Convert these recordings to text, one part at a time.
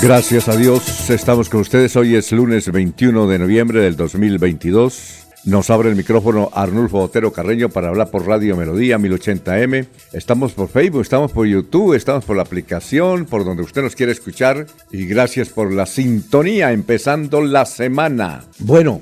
Gracias a Dios, estamos con ustedes. Hoy es lunes 21 de noviembre del 2022. Nos abre el micrófono Arnulfo Otero Carreño para hablar por Radio Melodía 1080M. Estamos por Facebook, estamos por YouTube, estamos por la aplicación, por donde usted nos quiere escuchar. Y gracias por la sintonía, empezando la semana. Bueno,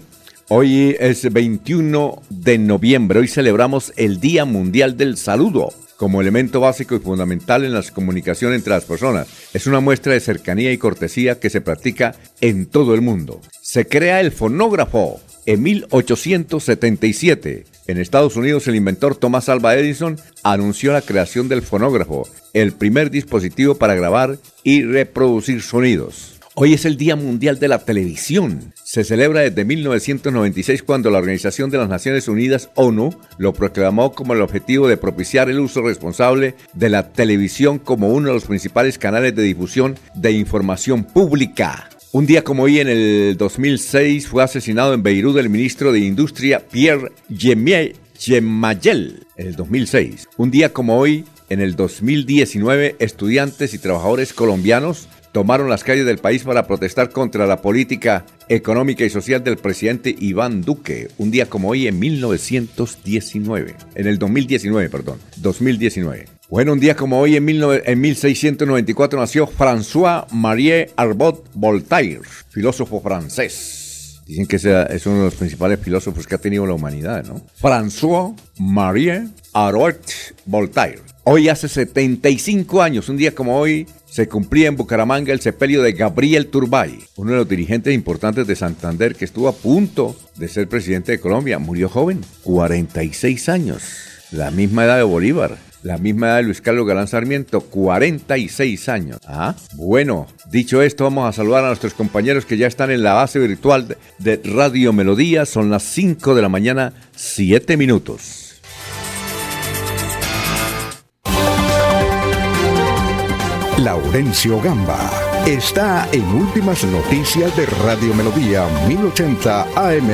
hoy es 21 de noviembre, hoy celebramos el Día Mundial del Saludo como elemento básico y fundamental en las comunicaciones entre las personas. Es una muestra de cercanía y cortesía que se practica en todo el mundo. Se crea el fonógrafo en 1877. En Estados Unidos, el inventor Thomas Alva Edison anunció la creación del fonógrafo, el primer dispositivo para grabar y reproducir sonidos. Hoy es el Día Mundial de la Televisión. Se celebra desde 1996 cuando la Organización de las Naciones Unidas, ONU, lo proclamó como el objetivo de propiciar el uso responsable de la televisión como uno de los principales canales de difusión de información pública. Un día como hoy, en el 2006, fue asesinado en Beirut el ministro de Industria Pierre Gemayel. En el 2006. Un día como hoy, en el 2019, estudiantes y trabajadores colombianos tomaron las calles del país para protestar contra la política económica y social del presidente Iván Duque, un día como hoy en 1919, en el 2019, perdón, 2019. Bueno, un día como hoy en, 1694 nació François-Marie Arbot Voltaire, filósofo francés. Dicen que es uno de los principales filósofos que ha tenido la humanidad, ¿no? François-Marie Arbot Voltaire. Hoy hace 75 años, un día como hoy, se cumplía en Bucaramanga el sepelio de Gabriel Turbay, uno de los dirigentes importantes de Santander que estuvo a punto de ser presidente de Colombia. Murió joven, 46 años, la misma edad de Bolívar. La misma edad de Luis Carlos Galán Sarmiento, 46 años. Ah, bueno, dicho esto, vamos a saludar a nuestros compañeros que ya están en la base virtual de Radio Melodía. Son las 5 de la mañana, 7 minutos. Laurencio Gamba está en Últimas Noticias de Radio Melodía 1080 AM.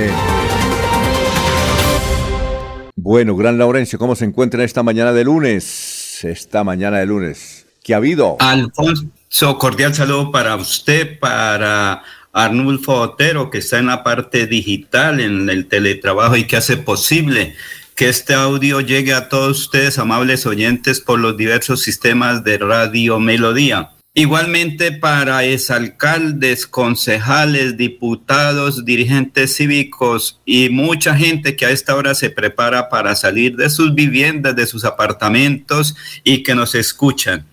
Bueno, gran Laurencio, ¿cómo se encuentra esta mañana de lunes? Esta mañana de lunes. ¿Qué ha habido? Alfonso, cordial saludo para usted, para Arnulfo Otero, que está en la parte digital, en el teletrabajo y que hace posible que este audio llegue a todos ustedes, amables oyentes, por los diversos sistemas de Radio Melodía. Igualmente para exalcaldes, concejales, diputados, dirigentes cívicos y mucha gente que a esta hora se prepara para salir de sus viviendas, de sus apartamentos y que nos escuchan.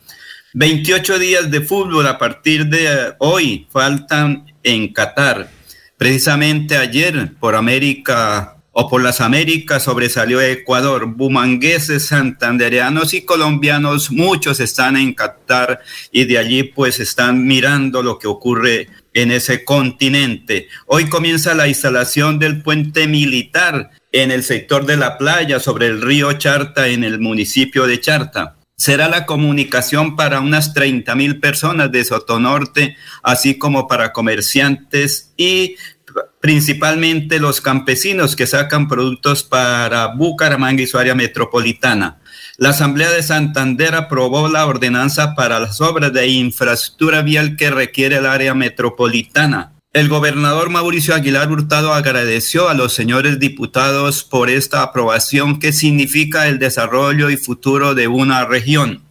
28 días de fútbol a partir de hoy faltan en Qatar. Precisamente ayer por América o por las Américas sobresalió Ecuador. Bumangueses, santandereanos y colombianos, muchos están en Qatar y de allí pues están mirando lo que ocurre en ese continente. Hoy comienza la instalación del puente militar en el sector de la playa sobre el río Charta en el municipio de Charta será la comunicación para unas 30 mil personas de Sotonorte, así como para comerciantes y principalmente los campesinos que sacan productos para Bucaramanga y su área metropolitana. La Asamblea de Santander aprobó la ordenanza para las obras de infraestructura vial que requiere el área metropolitana. El gobernador Mauricio Aguilar Hurtado agradeció a los señores diputados por esta aprobación que significa el desarrollo y futuro de una región.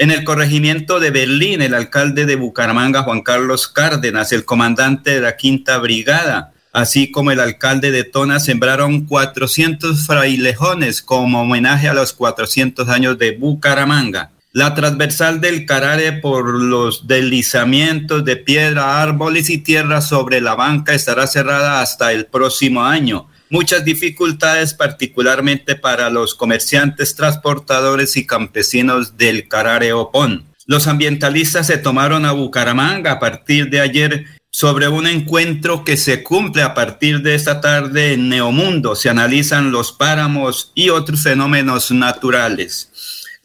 En el corregimiento de Berlín, el alcalde de Bucaramanga, Juan Carlos Cárdenas, el comandante de la Quinta Brigada, así como el alcalde de Tona, sembraron 400 frailejones como homenaje a los 400 años de Bucaramanga. La transversal del Carare por los deslizamientos de piedra, árboles y tierra sobre la banca estará cerrada hasta el próximo año. Muchas dificultades, particularmente para los comerciantes, transportadores y campesinos del Carare Opón. Los ambientalistas se tomaron a Bucaramanga a partir de ayer sobre un encuentro que se cumple a partir de esta tarde en Neomundo. Se analizan los páramos y otros fenómenos naturales.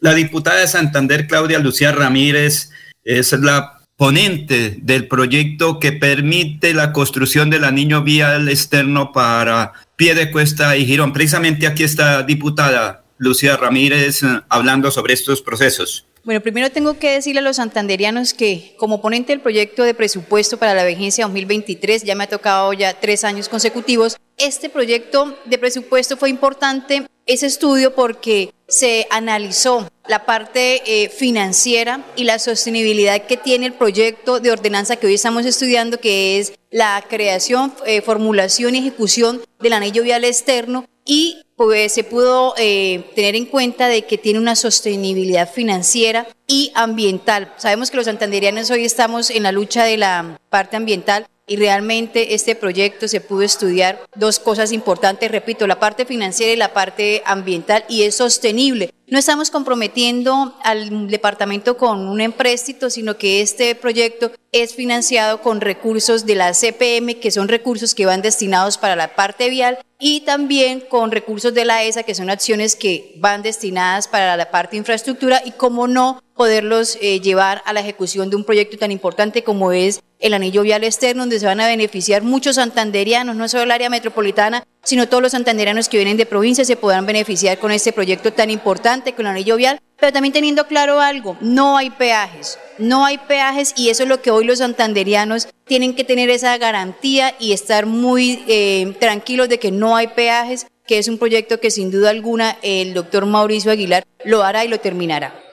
La diputada de Santander, Claudia Lucía Ramírez, es la ponente del proyecto que permite la construcción del anillo vial externo para pie de cuesta y girón. Precisamente aquí está diputada Lucía Ramírez eh, hablando sobre estos procesos. Bueno, primero tengo que decirle a los santanderianos que como ponente del proyecto de presupuesto para la vigencia 2023, ya me ha tocado ya tres años consecutivos, este proyecto de presupuesto fue importante, ese estudio, porque se analizó la parte eh, financiera y la sostenibilidad que tiene el proyecto de ordenanza que hoy estamos estudiando, que es la creación, eh, formulación y ejecución del anillo vial externo y pues se pudo eh, tener en cuenta de que tiene una sostenibilidad financiera y ambiental. Sabemos que los santanderianos hoy estamos en la lucha de la parte ambiental y realmente este proyecto se pudo estudiar dos cosas importantes, repito, la parte financiera y la parte ambiental y es sostenible. No estamos comprometiendo al departamento con un empréstito, sino que este proyecto es financiado con recursos de la CPM, que son recursos que van destinados para la parte vial, y también con recursos de la ESA, que son acciones que van destinadas para la parte infraestructura y, como no, poderlos eh, llevar a la ejecución de un proyecto tan importante como es el anillo vial externo, donde se van a beneficiar muchos santanderianos, no solo el área metropolitana, sino todos los santanderianos que vienen de provincia se podrán beneficiar con este proyecto tan importante, con el anillo vial, pero también teniendo claro algo, no hay peajes, no hay peajes y eso es lo que hoy los santanderianos tienen que tener esa garantía y estar muy eh, tranquilos de que no hay peajes, que es un proyecto que sin duda alguna el doctor Mauricio Aguilar lo hará y lo terminará.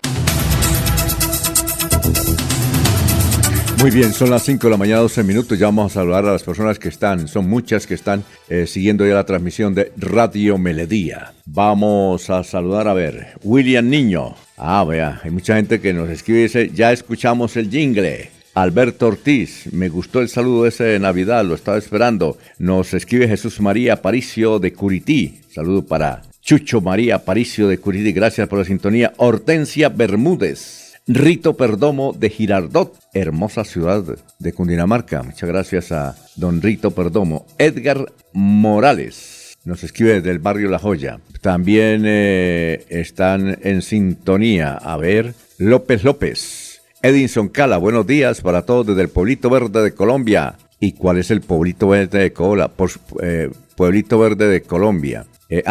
Muy bien, son las 5 de la mañana, 12 minutos. Ya vamos a saludar a las personas que están, son muchas que están eh, siguiendo ya la transmisión de Radio Melodía. Vamos a saludar, a ver, William Niño. Ah, vea, hay mucha gente que nos escribe y dice, ya escuchamos el jingle. Alberto Ortiz, me gustó el saludo ese de Navidad, lo estaba esperando. Nos escribe Jesús María Aparicio de Curití. Saludo para Chucho María Aparicio de Curití, gracias por la sintonía. Hortensia Bermúdez. Rito Perdomo de Girardot, hermosa ciudad de Cundinamarca. Muchas gracias a don Rito Perdomo. Edgar Morales nos escribe desde el barrio La Joya. También eh, están en sintonía. A ver, López López. Edinson Cala, buenos días para todos desde el Pueblito Verde de Colombia. ¿Y cuál es el Pueblito Verde de Colombia? Eh, Pueblito Verde de Colombia. Eh,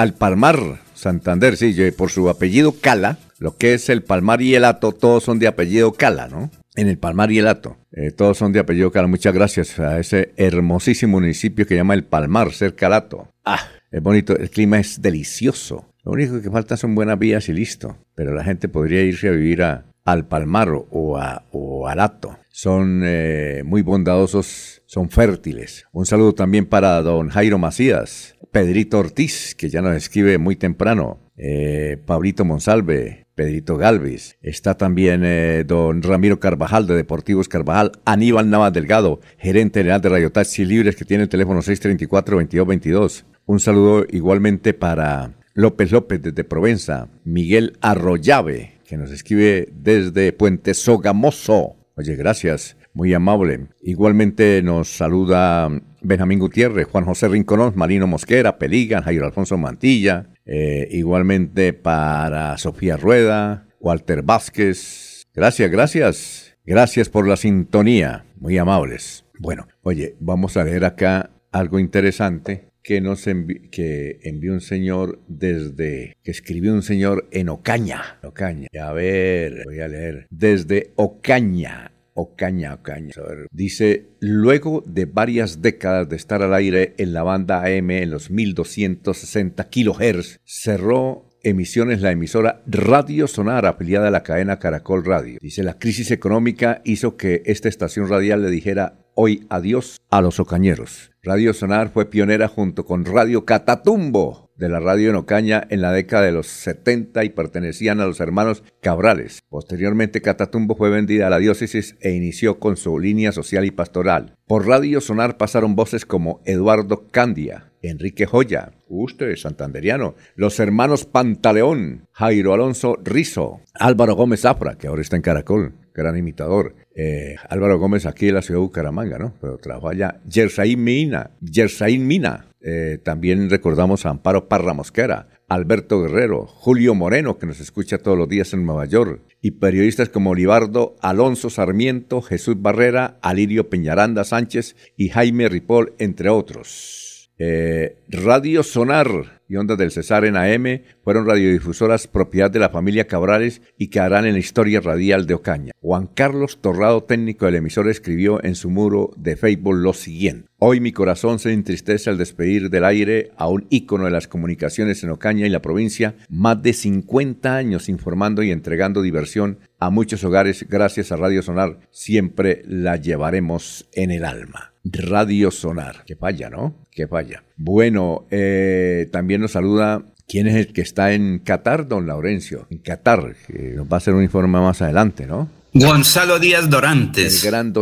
Santander, sí, por su apellido Cala, lo que es el Palmar y el Hato, todos son de apellido Cala, ¿no? En el Palmar y el Hato, eh, todos son de apellido Cala. Muchas gracias a ese hermosísimo municipio que llama el Palmar, cerca del Hato. Ah, es bonito, el clima es delicioso. Lo único que falta son buenas vías y listo. Pero la gente podría irse a vivir a, al Palmar o, a, o al Hato. Son eh, muy bondadosos, son fértiles. Un saludo también para don Jairo Macías, Pedrito Ortiz, que ya nos escribe muy temprano, eh, Pablito Monsalve, Pedrito Galvis. Está también eh, don Ramiro Carvajal de Deportivos Carvajal, Aníbal Navas Delgado, gerente general de Radio Taxi Libres que tiene el teléfono 634-2222. Un saludo igualmente para López López desde Provenza, Miguel Arroyave, que nos escribe desde Puente Sogamoso. Oye, gracias, muy amable. Igualmente nos saluda Benjamín Gutiérrez, Juan José Rinconón, Marino Mosquera, Peligan, Jairo Alfonso Mantilla, eh, igualmente para Sofía Rueda, Walter Vázquez. Gracias, gracias. Gracias por la sintonía. Muy amables. Bueno, oye, vamos a leer acá algo interesante que nos que envió un señor desde que escribió un señor en Ocaña, Ocaña. A ver, voy a leer desde Ocaña Ocaña, Ocaña. dice, luego de varias décadas de estar al aire en la banda AM en los 1260 kHz, cerró emisiones la emisora Radio Sonar, afiliada a la cadena Caracol Radio. Dice, la crisis económica hizo que esta estación radial le dijera hoy adiós a los ocañeros. Radio Sonar fue pionera junto con Radio Catatumbo de la radio en Ocaña en la década de los 70 y pertenecían a los hermanos Cabrales. Posteriormente Catatumbo fue vendida a la diócesis e inició con su línea social y pastoral. Por Radio Sonar pasaron voces como Eduardo Candia, Enrique Joya, usted santanderiano, los hermanos Pantaleón, Jairo Alonso Rizo, Álvaro Gómez Zafra, que ahora está en Caracol, gran imitador, eh, Álvaro Gómez aquí en la ciudad de Bucaramanga, ¿no? Pero trabaja allá, Yersaín Mina, Yersaín Mina, eh, también recordamos a Amparo Parra Mosquera, Alberto Guerrero, Julio Moreno, que nos escucha todos los días en Nueva York, y periodistas como Olivardo Alonso Sarmiento, Jesús Barrera, Alirio Peñaranda Sánchez y Jaime Ripoll, entre otros. Eh, Radio Sonar y Ondas del Cesar en AM fueron radiodifusoras propiedad de la familia Cabrales y que harán en la historia radial de Ocaña. Juan Carlos Torrado, técnico del emisor, escribió en su muro de Facebook lo siguiente. Hoy mi corazón se entristece al despedir del aire a un ícono de las comunicaciones en Ocaña y la provincia, más de 50 años informando y entregando diversión a muchos hogares gracias a Radio Sonar. Siempre la llevaremos en el alma. Radio Sonar. Que falla, ¿no? Que falla. Bueno, eh, también nos saluda ¿Quién es el que está en Qatar, don Laurencio? En Qatar, que nos va a hacer un informe más adelante, ¿no? Gonzalo Díaz Dorantes. El gran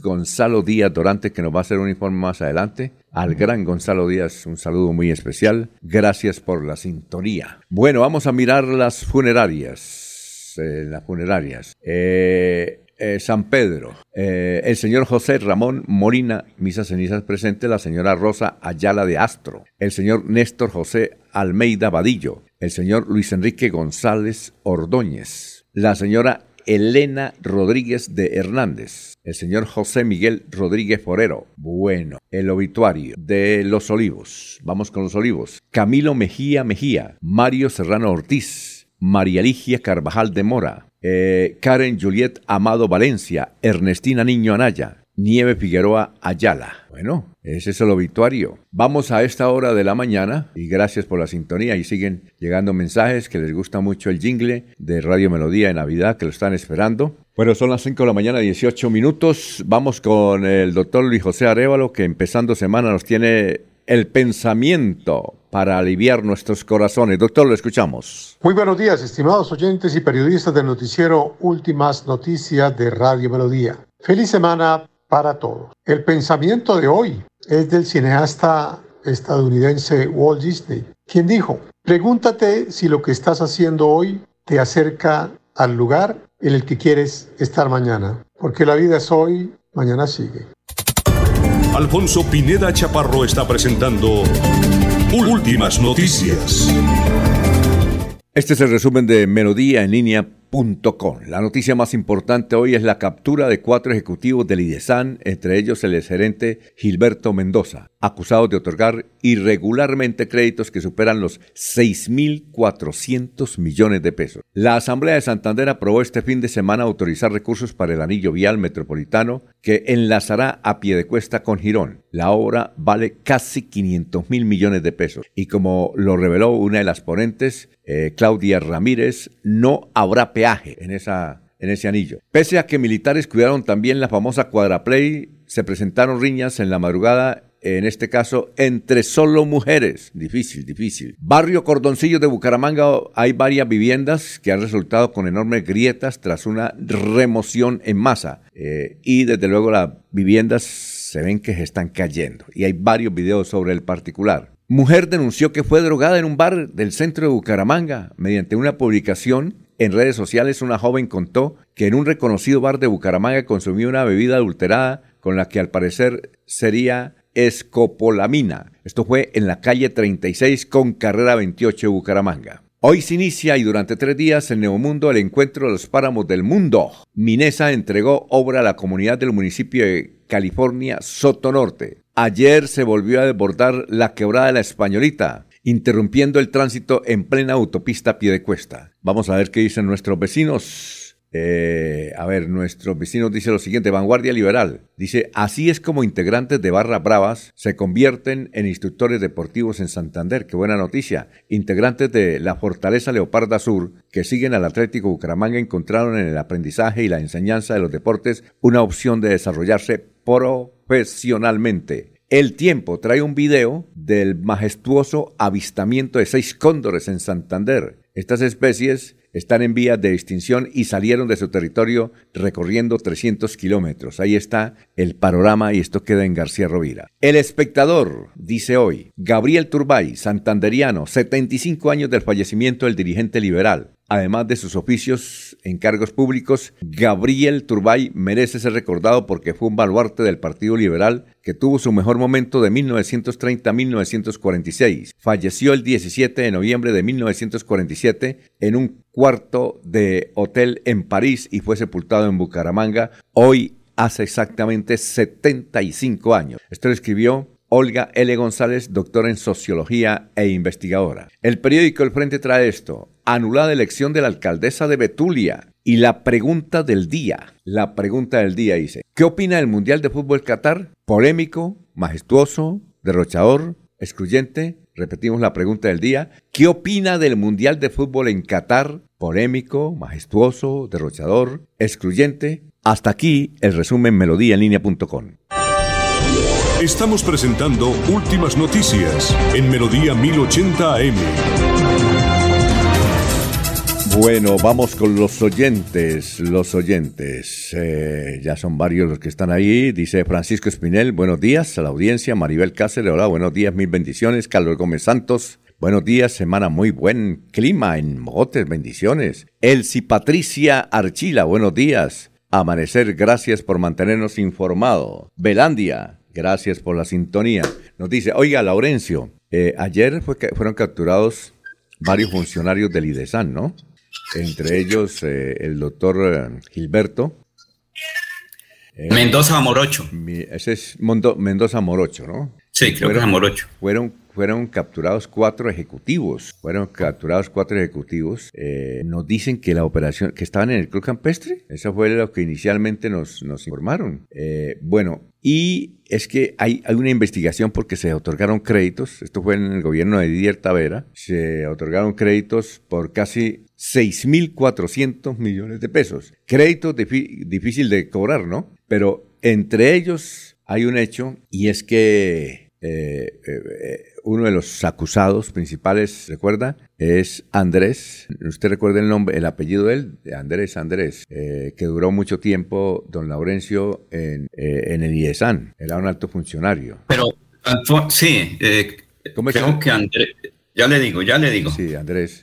Gonzalo Díaz Dorantes, que nos va a hacer un informe más adelante. Al gran Gonzalo Díaz, un saludo muy especial. Gracias por la sintonía. Bueno, vamos a mirar las funerarias. Eh, las funerarias. Eh, eh, San Pedro, eh, el señor José Ramón Molina, misas cenizas presente, la señora Rosa Ayala de Astro, el señor Néstor José Almeida Vadillo, el señor Luis Enrique González Ordóñez, la señora Elena Rodríguez de Hernández, el señor José Miguel Rodríguez Forero. Bueno, el obituario de Los Olivos. Vamos con Los Olivos. Camilo Mejía Mejía, Mario Serrano Ortiz, María Ligia Carvajal de Mora, eh, Karen Juliet Amado Valencia, Ernestina Niño Anaya, Nieve Figueroa Ayala. Bueno, ese es el obituario. Vamos a esta hora de la mañana y gracias por la sintonía y siguen llegando mensajes que les gusta mucho el jingle de Radio Melodía de Navidad que lo están esperando. Bueno, son las 5 de la mañana, 18 minutos. Vamos con el doctor Luis José Arevalo que empezando semana nos tiene el pensamiento para aliviar nuestros corazones. Doctor, lo escuchamos. Muy buenos días, estimados oyentes y periodistas del noticiero Últimas Noticias de Radio Melodía. Feliz semana para todos. El pensamiento de hoy es del cineasta estadounidense Walt Disney, quien dijo, pregúntate si lo que estás haciendo hoy te acerca al lugar en el que quieres estar mañana, porque la vida es hoy, mañana sigue. Alfonso Pineda Chaparro está presentando Últimas Noticias. Este es el resumen de Melodía en línea la noticia más importante hoy es la captura de cuatro ejecutivos del IDESAN, entre ellos el gerente Gilberto Mendoza, acusados de otorgar irregularmente créditos que superan los 6.400 millones de pesos. La Asamblea de Santander aprobó este fin de semana autorizar recursos para el anillo vial metropolitano que enlazará a Piedecuesta con Girón. La obra vale casi 500 mil millones de pesos y como lo reveló una de las ponentes, eh, Claudia Ramírez, no habrá en ese anillo. Pese a que militares cuidaron también la famosa cuadraplay, se presentaron riñas en la madrugada en este caso, entre solo mujeres. Difícil, difícil. Barrio Cordoncillo de Bucaramanga hay varias viviendas que han resultado con enormes grietas tras una remoción en masa. Eh, y desde luego las viviendas se ven que se están cayendo. Y hay varios videos sobre el particular. Mujer denunció que fue drogada en un bar del centro de Bucaramanga. Mediante una publicación en redes sociales, una joven contó que en un reconocido bar de Bucaramanga consumió una bebida adulterada con la que al parecer sería escopolamina. Esto fue en la calle 36 con carrera 28 de Bucaramanga. Hoy se inicia y durante tres días en Neomundo el encuentro de los páramos del mundo. Minesa entregó obra a la comunidad del municipio de California Soto Norte. Ayer se volvió a desbordar la quebrada de la Españolita, interrumpiendo el tránsito en plena autopista pie de cuesta. Vamos a ver qué dicen nuestros vecinos. Eh, a ver, nuestro vecino dice lo siguiente, Vanguardia Liberal. Dice, así es como integrantes de Barra Bravas se convierten en instructores deportivos en Santander. Qué buena noticia. Integrantes de la Fortaleza Leoparda Sur, que siguen al Atlético Bucaramanga, encontraron en el aprendizaje y la enseñanza de los deportes una opción de desarrollarse profesionalmente. El tiempo trae un video del majestuoso avistamiento de seis cóndores en Santander. Estas especies están en vías de extinción y salieron de su territorio recorriendo 300 kilómetros. Ahí está el panorama y esto queda en García Rovira. El espectador dice hoy, Gabriel Turbay, santanderiano, 75 años del fallecimiento del dirigente liberal. Además de sus oficios en cargos públicos, Gabriel Turbay merece ser recordado porque fue un baluarte del Partido Liberal que tuvo su mejor momento de 1930 a 1946. Falleció el 17 de noviembre de 1947 en un cuarto de hotel en París y fue sepultado en Bucaramanga. Hoy hace exactamente 75 años. Esto lo escribió Olga L. González, doctora en sociología e investigadora. El periódico El Frente trae esto. Anulada elección de la alcaldesa de Betulia. Y la pregunta del día. La pregunta del día dice, ¿qué opina del Mundial de Fútbol Qatar? ¿Polémico? ¿Majestuoso? ¿Derrochador? ¿Excluyente? Repetimos la pregunta del día. ¿Qué opina del Mundial de Fútbol en Qatar? ¿Polémico? ¿Majestuoso? ¿Derrochador? ¿Excluyente? Hasta aquí el resumen melodíaenlínea.com. Estamos presentando Últimas Noticias en Melodía 1080 AM. Bueno, vamos con los oyentes, los oyentes. Eh, ya son varios los que están ahí. Dice Francisco Espinel, buenos días a la audiencia. Maribel Cáceres, hola, buenos días, mil bendiciones. Carlos Gómez Santos, buenos días, semana muy buen clima en Mogotes, bendiciones. Elsie Patricia Archila, buenos días. Amanecer, gracias por mantenernos informados. Belandia, Gracias por la sintonía. Nos dice, oiga, Laurencio, eh, ayer fue que fueron capturados varios funcionarios del IDESAN, ¿no? Entre ellos eh, el doctor eh, Gilberto. Mendoza Morocho. ese es Mendoza Morocho, ¿no? Sí, creo que es Morocho. Fueron fueron capturados cuatro ejecutivos. Fueron capturados cuatro ejecutivos. Eh, nos dicen que la operación, que estaban en el Club Campestre. Eso fue lo que inicialmente nos, informaron. Eh, bueno, y es que hay, hay, una investigación porque se otorgaron créditos. Esto fue en el gobierno de Didier Tavera. Se otorgaron créditos por casi 6.400 millones de pesos. Créditos difícil de cobrar, ¿no? Pero entre ellos hay un hecho y es que eh, eh, uno de los acusados principales, ¿recuerda? Es Andrés. ¿Usted recuerda el nombre, el apellido de él? Andrés Andrés, eh, que duró mucho tiempo, don Laurencio, en, en el IESAN. Era un alto funcionario. Pero, sí, ¿Cómo creo que Andrés, ya le digo, ya le digo. Sí, Andrés.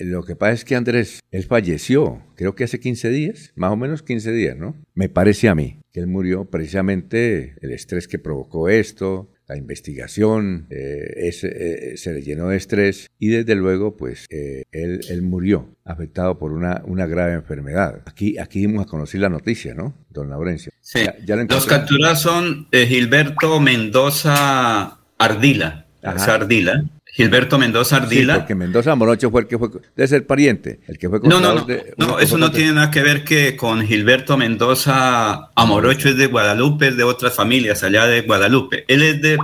lo que pasa es que Andrés, él falleció, creo que hace 15 días, más o menos 15 días, ¿no? Me parece a mí que él murió precisamente el estrés que provocó esto, la investigación, eh, eh, se le llenó de estrés y desde luego pues eh, él, él, murió afectado por una, una grave enfermedad. Aquí, aquí dimos a conocer la noticia, ¿no, don Laurencio? Sí, los capturados son Gilberto Mendoza Ardila, Ardila, Gilberto Mendoza Ardila. Sí, porque Mendoza Morocho fue el que fue, debe ser pariente, el que fue No, no, no, no eso no tiene nada que ver que con Gilberto Mendoza Amorocho es de Guadalupe, es de otras familias allá de Guadalupe. Él es de,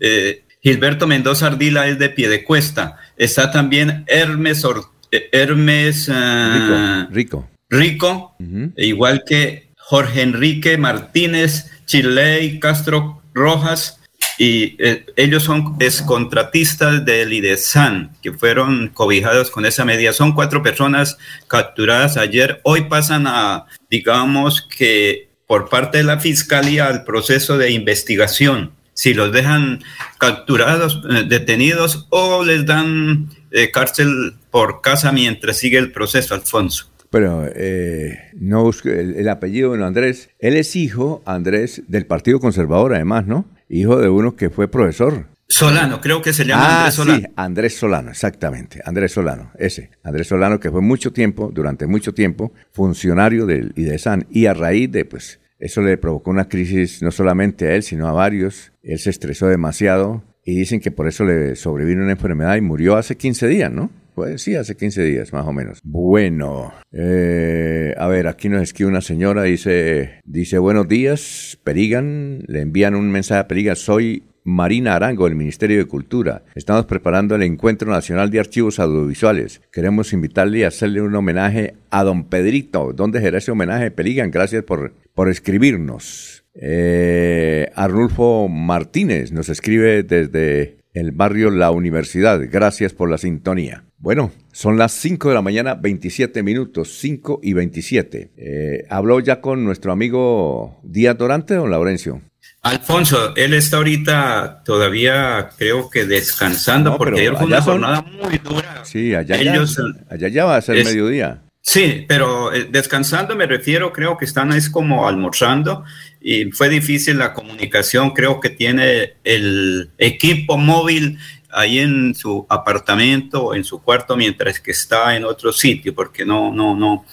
eh, Gilberto Mendoza Ardila es de Piedecuesta. Está también Hermes, eh, Hermes uh, Rico, Rico, igual que Jorge Enrique Martínez, Chiley Castro Rojas, y eh, ellos son excontratistas del IDESAN, que fueron cobijados con esa medida. Son cuatro personas capturadas ayer. Hoy pasan a, digamos que por parte de la Fiscalía, al proceso de investigación. Si los dejan capturados, eh, detenidos o les dan eh, cárcel por casa mientras sigue el proceso, Alfonso. Pero no busco el, el, apellido de Andrés. Él es hijo, Andrés, del Partido Conservador, además, ¿no? Hijo de uno que fue profesor. Solano, creo que se llama ah, Andrés Solano. Sí, Andrés Solano, exactamente. Andrés Solano, ese. Andrés Solano, que fue mucho tiempo, durante mucho tiempo, funcionario del IDESAN. Y a raíz de, pues, eso le provocó una crisis no solamente a él, sino a varios. Él se estresó demasiado y dicen que por eso le sobrevino una enfermedad y murió hace 15 días, ¿no? Pues sí, hace 15 días, más o menos. Bueno, eh, a ver, aquí nos escribe una señora, dice, dice, buenos días, Perigan, le envían un mensaje a Perigan, soy Marina Arango del Ministerio de Cultura. Estamos preparando el Encuentro Nacional de Archivos Audiovisuales. Queremos invitarle y hacerle un homenaje a don Pedrito. ¿Dónde será ese homenaje? Perigan, gracias por, por escribirnos. Eh, Arnulfo Martínez nos escribe desde el barrio La Universidad. Gracias por la sintonía. Bueno, son las 5 de la mañana, 27 minutos, 5 y 27. Eh, ¿Habló ya con nuestro amigo Díaz Dorante, don Laurencio? Alfonso, él está ahorita todavía creo que descansando porque ayer fue una jornada muy dura. Sí, allá, ya, allá ya va a ser mediodía. Sí, pero eh, descansando me refiero, creo que están es como almorzando y fue difícil la comunicación, creo que tiene el equipo móvil ahí en su apartamento en su cuarto mientras que está en otro sitio, porque no, no, no,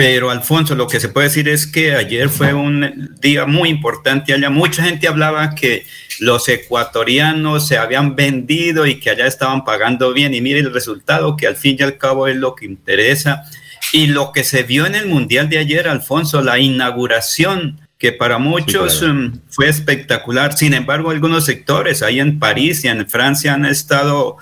pero Alfonso, lo que se puede decir es que ayer fue un día muy importante allá. Mucha gente hablaba que los ecuatorianos se habían vendido y que allá estaban pagando bien. Y mire el resultado, que al fin y al cabo es lo que interesa. Y lo que se vio en el Mundial de ayer, Alfonso, la inauguración que para muchos um, fue espectacular. Sin embargo, algunos sectores ahí en París y en Francia han estado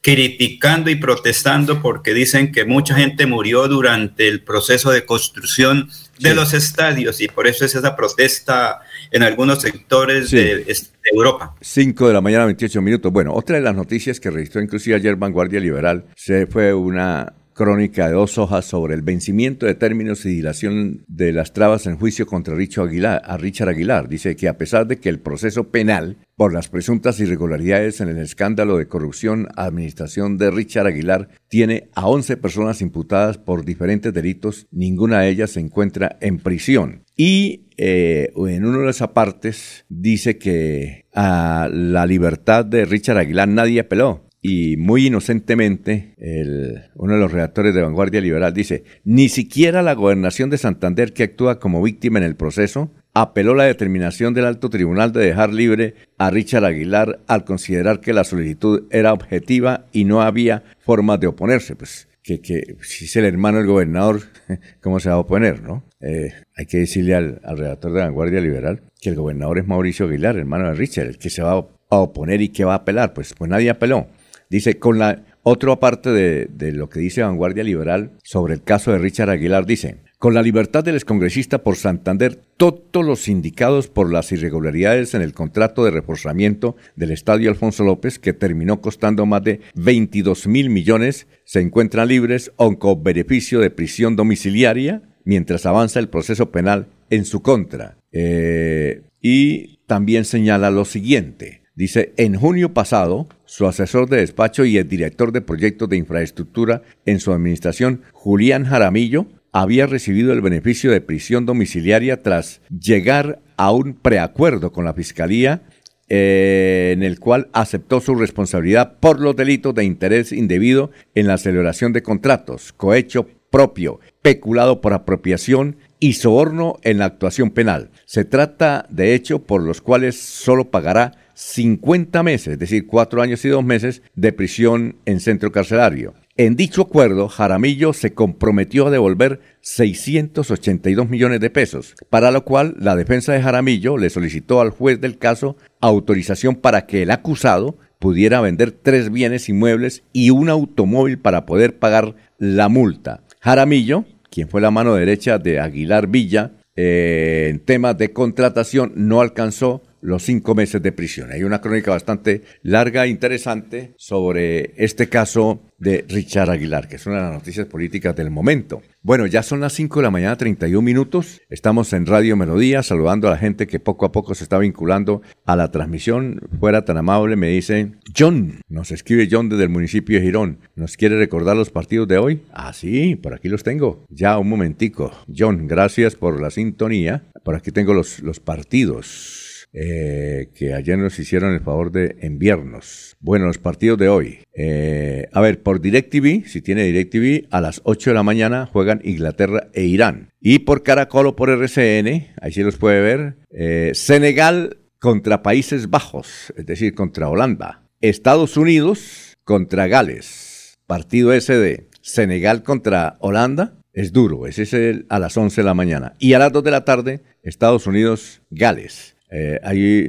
criticando y protestando porque dicen que mucha gente murió durante el proceso de construcción de los estadios y por eso es esa protesta en algunos sectores de, Europa. 5 de la mañana, 28 minutos. Bueno, otra de las noticias que registró inclusive ayer Vanguardia Liberal se fue una crónica de dos hojas sobre el vencimiento de términos y dilación de las trabas en juicio contra Richard Aguilar, a Richard Aguilar. Dice que a pesar de que el proceso penal por las presuntas irregularidades en el escándalo de corrupción administración de Richard Aguilar tiene a 11 personas imputadas por diferentes delitos, ninguna de ellas se encuentra en prisión. Y eh, en uno de las apartes dice que a la libertad de Richard Aguilar nadie apeló y muy inocentemente, el, uno de los redactores de Vanguardia Liberal dice, ni siquiera la gobernación de Santander, que actúa como víctima en el proceso, apeló la determinación del alto tribunal de dejar libre a Richard Aguilar al considerar que la solicitud era objetiva y no había forma de oponerse. Pues que, que si es el hermano del gobernador, ¿cómo se va a oponer, no? Eh, hay que decirle al, redactor de Vanguardia Liberal que el gobernador es Mauricio Aguilar, hermano de Richard, el que se va a oponer y que va a apelar. Pues, pues nadie apeló. Dice, con la otra parte de, lo que dice Vanguardia Liberal sobre el caso de Richard Aguilar, dice, con la libertad del excongresista por Santander, todos los indicados por las irregularidades en el contrato de reforzamiento del Estadio Alfonso López, que terminó costando más de 22 mil millones, se encuentran libres o con beneficio de prisión domiciliaria mientras avanza el proceso penal en su contra. Eh, y también señala lo siguiente. Dice, en junio pasado, su asesor de despacho y el director de proyectos de infraestructura en su administración, Julián Jaramillo, había recibido el beneficio de prisión domiciliaria tras llegar a un preacuerdo con la Fiscalía eh, en el cual aceptó su responsabilidad por los delitos de interés indebido en la celebración de contratos, cohecho propio, peculado por apropiación y soborno en la actuación penal. Se trata de hecho por los cuales solo pagará 50 meses, es decir, cuatro años y dos meses de prisión en centro carcelario. En dicho acuerdo, Jaramillo se comprometió a devolver 682 millones de pesos, para lo cual la defensa de Jaramillo le solicitó al juez del caso autorización para que el acusado pudiera vender tres bienes inmuebles y un automóvil para poder pagar la multa. Jaramillo, quien fue la mano derecha de Aguilar Villa eh, en temas de contratación, no alcanzó los cinco meses de prisión. Hay una crónica bastante larga e interesante sobre este caso de Richard Aguilar, que es una de las noticias políticas del momento. Bueno, ya son las 5 de la mañana, 31 minutos. Estamos en Radio Melodía, saludando a la gente que poco a poco se está vinculando a la transmisión. Fuera tan amable, me dice John, nos escribe John desde el municipio de Girón. ¿Nos quiere recordar los partidos de hoy? Ah, sí, por aquí los tengo. Ya, un momentico. John, gracias por la sintonía. Por aquí tengo los, los partidos. Eh, que ayer nos hicieron el favor de enviarnos. Bueno, los partidos de hoy. Eh, a ver, por DirecTV, si tiene DirecTV, a las 8 de la mañana juegan Inglaterra e Irán. Y por Caracol o por RCN, ahí sí los puede ver, eh, Senegal contra Países Bajos, es decir, contra Holanda. Estados Unidos contra Gales. partido ese de Senegal contra Holanda, es duro, ese es el, a las 11 de la mañana. Y a las 2 de la tarde, Estados Unidos, Gales. Eh, hay,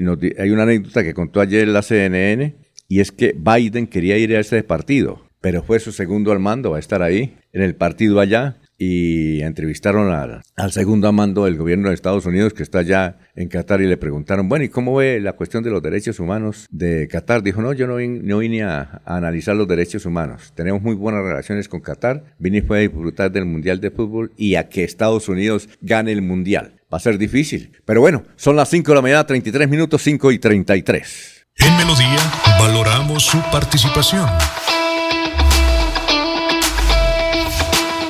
una anécdota que contó ayer la CNN y es que Biden quería ir a ese partido, pero fue su segundo al mando, a estar ahí en el partido allá y entrevistaron al, al, segundo amando del gobierno de Estados Unidos que está allá en Qatar y le preguntaron, bueno, ¿y cómo ve la cuestión de los derechos humanos de Qatar? Dijo, no, yo no, vine a, a, analizar los derechos humanos. Tenemos muy buenas relaciones con Qatar. Vine fue a disfrutar del Mundial de Fútbol y a que Estados Unidos gane el Mundial. Va a ser difícil. Pero bueno, son las 5 de la mañana, 33 minutos, 5 y 33. En Melodía valoramos su participación.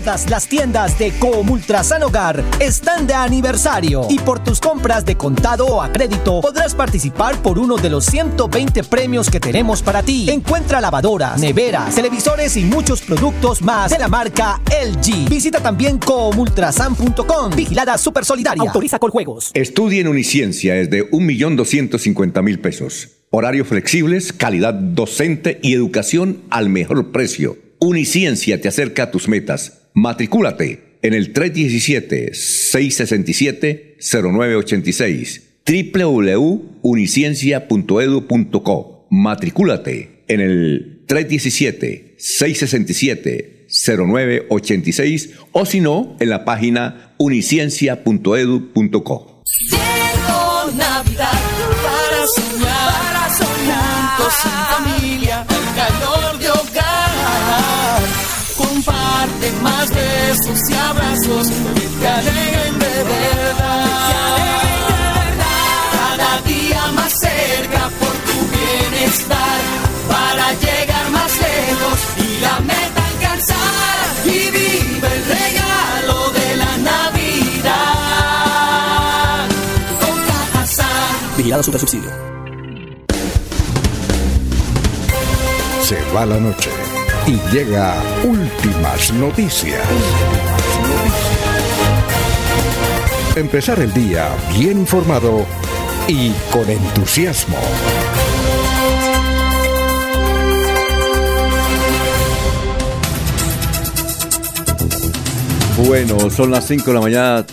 Todas las tiendas de Comultrasan Hogar están de aniversario y por tus compras de contado o a crédito podrás participar por uno de los 120 premios que tenemos para ti. Encuentra lavadoras, neveras, televisores y muchos productos más de la marca LG. Visita también comultrasan.com. Vigilada Super Solidaria. Autoriza con juegos. Estudia en Uniciencia es de 1.250.000 pesos. Horarios flexibles, calidad docente y educación al mejor precio. Uniciencia te acerca a tus metas. Matricúlate en el 317-667-0986 www.uniciencia.edu.co. Matricúlate en el 317-667-0986 o si no, en la página uniciencia.edu.co. Llegó Navidad para soñar, para soñar, juntos sin familia, calor de. Comparte más besos y abrazos que te alegren de verdad. Cada día más cerca por tu bienestar, para llegar más lejos y la meta alcanzar. Y vive el regalo de la Navidad. Con Cajazán. Vigilado Super Subsidio. Se va la noche y llega últimas noticias. Empezar el día bien informado y con entusiasmo. Bueno, son las 5 de la mañana,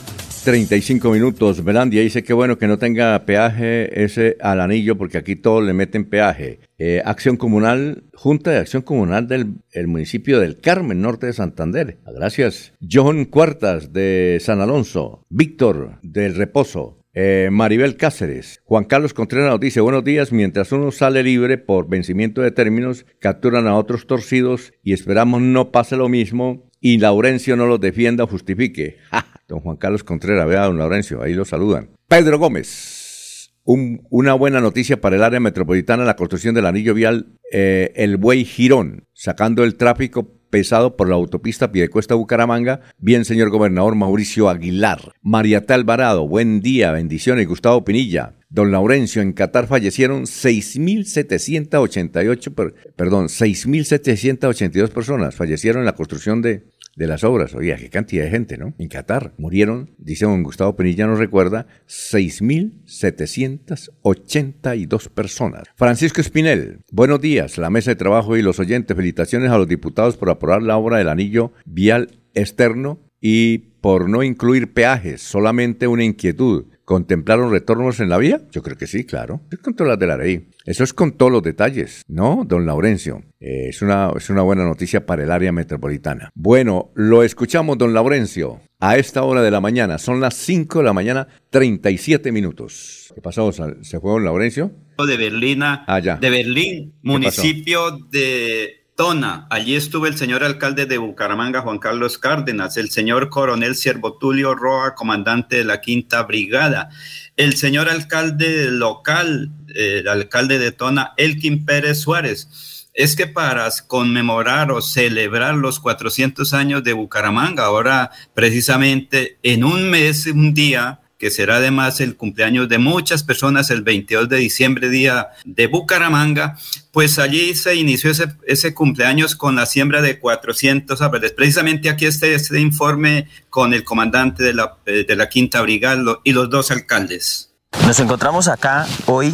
35 minutos. Belandia dice que bueno que no tenga peaje ese al anillo porque aquí todos le meten peaje. Eh, Acción Comunal, Junta de Acción Comunal del el municipio del Carmen, norte de Santander. Gracias. John Cuartas de San Alonso. Víctor del Reposo. Eh, Maribel Cáceres. Juan Carlos Contreras nos dice, buenos días, mientras uno sale libre por vencimiento de términos, capturan a otros torcidos y esperamos no pase lo mismo y Laurencio no los defienda o justifique. ¡Ja! Don Juan Carlos Contreras, vea, don Laurencio, ahí lo saludan. Pedro Gómez, un- una buena noticia para el área metropolitana, la construcción del anillo vial eh, El Buey Girón, sacando el tráfico pesado por la autopista Piedecuesta Bucaramanga. Bien, señor gobernador Mauricio Aguilar. Mariata Alvarado, buen día, bendiciones. Gustavo Pinilla. Don Laurencio, en Qatar fallecieron 6.788, per- perdón, 6.782 personas fallecieron en la construcción de, de las obras. Oye, qué cantidad de gente, ¿no? En Qatar murieron, dice don Gustavo Penilla, nos recuerda, 6.782 personas. Francisco Espinel, buenos días, la mesa de trabajo y los oyentes. Felicitaciones a los diputados por aprobar la obra del anillo vial externo y por no incluir peajes, solamente una inquietud. ¿Contemplaron retornos en la vía? Yo creo que sí, claro. Es con todas las de la ley. Eso es con todos los detalles, ¿no, don Laurencio? Eh, es, una, es una buena noticia para el área metropolitana. Bueno, lo escuchamos, don Laurencio, a esta hora de la mañana. Son las 5 de la mañana, 37 minutos. ¿Qué pasó? ¿Se fue don Laurencio? de Berlín, Ah, ya. de Berlín, municipio de Tona. Allí estuvo el señor alcalde de Bucaramanga, Juan Carlos Cárdenas, el señor coronel Siervo Tulio Roa, comandante de la Quinta Brigada, el señor alcalde local, el alcalde de Tona, Elkin Pérez Suárez, es que para conmemorar o celebrar los 400 años de Bucaramanga, ahora precisamente en un mes, un día, que será además el cumpleaños de muchas personas el 22 de diciembre, día de Bucaramanga, pues allí se inició ese, ese cumpleaños con la siembra de 400 árboles. Precisamente aquí está este informe con el comandante de la, de la Quinta Brigada y los dos alcaldes. Nos encontramos acá hoy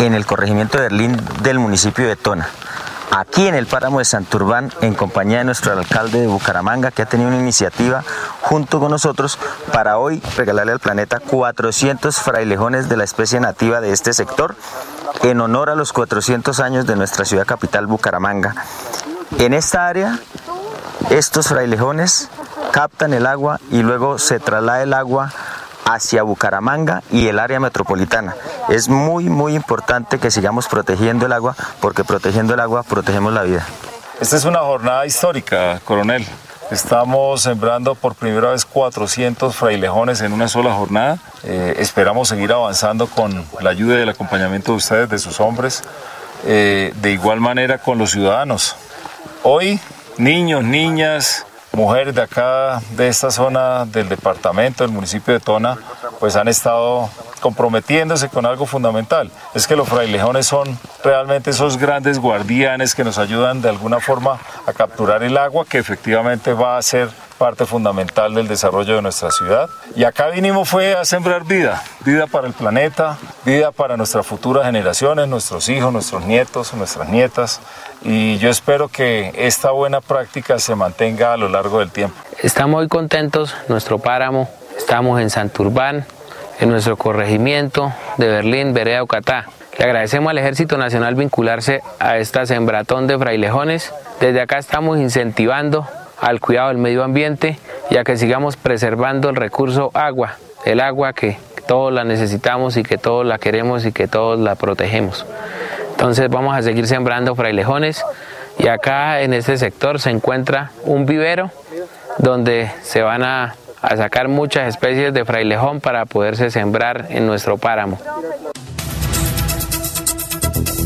en el corregimiento de Berlín del municipio de Tona aquí en el páramo de Santurbán en compañía de nuestro alcalde de Bucaramanga que ha tenido una iniciativa junto con nosotros para hoy regalarle al planeta 400 frailejones de la especie nativa de este sector en honor a los 400 años de nuestra ciudad capital Bucaramanga. En esta área estos frailejones captan el agua y luego se traslada el agua hacia Bucaramanga y el área metropolitana. Es muy, muy importante que sigamos protegiendo el agua porque protegiendo el agua protegemos la vida. Esta es una jornada histórica, coronel. Estamos sembrando por primera vez 400 frailejones en una sola jornada. Eh, esperamos seguir avanzando con la ayuda y el acompañamiento de ustedes, de sus hombres, eh, de igual manera con los ciudadanos. Hoy, niños, niñas, mujeres de acá, de esta zona del departamento, del municipio de Tona, pues han estado comprometiéndose con algo fundamental. Es que los frailejones son realmente esos grandes guardianes que nos ayudan de alguna forma a capturar el agua que efectivamente va a ser parte fundamental del desarrollo de nuestra ciudad. Y acá vinimos fue a sembrar vida, vida para el planeta, vida para nuestras futuras generaciones, nuestros hijos, nuestros nietos, nuestras nietas. Y yo espero que esta buena práctica se mantenga a lo largo del tiempo. Estamos muy contentos, nuestro páramo, estamos en Santurbán, en nuestro corregimiento de Berlín, Vereda Ocatá. Le agradecemos al Ejército Nacional vincularse a esta sembratón de frailejones. Desde acá estamos incentivando al cuidado del medio ambiente y a que sigamos preservando el recurso agua, el agua que todos la necesitamos y que todos la queremos y que todos la protegemos. Entonces vamos a seguir sembrando frailejones y acá en este sector se encuentra un vivero donde se van a, a sacar muchas especies de frailejón para poderse sembrar en nuestro páramo.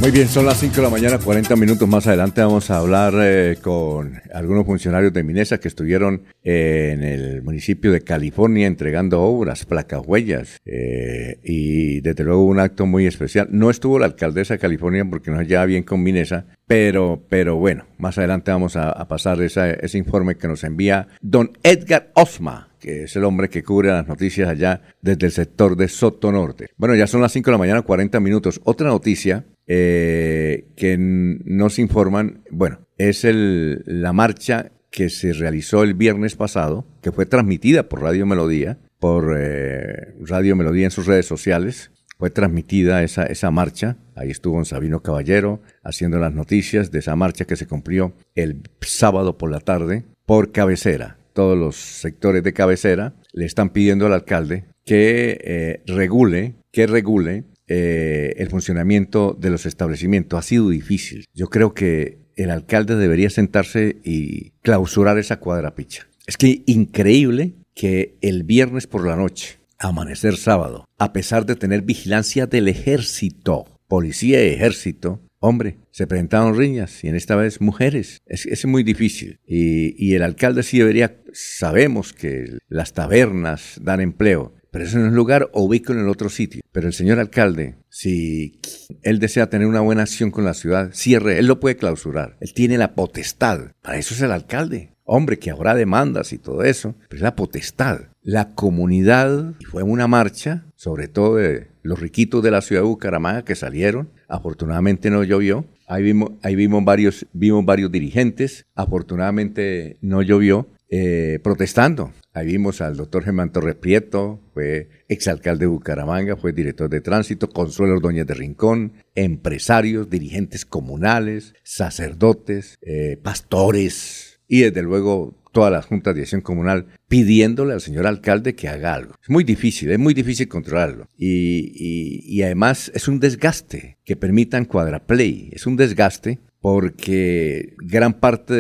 Muy bien, son las 5 de la mañana, 40 minutos más adelante vamos a hablar eh, con algunos funcionarios de Minesa que estuvieron eh, en el municipio de California entregando obras, placas, huellas eh, y desde luego un acto muy especial. No estuvo la alcaldesa de California porque no lleva bien con Minesa, pero, pero bueno, más adelante vamos a, a pasar esa, ese informe que nos envía don Edgar Osma que es el hombre que cubre las noticias allá desde el sector de Soto Norte. Bueno, ya son las 5 de la mañana, 40 minutos. Otra noticia eh, que nos informan, bueno, es el, la marcha que se realizó el viernes pasado, que fue transmitida por Radio Melodía, por eh, Radio Melodía en sus redes sociales. Fue transmitida esa, esa marcha. Ahí estuvo Sabino Caballero haciendo las noticias de esa marcha que se cumplió el sábado por la tarde por cabecera todos los sectores de cabecera le están pidiendo al alcalde que eh, regule, que regule eh, el funcionamiento de los establecimientos. Ha sido difícil. Yo creo que el alcalde debería sentarse y clausurar esa cuadrapicha. Es que increíble que el viernes por la noche, amanecer sábado, a pesar de tener vigilancia del ejército, policía y ejército, Hombre, se presentaron riñas y en esta vez mujeres. Es, muy difícil. Y, el alcalde sí debería, sabemos que las tabernas dan empleo, pero eso no es lugar, ubico en el otro sitio. Pero el señor alcalde, si él desea tener una buena acción con la ciudad, cierre, él lo puede clausurar. Él tiene la potestad. Para eso es el alcalde. Hombre, que habrá demandas y todo eso, pero es la potestad. La comunidad, y fue una marcha, sobre todo de los riquitos de la ciudad de Bucaramanga que salieron, afortunadamente no llovió, ahí vimos, ahí vimos, varios, vimos varios dirigentes, afortunadamente no llovió, eh, protestando. Ahí vimos al doctor Germán Torres Prieto, fue exalcalde de Bucaramanga, fue director de tránsito, Consuelo Ordóñez de Rincón, empresarios, dirigentes comunales, sacerdotes, eh, pastores, y desde luego todas las juntas de acción comunal pidiéndole al señor alcalde que haga algo. Es muy difícil, es muy difícil controlarlo. Y, además es un desgaste que permitan cuadraplay, es un desgaste porque gran parte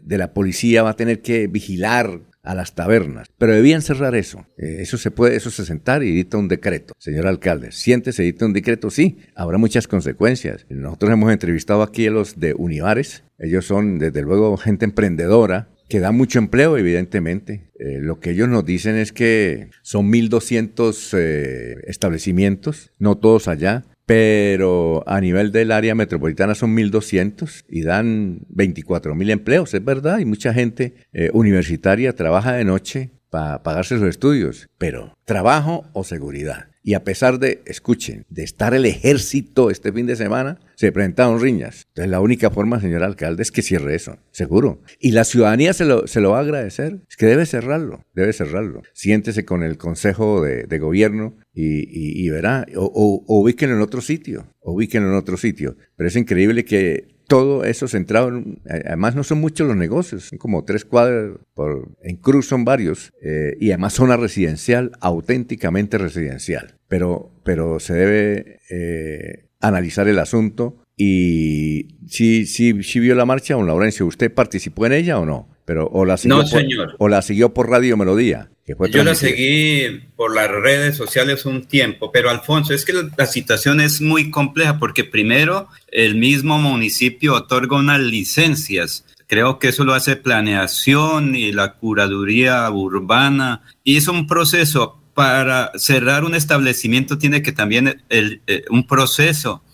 de, la policía va a tener que vigilar a las tabernas. Pero debían cerrar eso. Eh, eso se puede, eso se sentar y edita un decreto. Señor alcalde, siéntese, edita un decreto, sí, habrá muchas consecuencias. Nosotros hemos entrevistado aquí a los de Univares. Ellos son, desde luego, gente emprendedora, que da mucho empleo, evidentemente. Eh, lo que ellos nos dicen es que son 1.200 eh, establecimientos, no todos allá, pero a nivel del área metropolitana son 1.200 y dan 24.000 empleos, es verdad, y mucha gente eh, universitaria trabaja de noche para pagarse sus estudios, pero trabajo o seguridad. Y a pesar de, escuchen, de estar el ejército este fin de semana, se presentaron riñas. Entonces la única forma, señor alcalde, es que cierre eso, seguro. Y la ciudadanía se lo, se lo va a agradecer. Es que debe cerrarlo, debe cerrarlo. Siéntese con el Consejo de, Gobierno y, verá, o, o, o en otro sitio, ubíquenlo en otro sitio. Pero es increíble que todo eso centrado en, además no son muchos los negocios, son como tres cuadras, por, en Cruz son varios, eh, y además zona residencial, auténticamente residencial. Pero, pero se debe eh, analizar el asunto y si, si, si vio la marcha, don Laurencio, ¿usted participó en ella o no? Pero, o la siguió no, por, señor. O la siguió por Radio Melodía. Yo la seguí por las redes sociales un tiempo, pero Alfonso, es que la, situación es muy compleja porque primero el mismo municipio otorga unas licencias. Creo que eso lo hace planeación y la curaduría urbana y es un proceso para cerrar un establecimiento tiene que también el, eh, un proceso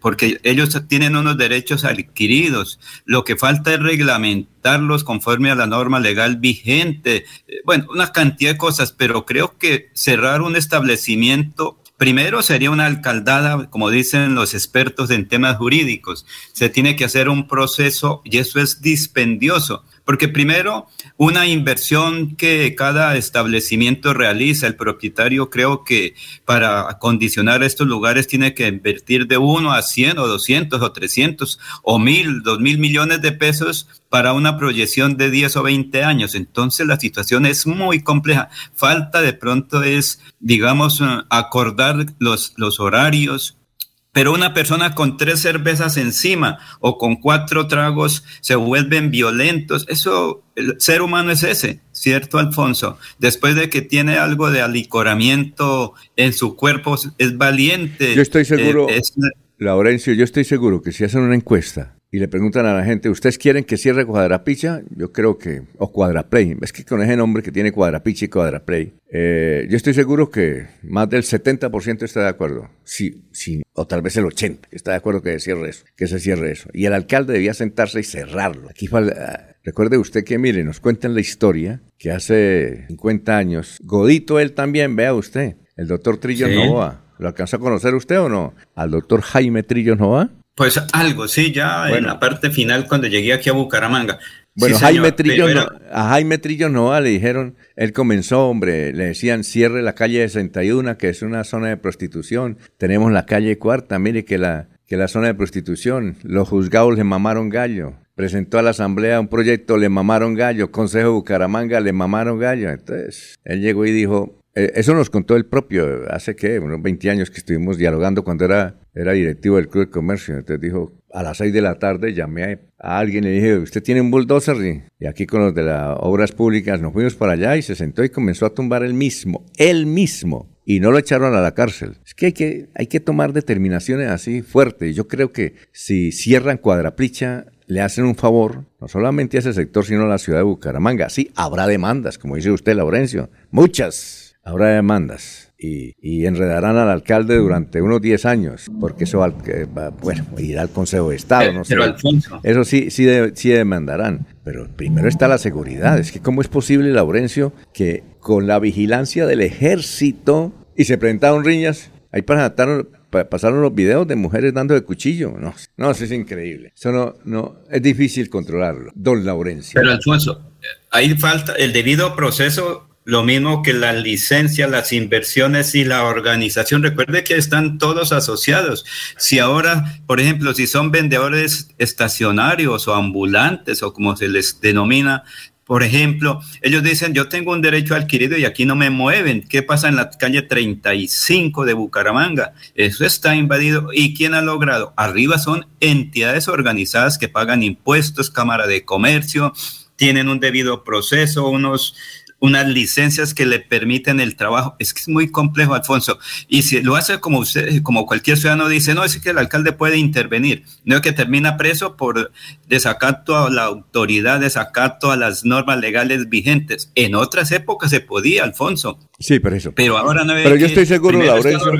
porque ellos tienen unos derechos adquiridos. Lo que falta es reglamentarlos conforme a la norma legal vigente. Eh, bueno, una cantidad de cosas, pero creo que cerrar un establecimiento Primero sería una alcaldada, como dicen los expertos en temas jurídicos. Se tiene que hacer un proceso y eso es dispendioso. Porque primero, una inversión que cada establecimiento realiza, el propietario creo que para acondicionar estos lugares tiene que invertir de uno a 100 o 200 o 300 o mil, dos mil millones de pesos para una proyección de 10 o 20 años. Entonces la situación es muy compleja. Falta de pronto es, digamos, acordar los, los horarios, pero una persona con tres cervezas encima o con cuatro tragos se vuelven violentos. Eso, el ser humano es ese, ¿cierto, Alfonso? Después de que tiene algo de alicoramiento en su cuerpo, es valiente. Yo estoy seguro, eh, Laurencio, yo estoy seguro que si hacen una encuesta y le preguntan a la gente, ¿ustedes quieren que cierre Cuadrapicha? Yo creo que, o Cuadraplay, es que con ese nombre que tiene Cuadrapicha y Cuadraplay, eh, yo estoy seguro que más del 70% está de acuerdo, sí, sí, o tal vez el 80% está de acuerdo que se cierre eso, que se cierre eso. Y el alcalde debía sentarse y cerrarlo. Aquí ah, Recuerde usted que, mire, nos cuentan la historia que hace 50 años, Godito él también, vea usted, el doctor Trillo Nova, ¿lo alcanzó a conocer usted o no? Al doctor Jaime Trillo Nova. Pues algo, sí, ya en la parte final cuando llegué aquí a Bucaramanga. Bueno, Jaime Trillo, a Jaime Trillo Noa le dijeron, él comenzó, hombre, le decían cierre la calle 61, que es una zona de prostitución. Tenemos la calle Cuarta, mire que la, que la zona de prostitución, los juzgados le mamaron gallo. Presentó a la asamblea un proyecto, le mamaron gallo. Consejo de Bucaramanga, le mamaron gallo. Entonces, él llegó y dijo, eh, eso nos contó el propio, hace que, unos 20 años que estuvimos dialogando cuando era, era directivo del Club de Comercio. Entonces dijo, a las 6 de la tarde llamé a alguien y le dije, ¿usted tiene un bulldozer? Y aquí con los de las obras públicas nos fuimos para allá y se sentó y comenzó a tumbar él mismo, él mismo. Y no lo echaron a la cárcel. Es que hay que, hay que tomar determinaciones así fuertes. Yo creo que si cierran Cuadraplicha, le hacen un favor, no solamente a ese sector, sino a la ciudad de Bucaramanga. Sí, habrá demandas, como dice usted, Laurencio. Muchas habrá demandas y, y, enredarán al alcalde durante unos 10 años, porque eso bueno, irá al Consejo de Estado, no sé. Pero Alfonso. Eso sí, sí, sí demandarán. Pero primero está la seguridad. Es que cómo es posible, Laurencio, que con la vigilancia del ejército y se presentaron riñas, ahí pasaron, pasaron los videos de mujeres dando de cuchillo. No, no, eso es increíble. Eso no, no, es difícil controlarlo. Don Laurencio. Pero Alfonso, ahí falta el debido proceso lo mismo que la licencia, las inversiones y la organización. Recuerde que están todos asociados. Si ahora, por ejemplo, si son vendedores estacionarios o ambulantes o como se les denomina, por ejemplo, ellos dicen, yo tengo un derecho adquirido y aquí no me mueven. ¿Qué pasa en la calle 35 de Bucaramanga? Eso está invadido. ¿Y quién ha logrado? Arriba son entidades organizadas que pagan impuestos, Cámara de Comercio, tienen un debido proceso, unos unas licencias que le permiten el trabajo. Es que es muy complejo, Alfonso. Y si lo hace como usted, como cualquier ciudadano dice, no, es que el alcalde puede intervenir. No es que termina preso por desacato a la autoridad, desacato a las normas legales vigentes. En otras épocas se podía, Alfonso. Sí, pero eso. Pero ahora no Pero yo estoy seguro, Laurencio.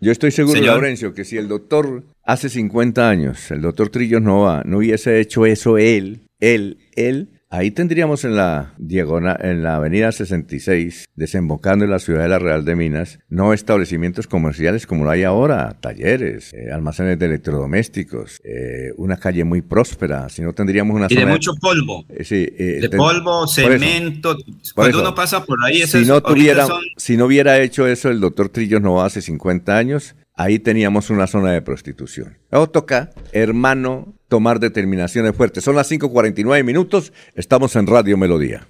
Yo estoy seguro, Laurencio, que si el doctor hace 50 años, el doctor Trillos no va, no hubiese hecho eso él, él, él, Ahí tendríamos en la diagonal, en la avenida 66, desembocando en la ciudad de la Real de Minas, no establecimientos comerciales como lo hay ahora, talleres, eh, almacenes de electrodomésticos, eh, una calle muy próspera, si no tendríamos una y de mucho polvo. Eh, sí, de polvo, cemento. Cuando uno pasa por ahí, si no tuviera, si no hubiera hecho eso el doctor Trillos no hace 50 años, ahí teníamos una zona de prostitución. Luego toca, hermano, tomar determinaciones fuertes. Son las 5.49 minutos, estamos en Radio Melodía.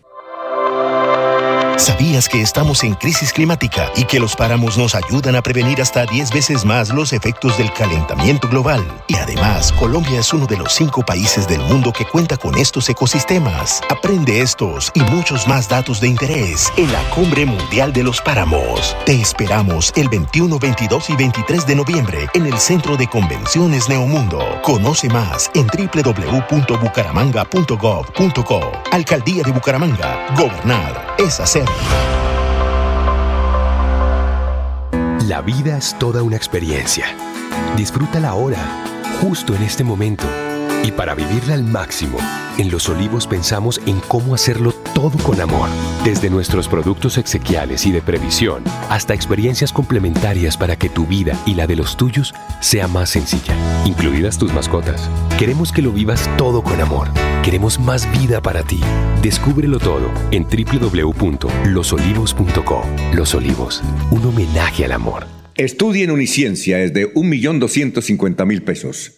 ¿Sabías que estamos en crisis climática y que los páramos nos ayudan a prevenir hasta 10 veces más los efectos del calentamiento global? Y además, Colombia es uno de los cinco países del mundo que cuenta con estos ecosistemas. Aprende estos y muchos más datos de interés en la Cumbre Mundial de los Páramos. Te esperamos el 21, 22 y 23 de noviembre en el Centro de Convenciones Neomundo. Conoce más en www.bucaramanga.gov.co. Alcaldía de Bucaramanga. Gobernar es hacer. La vida es toda una experiencia. Disfrútala ahora, justo en este momento. Y para vivirla al máximo, en Los Olivos pensamos en cómo hacerlo todo con amor. Desde nuestros productos exequiales y de previsión hasta experiencias complementarias para que tu vida y la de los tuyos sea más sencilla, incluidas tus mascotas. Queremos que lo vivas todo con amor. Queremos más vida para ti. Descúbrelo todo en www.losolivos.co. Los Olivos, un homenaje al amor. Estudia en Uniciencia es de 1.250.000 pesos.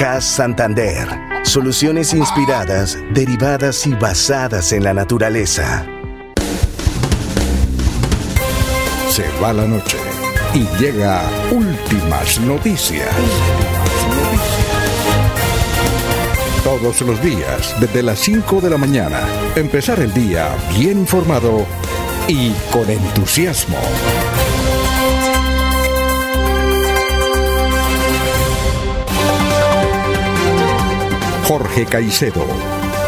CAS Santander. Soluciones inspiradas, derivadas y basadas en la naturaleza. Se va la noche y llega últimas noticias. Todos los días, desde las 5 de la mañana, empezar el día bien informado y con entusiasmo. Jorge Caicedo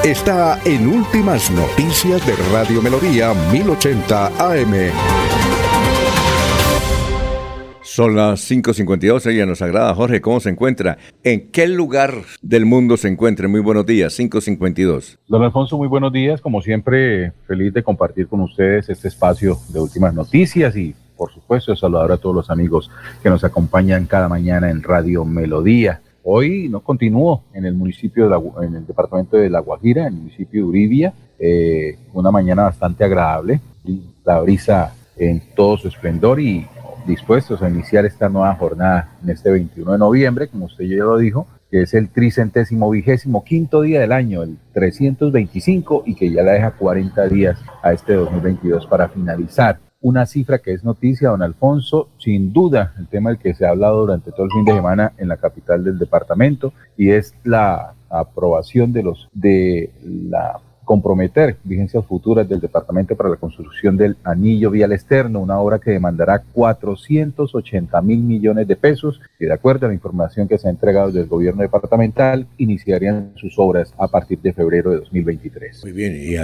está en Últimas Noticias de Radio Melodía 1080 AM. Son las 5.52, ella nos agrada. Jorge, ¿cómo se encuentra? ¿En qué lugar del mundo se encuentra? Muy buenos días, 5.52. Don Alfonso, muy buenos días. Como siempre, feliz de compartir con ustedes este espacio de últimas noticias y, por supuesto, saludar a todos los amigos que nos acompañan cada mañana en Radio Melodía. Hoy no continúo en el municipio, de en el departamento de La Guajira, en el municipio de Uribia, eh, una mañana bastante agradable, la brisa en todo su esplendor y dispuestos a iniciar esta nueva jornada en este 21 de noviembre, como usted ya lo dijo, que es el tricentésimo vigésimo quinto día del año, el 325, y que ya la deja 40 días a este 2022 para finalizar una cifra que es noticia, don Alfonso, sin duda el tema del que se ha hablado durante todo el fin de semana en la capital del departamento y es la aprobación de los de la comprometer vigencias futuras del Departamento para la construcción del anillo vial externo, una obra que demandará 480 mil millones de pesos y de acuerdo a la información que se ha entregado del gobierno departamental, iniciarían sus obras a partir de febrero de 2023. Muy bien, y, eh,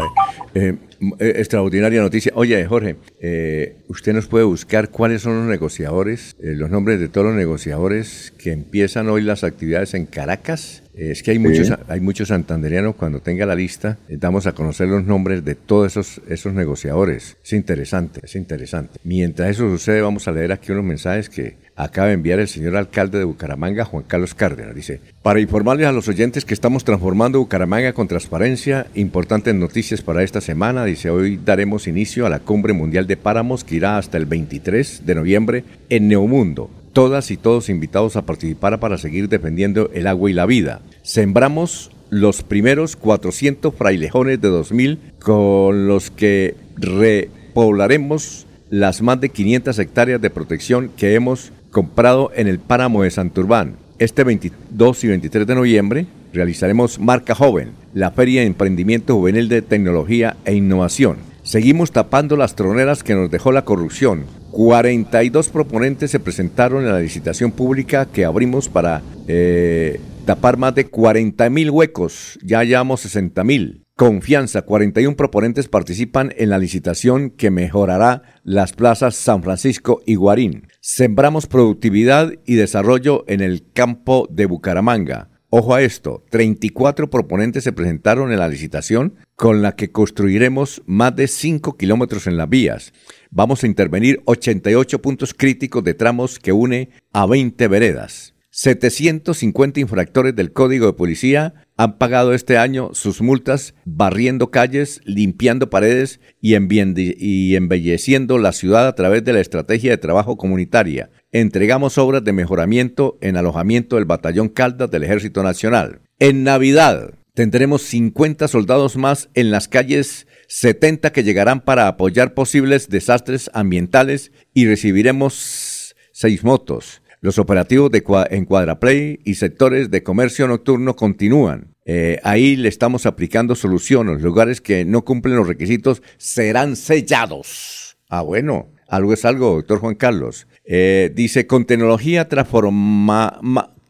eh, extraordinaria noticia. Oye, Jorge, eh, usted nos puede buscar cuáles son los negociadores, los nombres de todos los negociadores que empiezan hoy las actividades en Caracas es que hay muchos, hay muchos santanderianos, cuando tenga la lista, eh, damos a conocer los nombres de todos esos, esos negociadores. Es interesante, es interesante. Mientras eso sucede, vamos a leer aquí unos mensajes que acaba de enviar el señor alcalde de Bucaramanga, Juan Carlos Cárdenas. Dice, para informarles a los oyentes que estamos transformando Bucaramanga con transparencia, importantes noticias para esta semana. Dice, hoy daremos inicio a la Cumbre Mundial de Páramos que irá hasta el 23 de noviembre en Neomundo todas y todos invitados a participar para seguir defendiendo el agua y la vida. Sembramos los primeros 400 frailejones de 2000 con los que repoblaremos las más de 500 hectáreas de protección que hemos comprado en el páramo de Santurbán. Este 22 y 23 de noviembre realizaremos Marca Joven, la feria de emprendimiento juvenil de tecnología e innovación. Seguimos tapando las troneras que nos dejó la corrupción, 42 proponentes se presentaron en la licitación pública que abrimos para eh, tapar más de 40 mil huecos. Ya llevamos 60 mil. Confianza, 41 proponentes participan en la licitación que mejorará las plazas San Francisco y Guarín. Sembramos productividad y desarrollo en el campo de Bucaramanga. Ojo a esto, 34 proponentes se presentaron en la licitación con la que construiremos más de 5 kilómetros en las vías vamos a intervenir 88 puntos críticos de tramos que une a 20 veredas. 750 infractores del Código de Policía han pagado este año sus multas barriendo calles, limpiando paredes y, y, embelleciendo la ciudad a través de la estrategia de trabajo comunitaria. Entregamos obras de mejoramiento en alojamiento del Batallón Caldas del Ejército Nacional. En Navidad tendremos 50 soldados más en las calles 70 que llegarán para apoyar posibles desastres ambientales y recibiremos seis motos. Los operativos de en Cuadraplay y sectores de comercio nocturno continúan. Eh, ahí le estamos aplicando soluciones. Lugares que no cumplen los requisitos serán sellados. Ah, bueno, algo es algo, doctor Juan Carlos. Eh, dice, con tecnología transforma,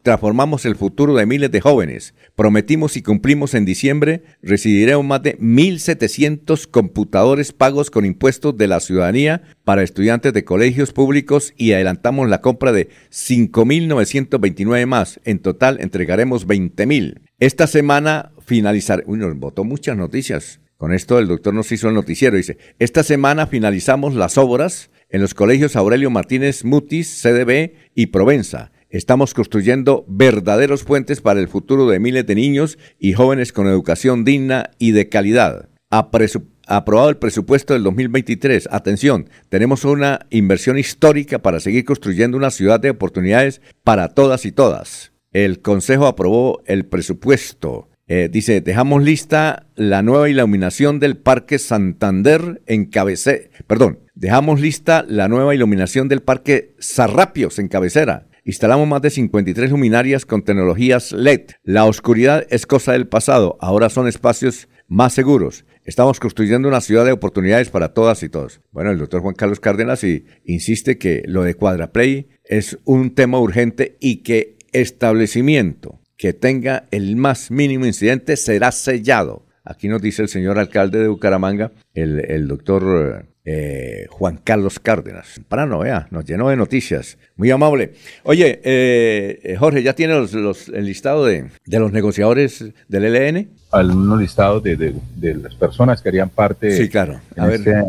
transformamos el futuro de miles de jóvenes. Prometimos y cumplimos en diciembre, recibiremos más de 1.700 computadores pagos con impuestos de la ciudadanía para estudiantes de colegios públicos y adelantamos la compra de 5.929 más. En total entregaremos 20.000. Esta semana finalizar... Uy, nos votó muchas noticias. Con esto el doctor nos hizo el noticiero. Dice, esta semana finalizamos las obras en los colegios Aurelio Martínez Mutis, CDB y Provenza Estamos construyendo verdaderos puentes para el futuro de miles de niños y jóvenes con educación digna y de calidad. aprobado el presupuesto del 2023. Atención, tenemos una inversión histórica para seguir construyendo una ciudad de oportunidades para todas y todas. El Consejo aprobó el presupuesto. Eh, dice, dejamos lista la nueva iluminación del Parque Santander en cabecera. Perdón, dejamos lista la nueva iluminación del Parque Zarrapios en cabecera. Instalamos más de 53 luminarias con tecnologías LED. La oscuridad es cosa del pasado, ahora son espacios más seguros. Estamos construyendo una ciudad de oportunidades para todas y todos. Bueno, el doctor Juan Carlos Cárdenas insiste que lo de Cuadraplay es un tema urgente y que establecimiento que tenga el más mínimo incidente será sellado. Aquí nos dice el señor alcalde de Bucaramanga, el, doctor eh, Juan Carlos Cárdenas. Para no, vea, nos llenó de noticias. Muy amable. Oye, eh, Jorge, ¿ya tiene los, el listado de, de, los negociadores del ELN? Algunos listados de, de, las personas que harían parte sí, claro. A ver. Esta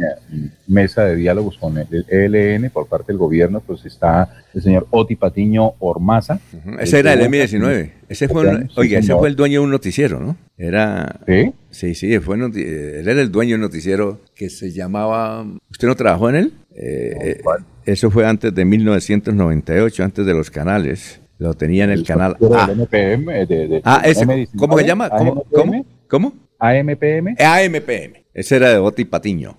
mesa de diálogos con el ELN por parte del gobierno, pues está el señor Oti Patiño Ormaza. Ese era el M19. Ese fue, oiga, ese fue el dueño de un noticiero, ¿no? Era. ¿Sí? Sí, sí, fue, él era el dueño de un noticiero que se llamaba. ¿Usted no trabajó en él? Eh, eso fue antes de 1998, antes de los canales. Lo tenía en el, canal A. MPM, de, ah, ese, ¿cómo se llama? ¿Cómo? ¿Cómo? ¿Cómo? AMPM. AMPM. Ese era de Oti Patiño.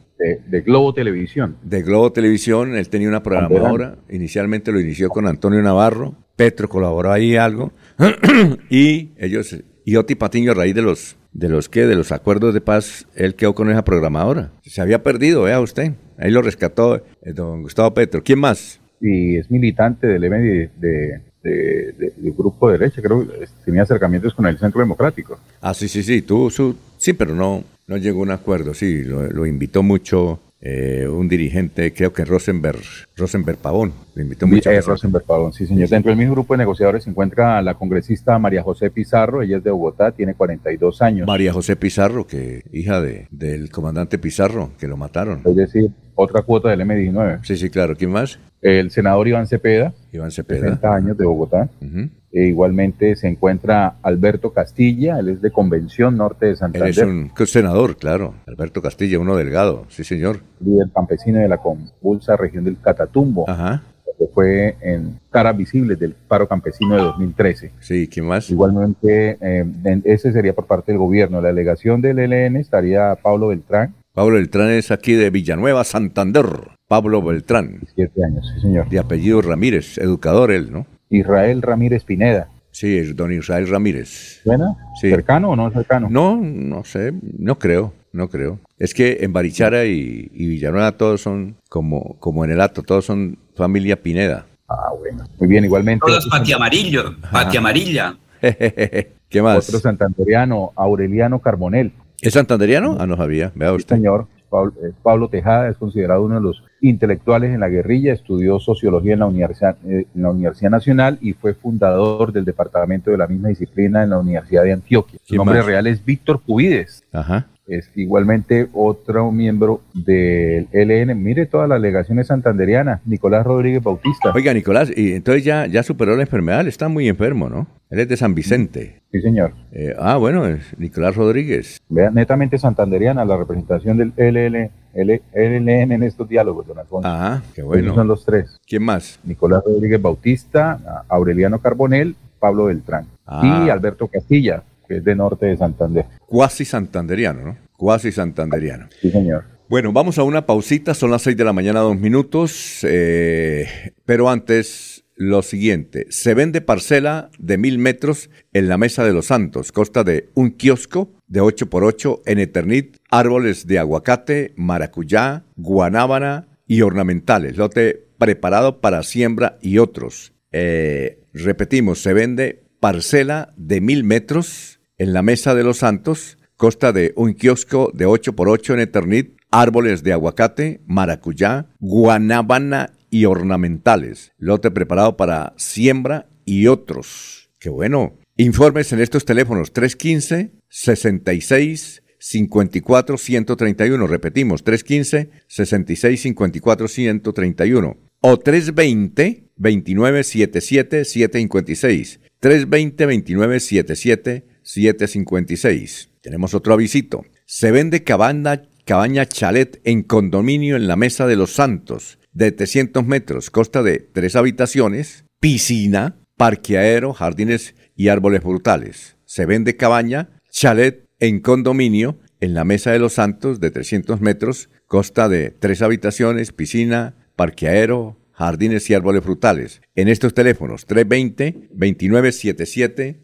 De, Globo Televisión. De Globo Televisión, él tenía una programadora. Inicialmente lo inició con Antonio Navarro. Petro colaboró ahí algo. y ellos, y Oti Patiño, a raíz de los de los que, de los acuerdos de paz, él quedó con esa programadora. Se había perdido, vea usted. Ahí lo rescató eh, don Gustavo Petro. ¿Quién más? Y es militante del M de, de, de, del grupo de derecha, creo que tenía acercamientos con el Centro Democrático. Ah, sí, sí, sí, tuvo su... Sí, pero no, no llegó a un acuerdo, sí, lo, lo invitó mucho eh, un dirigente, creo que Rosenberg, Rosenberg Pavón. Le invitó mucho eh, Rosenberg Pavón, sí, señor. Dentro del mismo grupo de negociadores se encuentra la congresista María José Pizarro, ella es de Bogotá, tiene 42 años. María José Pizarro, que hija de, del comandante Pizarro, que lo mataron. Es decir, otra cuota del M19. Sí, sí, claro. ¿Quién más? El senador Iván Cepeda, Iván Cepeda. 60 años de Bogotá. E igualmente se encuentra Alberto Castilla, él es de Convención Norte de Él Santander. es un senador, claro. Alberto Castilla, uno delgado. Sí, señor. líder campesino de la convulsa región del Catatumbo, Ajá. que fue en caras visibles del paro campesino de 2013. Sí, ¿quién más? Igualmente, eh, ese sería por parte del gobierno. La delegación del ELN estaría Pablo Beltrán, Pablo Beltrán es aquí de Villanueva, Santander. Pablo Beltrán. siete años, sí señor. De apellido Ramírez, educador él, ¿no? Israel Ramírez Pineda. Sí, es don Israel Ramírez. ¿Suena? Sí. ¿Cercano o no cercano? No, no sé, no creo, no creo. Es que en Barichara y, y Villanueva todos son como, como en el acto, todos son familia Pineda. Ah, bueno. Muy bien, igualmente. Todos pati amarillo, pati amarilla. ¿Qué más? Otro santanderiano, Aureliano Carbonel. ¿Es santanderiano? Ah, no sabía, vea Sí, usted. señor. Pablo, eh, Pablo Tejada es considerado uno de los intelectuales en la guerrilla, estudió sociología en la, Universidad, eh, en la Universidad Nacional y fue fundador del departamento de la misma disciplina en la Universidad de Antioquia. Su ¿Quién nombre más? real es Víctor Cubides. Ajá. Es igualmente otro miembro del LN. Mire todas las alegaciones santanderianas. Nicolás Rodríguez Bautista. Oiga, Nicolás, y entonces ya, ya superó la enfermedad, está muy enfermo, ¿no? Él es de San Vicente. Sí, señor. Eh, ah, bueno, es Nicolás Rodríguez. Vean, netamente santanderiana la representación del LL, L- LLN en estos diálogos, don Alfonso. Ah, qué Esos bueno. son los tres. ¿Quién más? Nicolás Rodríguez Bautista, Aureliano Carbonel, Pablo Beltrán Ah. y Alberto Castilla, que es de norte de Santander. Cuasi santanderiano, ¿no? Cuasi santanderiano. Sí, señor. Bueno, vamos a una pausita, son las 6 de la mañana, dos minutos, eh, pero antes lo siguiente, se vende parcela de mil metros en la Mesa de los Santos, costa de un kiosco de 8x8 en Eternit, árboles de aguacate, maracuyá, guanábana y ornamentales, lote preparado para siembra y otros. Eh, repetimos, se vende parcela de mil metros en la Mesa de los Santos, costa de un kiosco de 8x8 en Eternit, árboles de aguacate, maracuyá, guanábana y ornamentales. Lote preparado para siembra y otros. ¡Qué bueno! Informes en estos teléfonos 315 66 54 131. Repetimos, 315 66 54 131. O 320 29 77 756. 320 29 77 756. Tenemos otro avisito. Se vende cabaña, cabaña chalet en condominio en la Mesa de los Santos, de 300 metros, costa de tres habitaciones, piscina, parqueadero, jardines y árboles frutales. Se vende cabaña, chalet en condominio en la Mesa de los Santos, de 300 metros, costa de tres habitaciones, piscina, parqueadero, jardines y árboles frutales. En estos teléfonos 320-2977,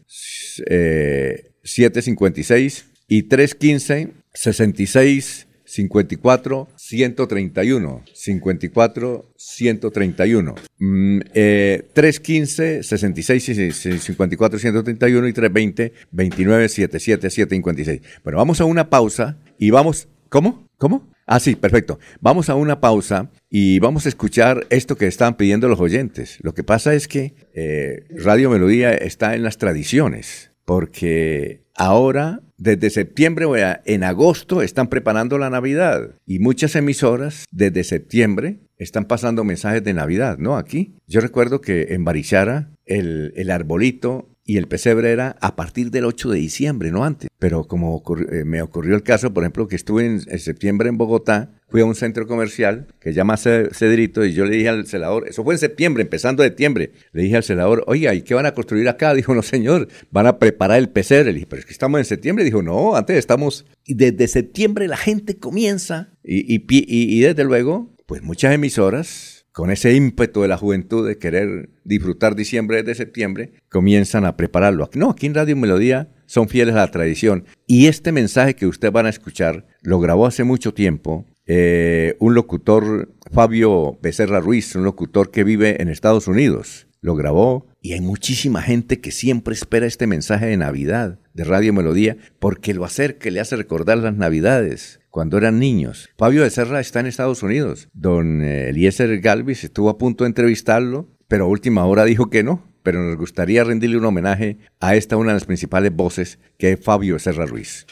eh, 756 y 315-66 54 131 54 131 mm, eh, 315 66 y 54 131 y 320 29 77 756 bueno vamos a una pausa y vamos ¿cómo? ¿cómo? Ah, sí, perfecto. Vamos a una pausa y vamos a escuchar esto que están pidiendo los oyentes. Lo que pasa es que eh, Radio Melodía está en las tradiciones, porque ahora, desde septiembre o en agosto, están preparando la Navidad y muchas emisoras desde septiembre están pasando mensajes de Navidad, ¿no? Aquí. Yo recuerdo que en Barichara el, el arbolito y el pesebre era a partir del 8 de diciembre, no antes. Pero como eh, me ocurrió el caso, por ejemplo, que estuve en, en septiembre en Bogotá, fui a un centro comercial que llama Ce- Cedrito y yo le dije al celador, eso fue en septiembre, empezando septiembre, le dije al celador, oiga, ¿y qué van a construir acá? Dijo, no señor, van a preparar el pesebre. Le dije, pero es que estamos en septiembre. Dijo, no, antes estamos... Y desde septiembre la gente comienza y, y y- y desde luego, pues muchas emisoras con ese ímpetu de la juventud de querer disfrutar diciembre desde septiembre, comienzan a prepararlo. No, aquí en Radio Melodía son fieles a la tradición. Y este mensaje que ustedes van a escuchar lo grabó hace mucho tiempo eh, un locutor, Fabio Becerra Ruiz, un locutor que vive en Estados Unidos. Lo grabó y hay muchísima gente que siempre espera este mensaje de Navidad de Radio Melodía porque lo acerca, le hace recordar las Navidades cuando eran niños. Fabio Becerra está en Estados Unidos. Don eh, Eliezer Galvis estuvo a punto de entrevistarlo, pero a última hora dijo que no. Pero nos gustaría rendirle un homenaje a esta una de las principales voces que es Fabio Becerra Ruiz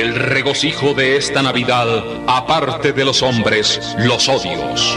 el regocijo de esta Navidad aparte de los hombres los odios,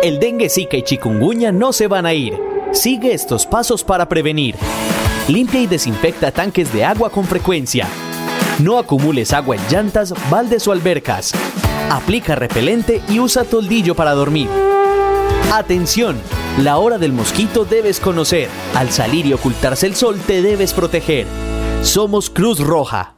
El dengue, zika y chikungunya no se van a ir. Sigue estos pasos para prevenir. Limpia y desinfecta tanques de agua con frecuencia. No acumules agua en llantas, baldes o albercas. Aplica repelente y usa toldillo para dormir. Atención, la hora del mosquito debes conocer. Al salir y ocultarse el sol te debes proteger. Somos Cruz Roja.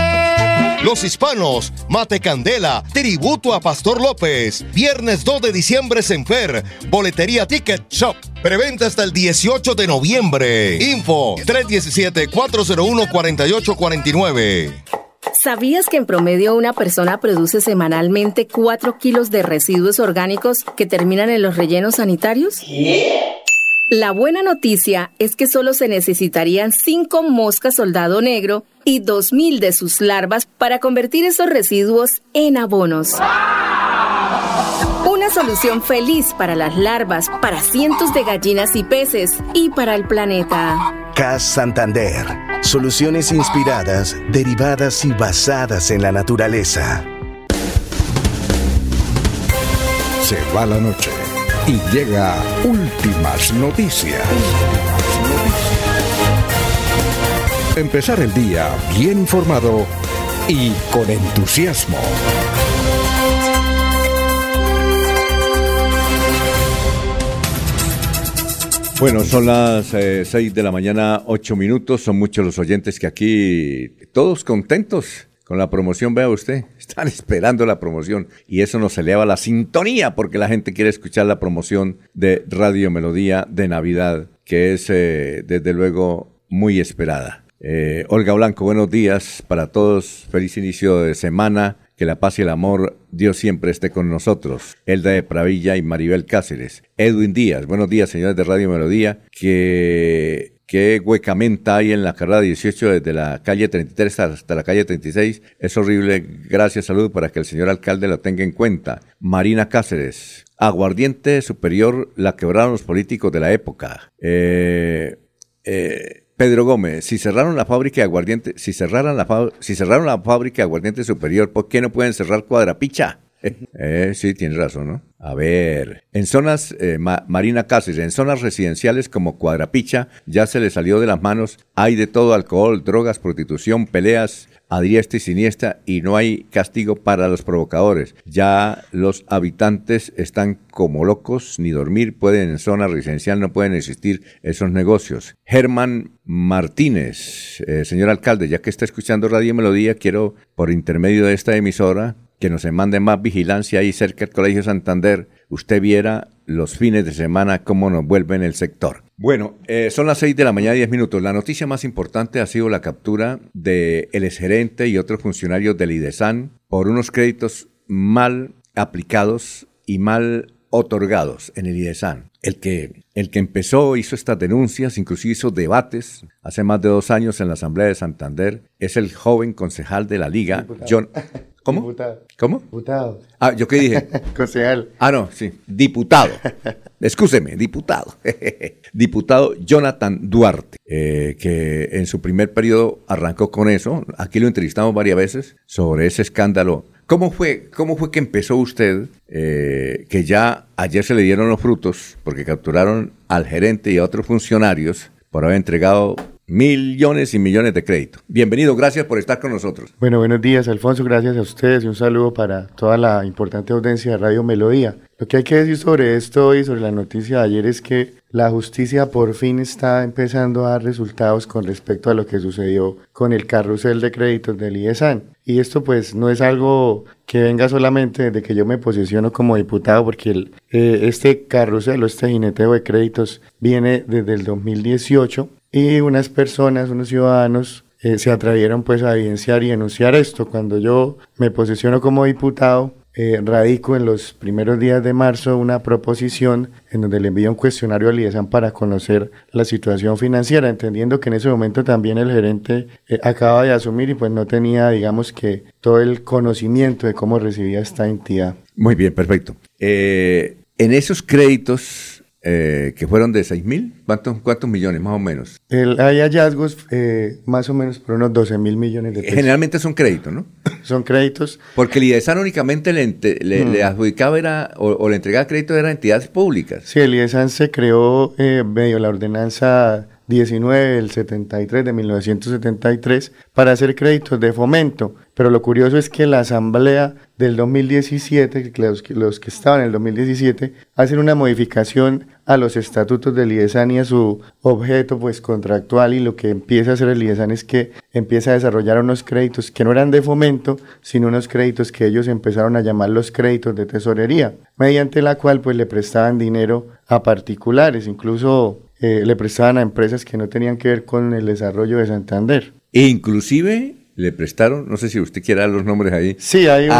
Los hispanos, Mate Candela, tributo a Pastor López. Viernes 2 de diciembre en Fer, Boletería Ticket Shop. Preventa hasta el 18 de noviembre. Info 317-401-4849. ¿Sabías que en promedio una persona produce semanalmente 4 kilos de residuos orgánicos que terminan en los rellenos sanitarios? ¿Qué? La buena noticia es que solo se necesitarían 5 moscas soldado negro y 2.000 de sus larvas para convertir esos residuos en abonos. Una solución feliz para las larvas, para cientos de gallinas y peces y para el planeta. CAS Santander. Soluciones inspiradas, derivadas y basadas en la naturaleza. Se va la noche y llega últimas noticias. Empezar el día bien informado y con entusiasmo. Bueno, son las 6 eh, de la mañana, 8 minutos. Son muchos los oyentes que aquí, todos contentos con la promoción, vea usted, están esperando la promoción y eso nos eleva la sintonía porque la gente quiere escuchar la promoción de Radio Melodía de Navidad, que es eh, desde luego muy esperada. Eh, Olga Blanco, buenos días para todos, feliz inicio de semana, que la paz y el amor Dios siempre esté con nosotros. Elda de Pravilla y Maribel Cáceres. Edwin Díaz, buenos días señores de Radio Melodía, que qué huecamenta hay en la carrera 18 desde la calle 33 hasta la calle 36. Es horrible. Gracias, salud, para que el señor alcalde lo tenga en cuenta. Marina Cáceres. Aguardiente superior la quebraron los políticos de la época. Eh, eh, Pedro Gómez, si cerraron la fábrica de aguardiente, si cerraran la, si cerraron la fábrica de aguardiente superior, ¿por qué no pueden cerrar Cuadrapicha? Eh, sí, tiene razón, ¿no? A ver, en zonas, eh, Marina Cáceres, en zonas residenciales como Cuadrapicha, ya se le salió de las manos, hay de todo, alcohol, drogas, prostitución, peleas a diestra y siniestra y no hay castigo para los provocadores. Ya los habitantes están como locos, ni dormir pueden en zona residencial, no pueden existir esos negocios. Germán Martínez, eh, señor alcalde, ya que está escuchando Radio Melodía, quiero, por intermedio de esta emisora, que nos mande más vigilancia ahí cerca del Colegio Santander, usted viera los fines de semana cómo nos vuelve en el sector. Bueno, eh, son las 6 de la mañana, 10 minutos. La noticia más importante ha sido la captura de el exgerente y otros funcionarios del IDESAN por unos créditos mal aplicados y mal otorgados en el IDESAN. El que, el que empezó, hizo estas denuncias, inclusive hizo debates hace más de dos años en la Asamblea de Santander, es el joven concejal de la Liga, John... ¿Cómo? Diputado. ¿Cómo? Diputado. Ah, ¿yo qué dije? Concejal. Ah, no, sí. Diputado. Excúseme, diputado. diputado Jonathan Duarte, eh, que en su primer periodo arrancó con eso. Aquí lo entrevistamos varias veces sobre ese escándalo. ¿Cómo fue, cómo fue que empezó usted, eh, que ya ayer se le dieron los frutos, porque capturaron al gerente y a otros funcionarios por haber entregado millones y millones de crédito. Bienvenido, gracias por estar con nosotros. Bueno, buenos días, Alfonso, gracias a ustedes y un saludo para toda la importante audiencia de Radio Melodía. Lo que hay que decir sobre esto y sobre la noticia de ayer es que la justicia por fin está empezando a dar resultados con respecto a lo que sucedió con el carrusel de créditos del IESAN. Y esto pues no es algo que venga solamente de que yo me posiciono como diputado, porque el, eh, este carrusel o este jineteo de créditos viene desde el 2018 y unas personas, unos ciudadanos, eh, se atrevieron pues a evidenciar y denunciar esto. Cuando yo me posiciono como diputado, eh, radico en los primeros días de marzo una proposición en donde le envío un cuestionario al IESAN para conocer la situación financiera, entendiendo que en ese momento también el gerente eh, acaba de asumir y pues no tenía, digamos que, todo el conocimiento de cómo recibía esta entidad. Muy bien, perfecto. en esos créditos eh, que fueron de 6 mil, ¿Cuántos, ¿cuántos millones más o menos? hay hallazgos eh, más o menos por unos 12 mil millones de pesos. Generalmente son créditos, ¿no? son créditos. Porque el IDESAN únicamente le, le, mm. adjudicaba era, o, le entregaba crédito a entidades públicas. Sí, el IDESAN se creó eh, medio la ordenanza 19 del 73 de 1973 para hacer créditos de fomento. Pero lo curioso es que la asamblea del 2017, los, que estaban en el 2017, hacen una modificación a los estatutos del IESAN y a su objeto pues contractual y lo que empieza a hacer el IESAN es que empieza a desarrollar unos créditos que no eran de fomento, sino unos créditos que ellos empezaron a llamar los créditos de tesorería, mediante la cual pues le prestaban dinero a particulares, incluso eh, le prestaban a empresas que no tenían que ver con el desarrollo de Santander. E inclusive le prestaron, no sé si usted quiere dar los nombres ahí. Sí, hay un...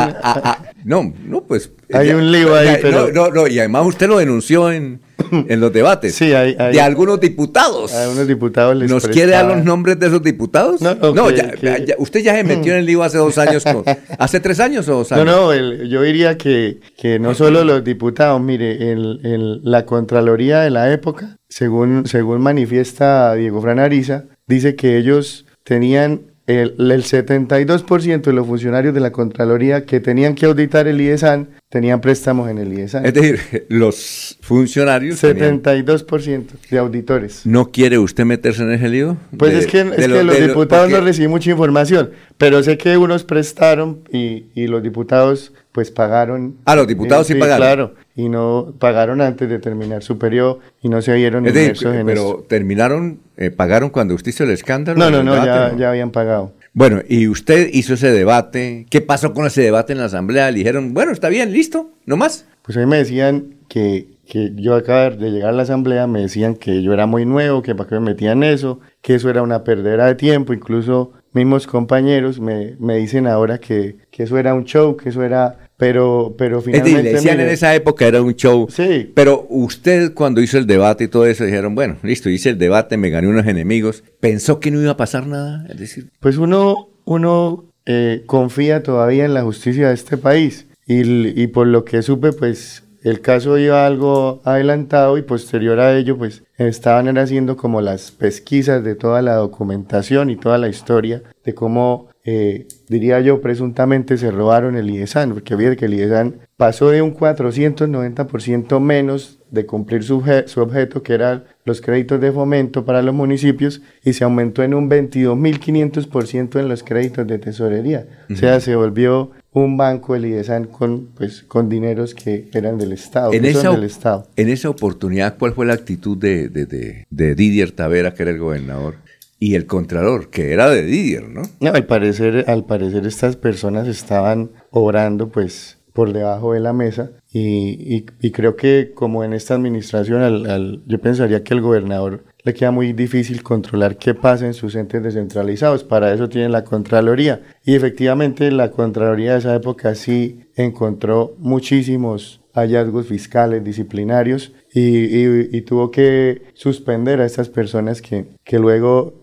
no, no, pues... Hay un lío ahí, pero... No, no, y además usted lo denunció en, en los debates. Sí, hay, De algunos diputados. A algunos diputados les ¿Nos quiere dar los nombres de esos diputados? No, no ya, usted ya se metió en el lío hace dos años. ¿Hace tres años o dos años? No, no, yo diría que, que no solo los diputados, mire, el, la Contraloría de la época, según, según manifiesta Diego Franariza, dice que ellos tenían el, el 72% de los funcionarios de la Contraloría que tenían que auditar el IESAN tenían préstamos en el IESAN. Es decir, los funcionarios... 72% de auditores. ¿No quiere usted meterse en ese lío? Pues es que, es que los diputados no reciben mucha información, pero sé que unos prestaron y, y los diputados pues pagaron. Ah, los diputados sí, pagaron. Claro, y no pagaron antes de terminar su periodo y no se vieron es decir, Pero terminaron, eh, pagaron cuando usted hizo el escándalo. No, no, no, ya, ya habían pagado. Bueno, y usted hizo ese debate. ¿Qué pasó con ese debate en la asamblea? Le dijeron, bueno, está bien, listo, no más. Pues mí me decían que, que yo acababa de llegar a la asamblea, me decían que yo era muy nuevo, que para qué me metían eso, que eso era una perdera de tiempo, incluso mismos compañeros me, me dicen ahora que, que eso era un show, que eso era pero, pero finalmente. le decían en esa época era un show. Sí. Pero usted, cuando hizo el debate y todo eso, dijeron, bueno, listo, hice el debate, me gané unos enemigos. ¿Pensó que no iba a pasar nada? Es decir. Pues uno, uno eh, confía todavía en la justicia de este país. Y, y por lo que supe, pues el caso iba algo adelantado y posterior a ello, pues estaban haciendo como las pesquisas de toda la documentación y toda la historia de cómo eh, diría yo, presuntamente se robaron el IESAN, porque había que el IESAN pasó de un 490% menos de cumplir su, su, objeto, que eran los créditos de fomento para los municipios, y se aumentó en un 22.500% en los créditos de tesorería. O sea, se volvió un banco el IESAN con, pues, con dineros que eran del Estado. En, esa, del Estado. en esa oportunidad, ¿cuál fue la actitud de, de, de, de Didier Tavera, que era el gobernador? y el Contralor, que era de Didier, ¿no? No, al parecer, al parecer estas personas estaban obrando pues por debajo de la mesa y, y, creo que como en esta administración al, yo pensaría que el gobernador le queda muy difícil controlar qué pasa en sus entes descentralizados. Para eso tienen la Contraloría. Y efectivamente la Contraloría de esa época sí encontró muchísimos hallazgos fiscales, disciplinarios, y, tuvo que suspender a estas personas que, que luego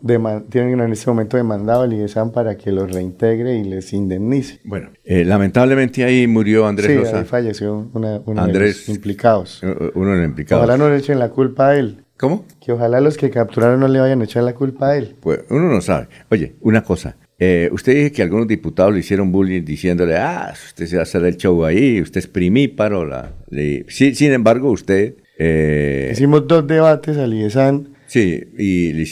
tienen en este momento demandado al IESAN para que los reintegre y les indemnice. Bueno, eh, lamentablemente ahí murió Andrés sí, ahí falleció uno de los implicados. Uno de los implicados. Ojalá no le echen la culpa a él. ¿Cómo? Que ojalá los que capturaron no le vayan a echar la culpa a él. Pues uno no sabe. Oye, una cosa. Eh, usted dice que algunos diputados le hicieron bullying diciéndole, ah, usted se va a hacer el show ahí, usted es primíparo. La, sin embargo, usted... Eh, Hicimos dos debates al IESAN. Sí, y,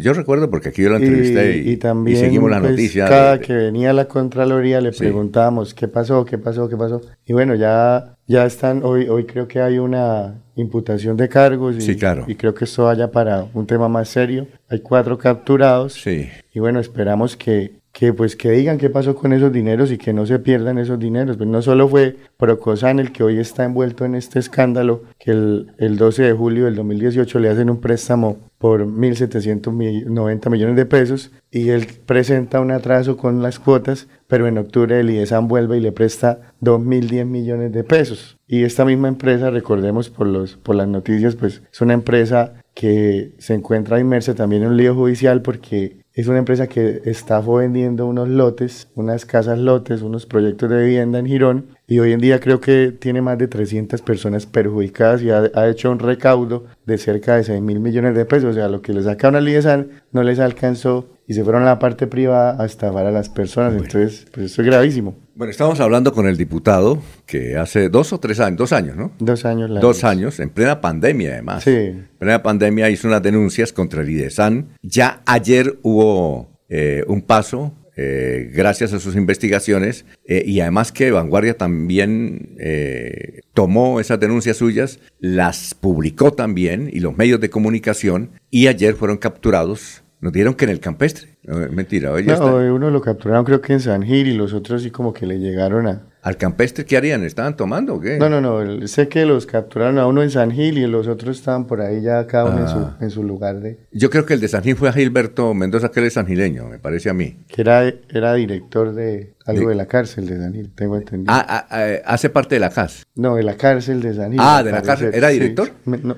yo recuerdo porque aquí yo la entrevisté y, también, seguimos la pues, noticia. Cada que venía la Contraloría le preguntábamos qué pasó, qué pasó, qué pasó. Y bueno, ya, ya están, hoy, hoy creo que hay una imputación de cargos y, sí, claro. y creo que esto vaya para un tema más serio. Hay cuatro capturados. Sí. Y bueno, esperamos que, que pues que digan qué pasó con esos dineros y que no se pierdan esos dineros. Pues no solo fue Procosan el que hoy está envuelto en este escándalo, que el, el 12 de julio del 2018 le hacen un préstamo por 1.790 millones de pesos y él presenta un atraso con las cuotas, pero en octubre el IESAN vuelve y le presta 2.010 millones de pesos. Y esta misma empresa, recordemos por, los, por las noticias, pues es una empresa que se encuentra inmersa también en un lío judicial porque es una empresa que está vendiendo unos lotes, unas casas lotes, unos proyectos de vivienda en Girón y hoy en día creo que tiene más de 300 personas perjudicadas y ha, hecho un recaudo de cerca de 6 mil millones de pesos. O sea, lo que le sacaron al IESAN no les alcanzó y se fueron a la parte privada a estafar a las personas. Entonces, pues eso es gravísimo. Bueno, estamos hablando con el diputado que hace dos o tres años, dos años, ¿no? Dos años. dos años, en plena pandemia además. Sí. En plena pandemia hizo unas denuncias contra el IDESAN. Ya ayer hubo eh, un paso eh, gracias a sus investigaciones eh, y además que Vanguardia también tomó esas denuncias suyas, las publicó también y los medios de comunicación y ayer fueron capturados nos dieron que en el campestre. mentira, oye. No, uno lo capturaron creo que en San Gil y los otros sí como que le llegaron a, ¿Al campestre qué harían? ¿Estaban tomando o qué? No, no, no. Sé que los capturaron a uno en San Gil y los otros estaban por ahí ya cada uno en, su, ah. en, su, lugar de... Yo creo que el de San Gil fue a Gilberto Mendoza, que él es sangileño, me parece a mí. Que era, era director de algo de, la cárcel de San Gil, tengo entendido. Ah, ah, ah hace parte de la CAS. No, de la cárcel de San Gil. Ah, de la cárcel. ¿Era director?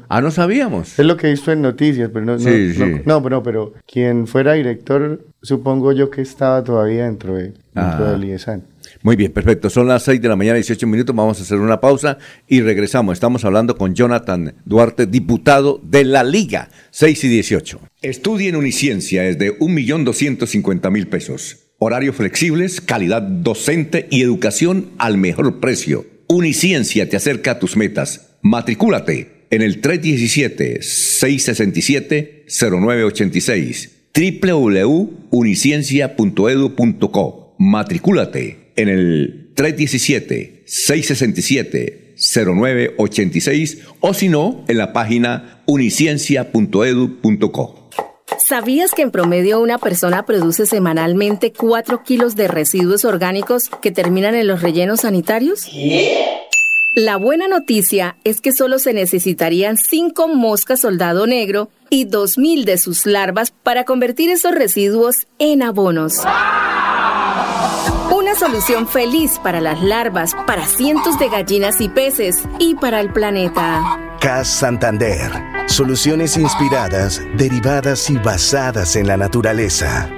ah, no sabíamos. Es lo que he visto en noticias, pero no... Sí, no, sí. no, pero, pero quien fuera director, supongo yo que estaba todavía dentro, de, dentro del IESAN. Muy bien, perfecto. Son las 6 de la mañana, 18 minutos. Vamos a hacer una pausa y regresamos. Estamos hablando con Jonathan Duarte, diputado de la Liga, 6 y 18. Estudia en Uniciencia es de 1.250.000 pesos. Horarios flexibles, calidad docente y educación al mejor precio. Uniciencia te acerca a tus metas. Matricúlate en el 317-667-0986 www.uniciencia.edu.co. Matricúlate en el 317-667-0986 o si no, en la página uniciencia.edu.co. ¿Sabías que en promedio una persona produce semanalmente 4 kilos de residuos orgánicos que terminan en los rellenos sanitarios? La buena noticia es que solo se necesitarían 5 moscas soldado negro y 2.000 de sus larvas para convertir esos residuos en abonos solución feliz para las larvas, para cientos de gallinas y peces y para el planeta. CAS Santander. Soluciones inspiradas, derivadas y basadas en la naturaleza.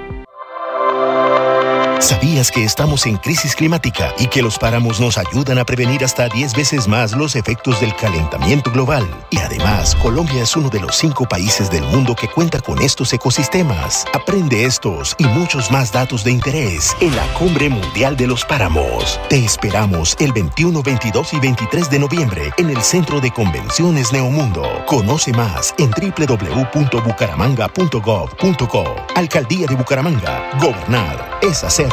¿Sabías que estamos en crisis climática y que los páramos nos ayudan a prevenir hasta 10 veces más los efectos del calentamiento global? Y además, Colombia es uno de los cinco países del mundo que cuenta con estos ecosistemas. Aprende estos y muchos más datos de interés en la Cumbre Mundial de los Páramos. Te esperamos el 21, 22 y 23 de noviembre en el Centro de Convenciones Neomundo. Conoce más en www.bucaramanga.gov.co. Alcaldía de Bucaramanga. Gobernar es hacer.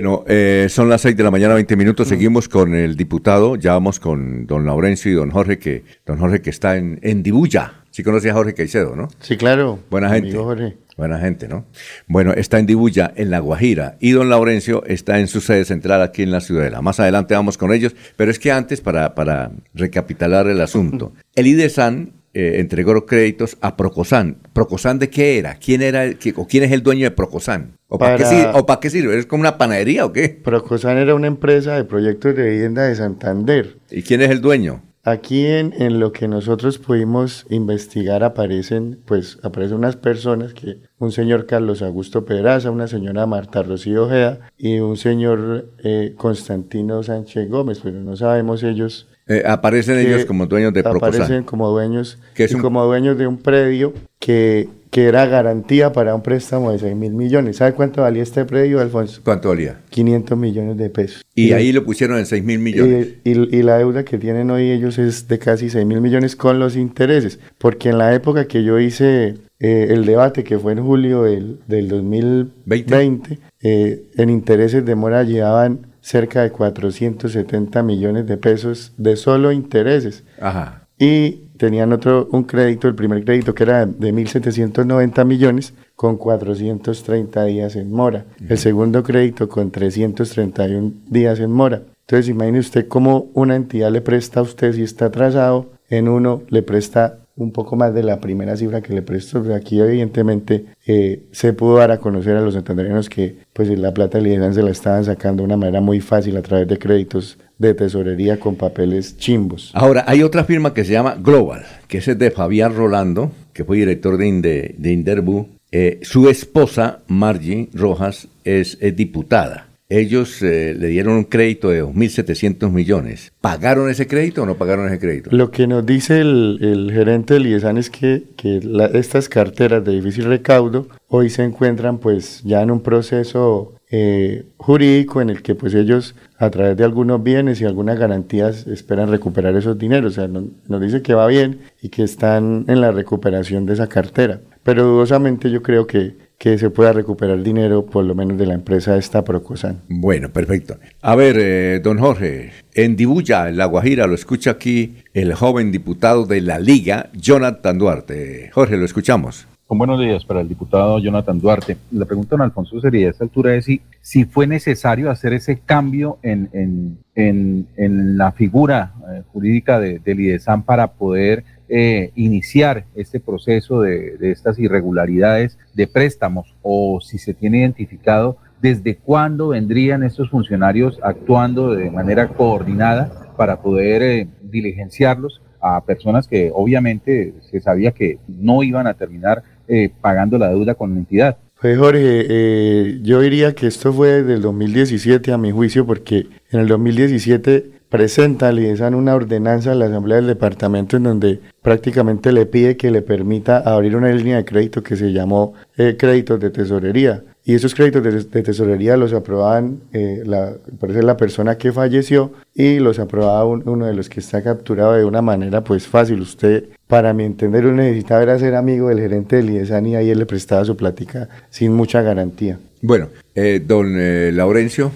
Bueno, eh, son las 6 de la mañana, 20 minutos. Seguimos con el diputado. Ya vamos con don Laurencio y don Jorge, que don Jorge que está en, en Dibuya. Sí conoce a Jorge Caicedo, ¿no? Sí, claro. Buena gente. Jorge. Buena gente, ¿no? Bueno, está en Dibuya, en La Guajira, y don Laurencio está en su sede central aquí en la Ciudadela. Más adelante vamos con ellos, pero es que antes, para, para recapitular el asunto, el IDESAN eh, entregó créditos a Procosan. ¿Procosan de qué era? ¿Quién era el, qué- o quién es el dueño de Procosan? ¿O para, Para- qué, sirve? ¿O para qué sirve? ¿Es como una panadería o qué? Procosan era una empresa de proyectos de vivienda de Santander. ¿Y quién es el dueño? Aquí en, en lo que nosotros pudimos investigar aparecen, pues aparecen unas personas que un señor Carlos Augusto Pedraza, una señora Marta Rocío Ojeda y un señor eh, Constantino Sánchez Gómez, pero no sabemos ellos. Eh, aparecen ellos como dueños de Procosan. Aparecen como dueños, Que es y un- como dueños de un predio que, que era garantía para un préstamo de 6 mil millones. ¿Sabe cuánto valía este predio, Alfonso? ¿Cuánto valía? 500 millones de pesos. Y ahí lo pusieron en 6 mil millones. Y, y- y la deuda que tienen hoy ellos es de casi 6 mil millones con los intereses. Porque en la época que yo hice eh, el debate, que fue en julio del, del 2020, eh, en intereses de mora llevaban cerca de 470 millones de pesos de solo intereses. Ajá. Y tenían otro, un crédito, el primer crédito que era de 1.790 millones con 430 días en mora. El segundo crédito con 331 días en mora. Entonces imagine usted cómo una entidad le presta a usted si está atrasado, en uno le presta un poco más de la primera cifra que le prestó. Pero aquí evidentemente eh, se pudo dar a conocer a los santandereanos que pues la plata de se la estaban sacando de una manera muy fácil a través de créditos de tesorería con papeles chimbos. Ahora, hay otra firma que se llama Global, que es de Fabián Rolando, que fue director de, Inde- de Inderbu. Eh, su esposa, Margie Rojas, es, es diputada. Ellos eh, le dieron un crédito de 2.700 millones. ¿Pagaron ese crédito o no pagaron ese crédito? Lo que nos dice el, el gerente del IESAN es que, que la- estas carteras de difícil recaudo hoy se encuentran pues ya en un proceso eh, jurídico en el que pues ellos a través de algunos bienes y algunas garantías esperan recuperar esos dineros. O sea, no- nos dice que va bien y que están en la recuperación de esa cartera. Pero dudosamente yo creo que, que se pueda recuperar dinero por lo menos de la empresa esta Procosan. Bueno, perfecto. A ver, eh, don Jorge, en Dibuya, en La Guajira, lo escucha aquí el joven diputado de la Liga, Jonathan Duarte. Jorge, lo escuchamos. Buenos días para el diputado Jonathan Duarte. La pregunta, don Alfonso, sería a esta altura es si, fue necesario hacer ese cambio en, en, en, en la figura eh, jurídica de, del IDESAN para poder eh, iniciar este proceso de, de estas irregularidades de préstamos o si se tiene identificado desde cuándo vendrían estos funcionarios actuando de manera coordinada para poder eh, diligenciarlos a personas que obviamente se sabía que no iban a terminar eh, pagando la deuda con la entidad. Pues Jorge, eh, yo diría que esto fue desde el 2017 a mi juicio porque en el 2017 presenta al IESAN una ordenanza a la Asamblea del Departamento en donde prácticamente le pide que le permita abrir una línea de crédito que se llamó eh, créditos de tesorería. Y esos créditos de, de tesorería los aprobaban, eh, la, parece la persona que falleció y los aprobaba un- uno de los que está capturado de una manera pues fácil. Usted, para mi entender, uno necesitaba era ser amigo del gerente del IESAN y ahí él le prestaba su plática sin mucha garantía. Bueno, eh, don eh, Laurencio.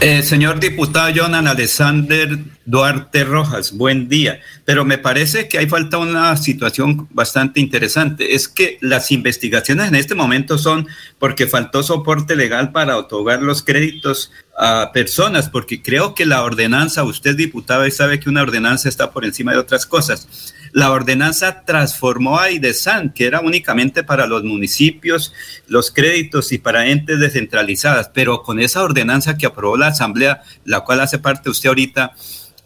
Eh, señor diputado Jonan Alexander Duarte Rojas, buen día. Pero me parece que hay falta una situación bastante interesante. Es que las investigaciones en este momento son porque faltó soporte legal para otorgar los créditos a personas, porque creo que la ordenanza, usted diputado sabe que una ordenanza está por encima de otras cosas. La ordenanza transformó a IDESAN, que era únicamente para los municipios, los créditos y para entes descentralizadas, pero con esa ordenanza que aprobó la Asamblea, la cual hace parte usted ahorita,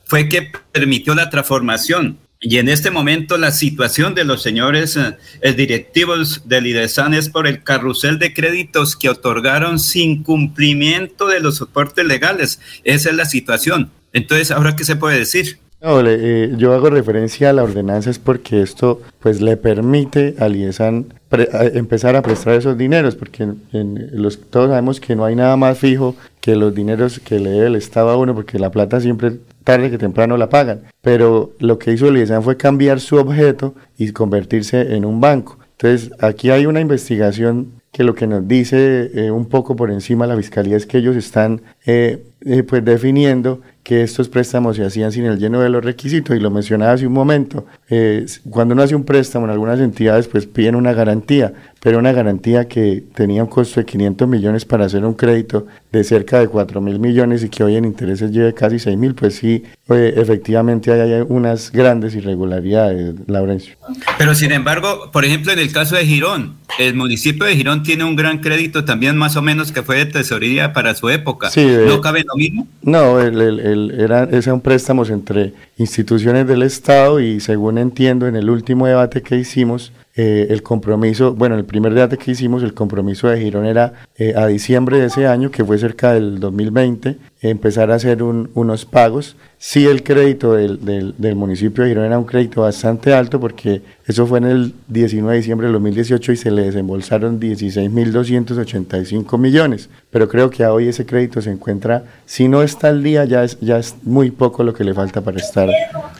fue que permitió la transformación. Y en este momento la situación de los señores eh, directivos del IDESAN es por el carrusel de créditos que otorgaron sin cumplimiento de los soportes legales. Esa es la situación. Entonces, ¿ahora qué se puede decir? No, le- eh, yo hago referencia a la ordenanza es porque esto pues le permite al IESAN pre- a- empezar a prestar esos dineros, porque en- en los, todos sabemos que no hay nada más fijo que los dineros que le debe el Estado a uno, porque la plata siempre tarde que temprano la pagan. Pero lo que hizo el fue cambiar su objeto y convertirse en un banco. Entonces, aquí hay una investigación que lo que nos dice eh, un poco por encima la Fiscalía es que ellos están eh, eh, pues definiendo que estos préstamos se hacían sin el lleno de los requisitos y lo mencionaba hace un momento. Eh, cuando uno hace un préstamo en algunas entidades pues piden una garantía, pero una garantía que tenía un costo de 500 millones para hacer un crédito de cerca de 4 mil millones y que hoy en intereses lleve casi 6 mil, pues sí, eh, efectivamente hay, unas grandes irregularidades, Laurencio. Pero sin embargo, por ejemplo, en el caso de Girón, el municipio de Girón tiene un gran crédito también más o menos que fue de tesorería para su época. ¿No cabe lo mismo? No, el, el, el, era, un préstamos entre instituciones del Estado y según entiendo en el último debate que hicimos, eh, el compromiso, bueno, el primer debate que hicimos, el compromiso de Girón era eh, a diciembre de ese año, que fue cerca del 2020, empezar a hacer unos pagos. Sí, el crédito del, del, del, municipio de Girón era un crédito bastante alto porque eso fue en el 19 de diciembre del 2018 y se le desembolsaron 16.285 millones. Pero creo que hoy ese crédito se encuentra, si no está al día, ya es, ya es muy poco lo que le falta para estar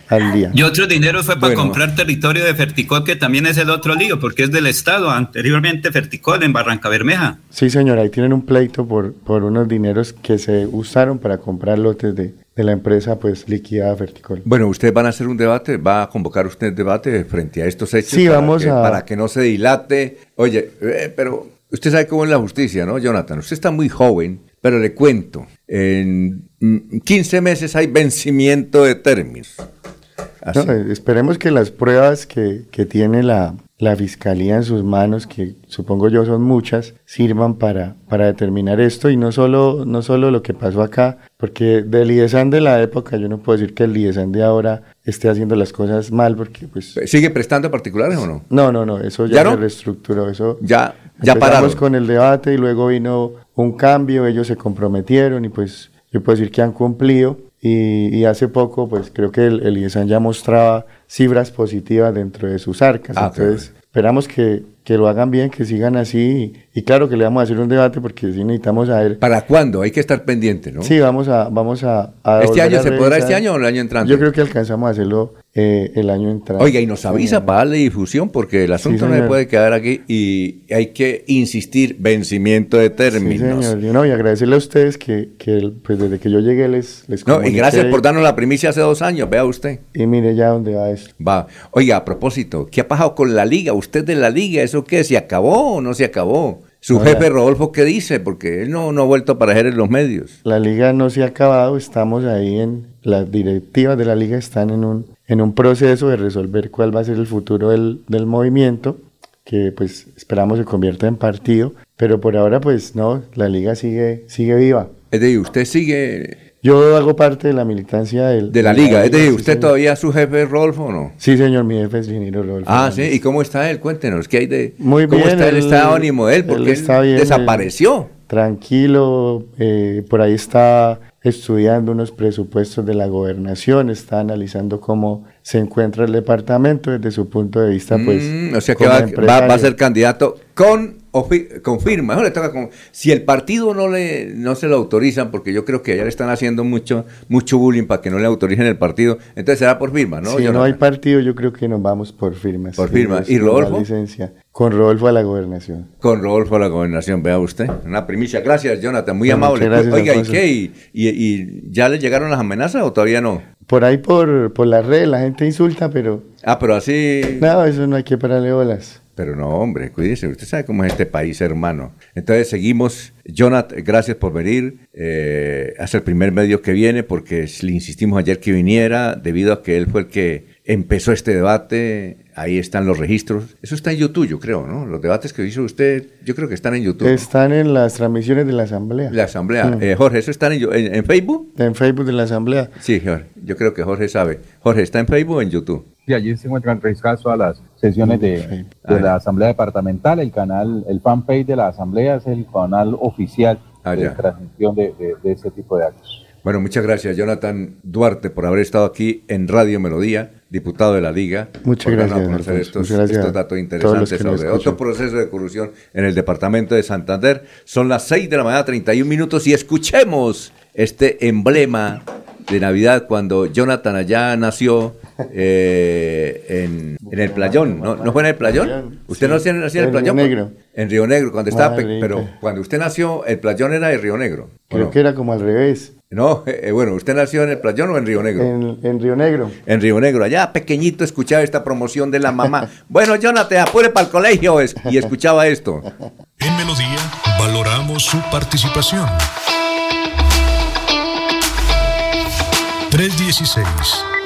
al día. Y otro dinero fue para comprar territorio de Ferticol, que también es el otro lío, porque es del Estado, anteriormente Ferticol en Barranca Bermeja. Sí, señor, ahí tienen un pleito por, por unos dineros que se usaron para comprar lotes de, de la empresa pues liquidada Ferticol. Bueno, ¿ustedes van a hacer un debate? ¿Va a convocar usted debate frente a estos hechos? Sí, para vamos que, a... Para que no se dilate. Oye, eh, pero usted sabe cómo es la justicia, ¿no, Jonathan? Usted está muy joven, pero le cuento, en 15 meses hay vencimiento de términos. No, esperemos que las pruebas que, que tiene la, la fiscalía en sus manos, que supongo yo son muchas, sirvan para, para determinar esto y no solo, no solo lo que pasó acá, porque del IESAN de la época yo no puedo decir que el IESAN de ahora esté haciendo las cosas mal porque pues... ¿Sigue prestando particulares o no? No, no, no, eso ya, ¿Ya no? se reestructuró, eso... Ya, ya pararon. con el debate y luego vino un cambio, ellos se comprometieron y pues yo puedo decir que han cumplido y, y hace poco pues creo que el, el IESAN ya mostraba cifras positivas dentro de sus arcas, Ah, entonces esperamos que, que lo hagan bien, que sigan así y, y claro que le vamos a hacer un debate porque sí necesitamos saber... ¿Para cuándo? Hay que estar pendiente, ¿no? Sí, vamos a... Vamos a, a ¿Este año se podrá este año o el año entrante? Yo creo que alcanzamos a hacerlo eh, el año entrante. Oiga, y nos avisa para darle difusión porque el asunto no se puede quedar aquí y hay que insistir, vencimiento de Sí, términos. señor. Y, no, y agradecerle a ustedes que, que, pues desde que yo llegué les, les no, y gracias por darnos la primicia hace dos años, vea usted. Y mire ya dónde va esto. Va. Oiga, a propósito, ¿qué ha pasado con la liga? ¿Usted de la liga, eso qué? ¿Se acabó o no se acabó? Su No, jefe. Rodolfo, ¿qué dice? Porque él no, no ha vuelto a aparecer en los medios. La liga no se ha acabado, estamos ahí en, las directivas de la liga están en un, en un proceso de resolver cuál va a ser el futuro del, del movimiento, que pues esperamos se convierta en partido, pero por ahora pues no, la liga sigue, sigue viva. Es decir, usted sigue Yo hago parte de la militancia del- de la liga. Es decir, ¿usted todavía es su jefe Rodolfo o no? Sí, señor, mi jefe es ingeniero Rodolfo Ah, sí. ¿Y cómo está él? Cuéntenos, ¿qué hay de. Muy ¿Cómo bien. está el estado ánimo de él? Porque él, está bien, desapareció. Tranquilo, eh, por ahí está estudiando unos presupuestos de la gobernación, está analizando cómo se encuentra el departamento desde su punto de vista, pues. Mm, o sea que va, va- va a ser candidato con con firma. Eso le toca con- si el partido no le no se lo autorizan, porque yo creo que allá le están haciendo mucho mucho bullying para que no le autoricen el partido, entonces será por firma, ¿no? si no hay partido, yo creo que nos vamos por firmas. Por Sí, firma. es ¿Y Rodolfo? licencia. Con Rodolfo a la gobernación. Con Rodolfo a la gobernación, vea usted. Una primicia. Gracias, Jonathan. Muy Bueno, amable. gracias, Oiga, ¿y qué? ¿Y, y, y ya le llegaron las amenazas o todavía no? Por ahí por, por la red la gente insulta, pero Ah, pero así. no, eso no hay que pararle bolas. Pero no, hombre, cuídese, usted sabe cómo es este país, hermano. Entonces seguimos. Jonathan, gracias por venir. Eh, es el primer medio que viene porque le insistimos ayer que viniera debido a que él fue el que empezó este debate. Ahí están los registros. Eso está en YouTube, yo creo, ¿no? Los debates que hizo usted, yo creo que están en YouTube. ¿no? Están en las transmisiones de la asamblea. La asamblea. Mm. Eh, Jorge, ¿eso está en, en- en Facebook? En Facebook de la asamblea. Sí, Jorge. Yo creo que Jorge sabe. Jorge, ¿está en Facebook o en YouTube? Y allí se encuentran registradas todas las sesiones de, de Ah, la Asamblea Departamental. El canal, el fanpage de la Asamblea es el canal oficial Ah, de ya. transmisión de, de, de ese tipo de actos. Bueno, muchas gracias, Jonathan Duarte, por haber estado aquí en Radio Melodía, diputado de la Liga. Muchas gracias, conocer estos, Muchas gracias estos datos interesantes sobre otro proceso de corrupción en el departamento de Santander. Son las 6 de la mañana, 31 minutos, y escuchemos este emblema de Navidad cuando Jonathan allá nació eh, en, en el playón, ¿no, ¿no fue en el playón? ¿Usted Sí. no nació, nació en el En Río playón? Negro. En Río Negro, cuando estaba, pero cuando usted nació, el playón era de Río Negro. ¿o Creo no? que era como al revés. No, eh, bueno, ¿usted nació en el playón o en Río Negro? En, en Río Negro. En Río Negro, allá pequeñito escuchaba esta promoción de la mamá. bueno, Jonathan, apure para el colegio es- y escuchaba esto. En Melodía valoramos su participación.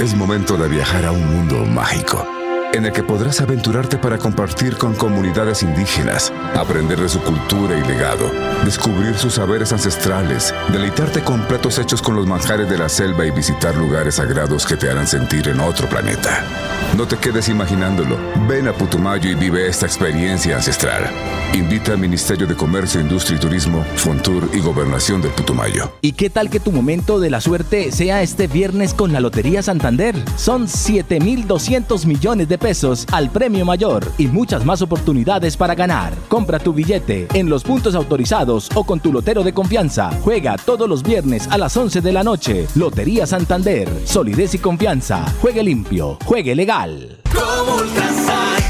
Es momento de viajar a un mundo mágico, en el que podrás aventurarte para compartir con comunidades indígenas, aprender de su cultura y legado, descubrir sus saberes ancestrales, deleitarte con platos hechos con los manjares de la selva y visitar lugares sagrados que te harán sentir en otro planeta. No te quedes imaginándolo. Ven a Putumayo y vive esta experiencia ancestral. Invita al Ministerio de Comercio, Industria y Turismo, Fontur y Gobernación del Putumayo. ¿Y qué tal que tu momento de la suerte sea este viernes con la Lotería Santander? Son 7.200 millones de pesos al premio mayor y muchas más oportunidades para ganar. Compra tu billete en los puntos autorizados o con tu lotero de confianza. Juega todos los viernes a las 11 de la noche. Lotería Santander. Solidez y confianza. Juegue limpio. Juegue legal.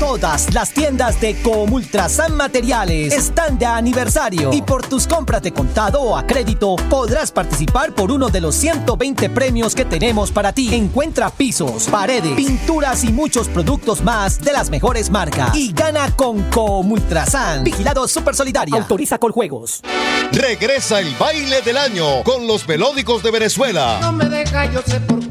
Todas las tiendas de Comultrasan Materiales están de aniversario y por tus compras de contado o a crédito podrás participar por uno de los 120 premios que tenemos para ti. Encuentra pisos, paredes, pinturas y muchos productos más de las mejores marcas y gana con Comultrasan. Vigilado Super Solidaria. Autoriza con juegos. Regresa el baile del año con los melódicos de Venezuela. No me deja, yo sé por qué.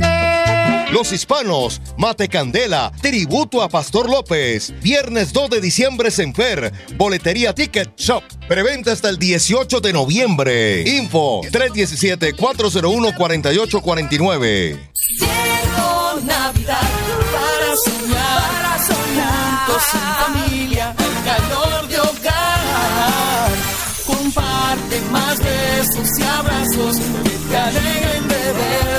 Los hispanos, Mate Candela, tributo a Pastor López. Viernes 2 de diciembre en Fer, Boletería Ticket Shop. Preventa hasta el 18 de noviembre. Info 317-401-4849. Llegó para para familia, calor de hogar. Comparte más y abrazos que te de verdad.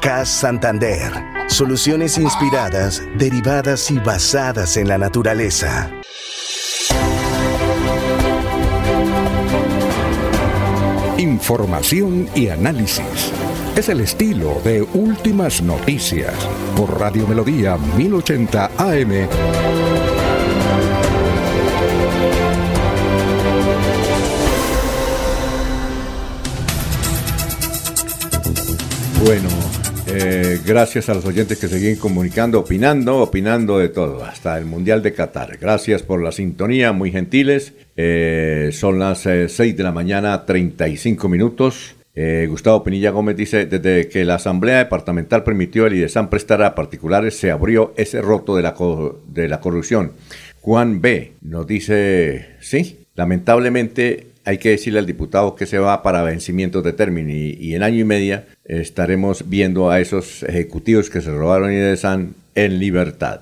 CAS Santander. Soluciones inspiradas, derivadas y basadas en la naturaleza. Información y análisis. Es el estilo de Últimas Noticias por Radio Melodía 1080 AM. Bueno, eh, gracias a los oyentes que siguen comunicando, opinando, opinando de todo, hasta el Mundial de Qatar. Gracias por la sintonía, muy gentiles. Eh, son las 6 de la mañana, 35 minutos. Eh, Gustavo Pinilla Gómez dice, desde que la Asamblea Departamental permitió el IDESAN prestar a particulares, se abrió ese roto de la, de la corrupción. Juan B. nos dice, sí, lamentablemente hay que decirle al diputado que se va para vencimientos de término y, y en año y media estaremos viendo a esos ejecutivos que se robaron IDESAN en libertad.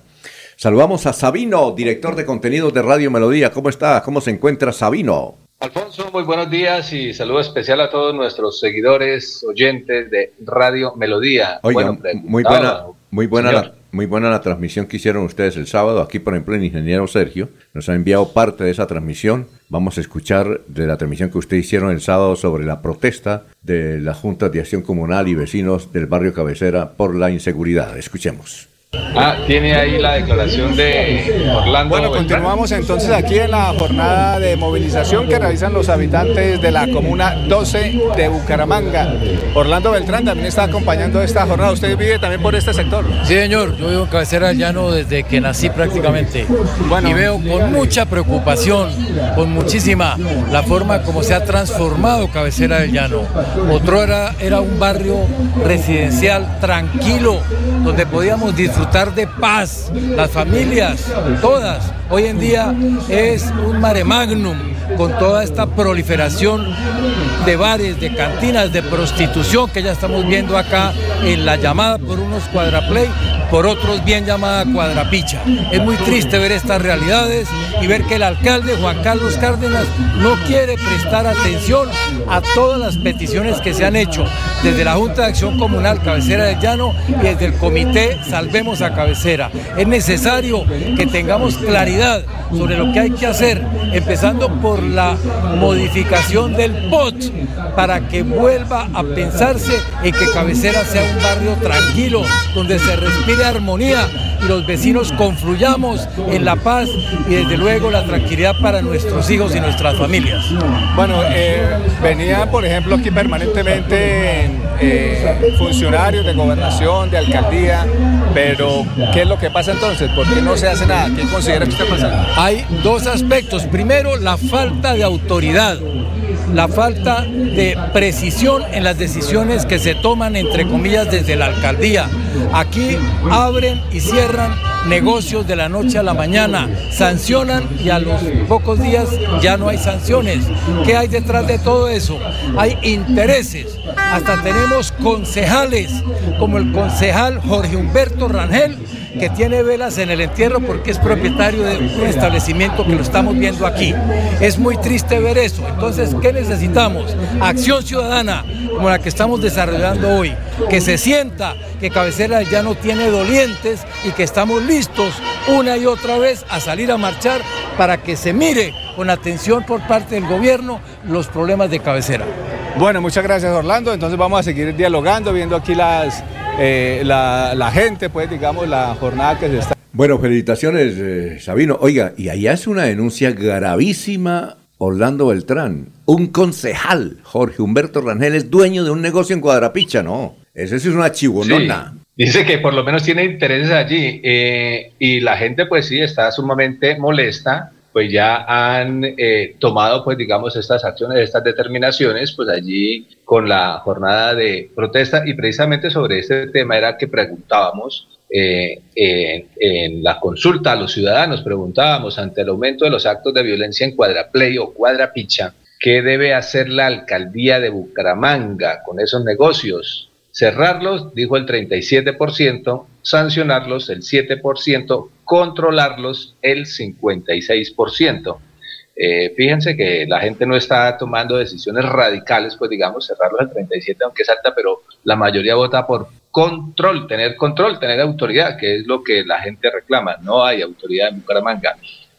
Saludamos a Sabino, director de contenidos de Radio Melodía. ¿Cómo está? ¿Cómo se encuentra Sabino? Alfonso, muy buenos días y saludo especial a todos nuestros seguidores, oyentes de Radio Melodía. Oiga, Bueno, muy buena, muy buena, la, muy buena la transmisión que hicieron ustedes el sábado. Aquí, por ejemplo, el ingeniero Sergio nos ha enviado parte de esa transmisión. Vamos a escuchar de la transmisión que ustedes hicieron el sábado sobre la protesta de las juntas de acción comunal y vecinos del barrio Cabecera por la inseguridad. Escuchemos. Ah, tiene ahí la declaración de Orlando. Bueno, continuamos entonces aquí en la jornada de movilización que realizan los habitantes de la comuna 12 de Bucaramanga. Orlando Beltrán también está acompañando esta jornada. ¿Usted vive también por este sector? Sí, señor. Yo vivo en Cabecera del Llano desde que nací prácticamente. Bueno. Y veo con mucha preocupación, con muchísima, la forma como se ha transformado Cabecera del Llano. Otro era, era un barrio residencial tranquilo, donde podíamos disfrutar de paz, las familias, todas. Hoy en día es un mare magnum con toda esta proliferación de bares, de cantinas, de prostitución que ya estamos viendo acá en la llamada por unos cuadraplay, por otros bien llamada cuadrapicha. Es muy triste ver estas realidades y ver que el alcalde Juan Carlos Cárdenas no quiere prestar atención a todas las peticiones que se han hecho desde la Junta de Acción Comunal Cabecera del Llano y desde el Comité Salvemos a Cabecera. Es necesario que tengamos claridad sobre lo que hay que hacer, empezando por la modificación del POT para que vuelva a pensarse en que Cabecera sea un barrio tranquilo, donde se respire armonía y los vecinos confluyamos en la paz y desde luego la tranquilidad para nuestros hijos y nuestras familias. Bueno, eh, venía por ejemplo aquí permanentemente eh, funcionarios de gobernación, de alcaldía, pero ¿qué es lo que pasa entonces? ¿Por qué no se hace nada? ¿Qué considera que está pasando? Hay dos aspectos. Primero, la falta de autoridad la falta de precisión en las decisiones que se toman, entre comillas, desde la alcaldía. Aquí abren y cierran negocios de la noche a la mañana, sancionan y a los pocos días ya no hay sanciones. ¿Qué hay detrás de todo eso? Hay intereses. Hasta tenemos concejales, como el concejal Jorge Humberto Rangel, que tiene velas en el entierro porque es propietario de un establecimiento que lo estamos viendo aquí. Es muy triste ver eso. Entonces, ¿qué necesitamos? Acción ciudadana como la que estamos desarrollando hoy. Que se sienta que Cabecera ya no tiene dolientes y que estamos listos una y otra vez a salir a marchar para que se mire con atención por parte del gobierno los problemas de cabecera. Bueno, muchas gracias Orlando. Entonces vamos a seguir dialogando, viendo aquí las eh, la, gente, pues digamos, la jornada que se está... Bueno, felicitaciones, eh, Sabino. Oiga, y ahí hace una denuncia gravísima Orlando Beltrán. Un concejal, Jorge Humberto Rangel, es dueño de un negocio en Cuadrapicha, ¿no? Ese sí es una chivonona. Dice que por lo menos tiene intereses allí eh, y la gente pues sí está sumamente molesta pues ya han eh, tomado, pues digamos, estas acciones, estas determinaciones, pues allí con la jornada de protesta y precisamente sobre este tema era que preguntábamos eh, en, la consulta a los ciudadanos, preguntábamos ante el aumento de los actos de violencia en Cuadraplay o Cuadrapicha, ¿qué debe hacer la alcaldía de Bucaramanga con esos negocios? Cerrarlos, dijo el 37%, sancionarlos el 7%, controlarlos el 56%. Eh, fíjense que la gente no está tomando decisiones radicales, pues digamos, cerrarlos el 37, aunque es pero la mayoría vota por control, tener control, tener autoridad, que es lo que la gente reclama. No hay autoridad en Bucaramanga.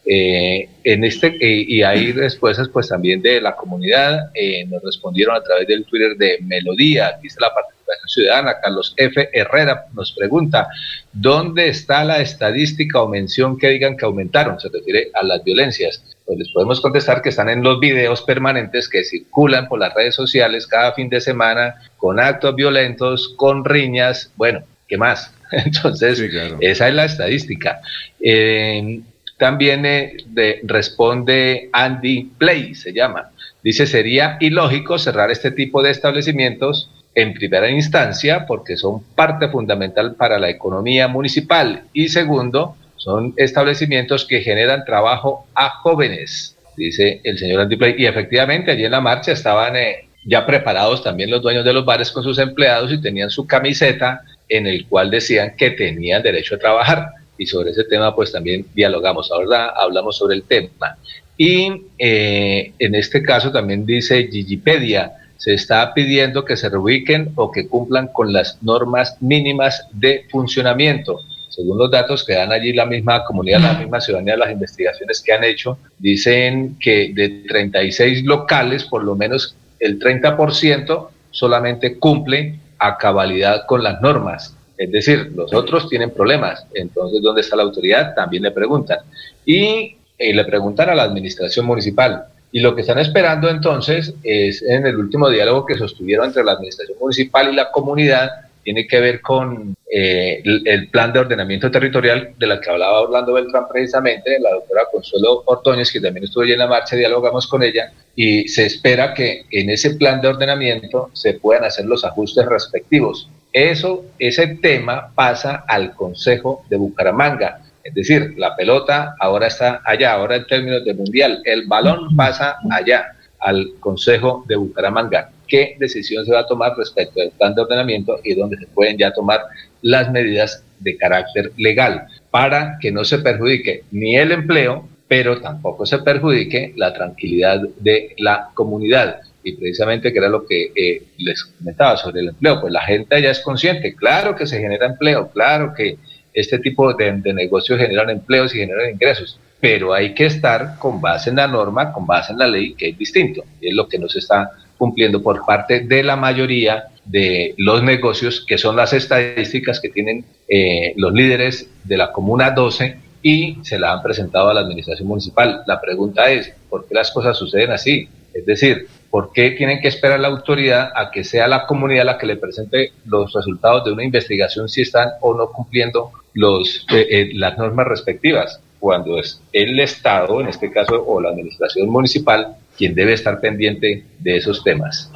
Eh, en este, eh, y hay respuestas pues también de la comunidad, eh, nos respondieron a través del Twitter de Melodía, dice la participación ciudadana, Carlos F. Herrera nos pregunta, ¿dónde está la estadística o mención que digan que aumentaron? Se refiere a las violencias. Pues les podemos contestar que están en los videos permanentes que circulan por las redes sociales cada fin de semana con actos violentos, con riñas, bueno, ¿qué más? Entonces, esa es la estadística. Eh, también eh, responde Andy Play, se llama. Dice, sería ilógico cerrar este tipo de establecimientos en primera instancia porque son parte fundamental para la economía municipal y segundo, son establecimientos que generan trabajo a jóvenes, dice el señor Andy Play. Y efectivamente allí en la marcha estaban eh, ya preparados también los dueños de los bares con sus empleados y tenían su camiseta en el cual decían que tenían derecho a trabajar y sobre ese tema pues también dialogamos. Ahora hablamos sobre el tema. Y eh, en este caso también dice Gigipedia, se está pidiendo que se reubiquen o que cumplan con las normas mínimas de funcionamiento. Según los datos que dan allí la misma comunidad, la misma ciudadanía, las investigaciones que han hecho, dicen que de 36 locales, por lo menos el 30% solamente cumple a cabalidad con las normas Es decir, los otros tienen problemas. Entonces, ¿dónde está la autoridad? También le preguntan. Y eh, le preguntan a la administración municipal. Y lo que están esperando entonces es en el último diálogo que sostuvieron entre la administración municipal y la comunidad, tiene que ver con eh, el, plan de ordenamiento territorial de la que hablaba Orlando Beltrán precisamente, la doctora Consuelo Ordóñez, que también estuvo allí en la marcha, dialogamos con ella, y se espera que en ese plan de ordenamiento se puedan hacer los ajustes respectivos. Eso, ese tema pasa al Consejo de Bucaramanga. Es decir, la pelota ahora está allá, ahora en términos de mundial, el balón pasa allá, al Consejo de Bucaramanga qué decisión se va a tomar respecto al plan de ordenamiento y dónde se pueden ya tomar las medidas de carácter legal para que no se perjudique ni el empleo, pero tampoco se perjudique la tranquilidad de la comunidad. Y precisamente que era lo que eh, les comentaba sobre el empleo, pues la gente ya es consciente, claro que se genera empleo, claro que este tipo de, negocios generan empleos y generan ingresos, pero hay que estar con base en la norma, con base en la ley, que es distinto, es lo que nos está cumpliendo por parte de la mayoría de los negocios, que son las estadísticas que tienen eh, los líderes de la Comuna 12 y se la han presentado a la Administración Municipal. La pregunta es, ¿por qué las cosas suceden así? Es decir, ¿por qué tienen que esperar la autoridad a que sea la comunidad la que le presente los resultados de una investigación si están o no cumpliendo los, eh, eh, las normas respectivas? Cuando es el Estado, en este caso, o la Administración Municipal, quien debe estar pendiente de esos temas.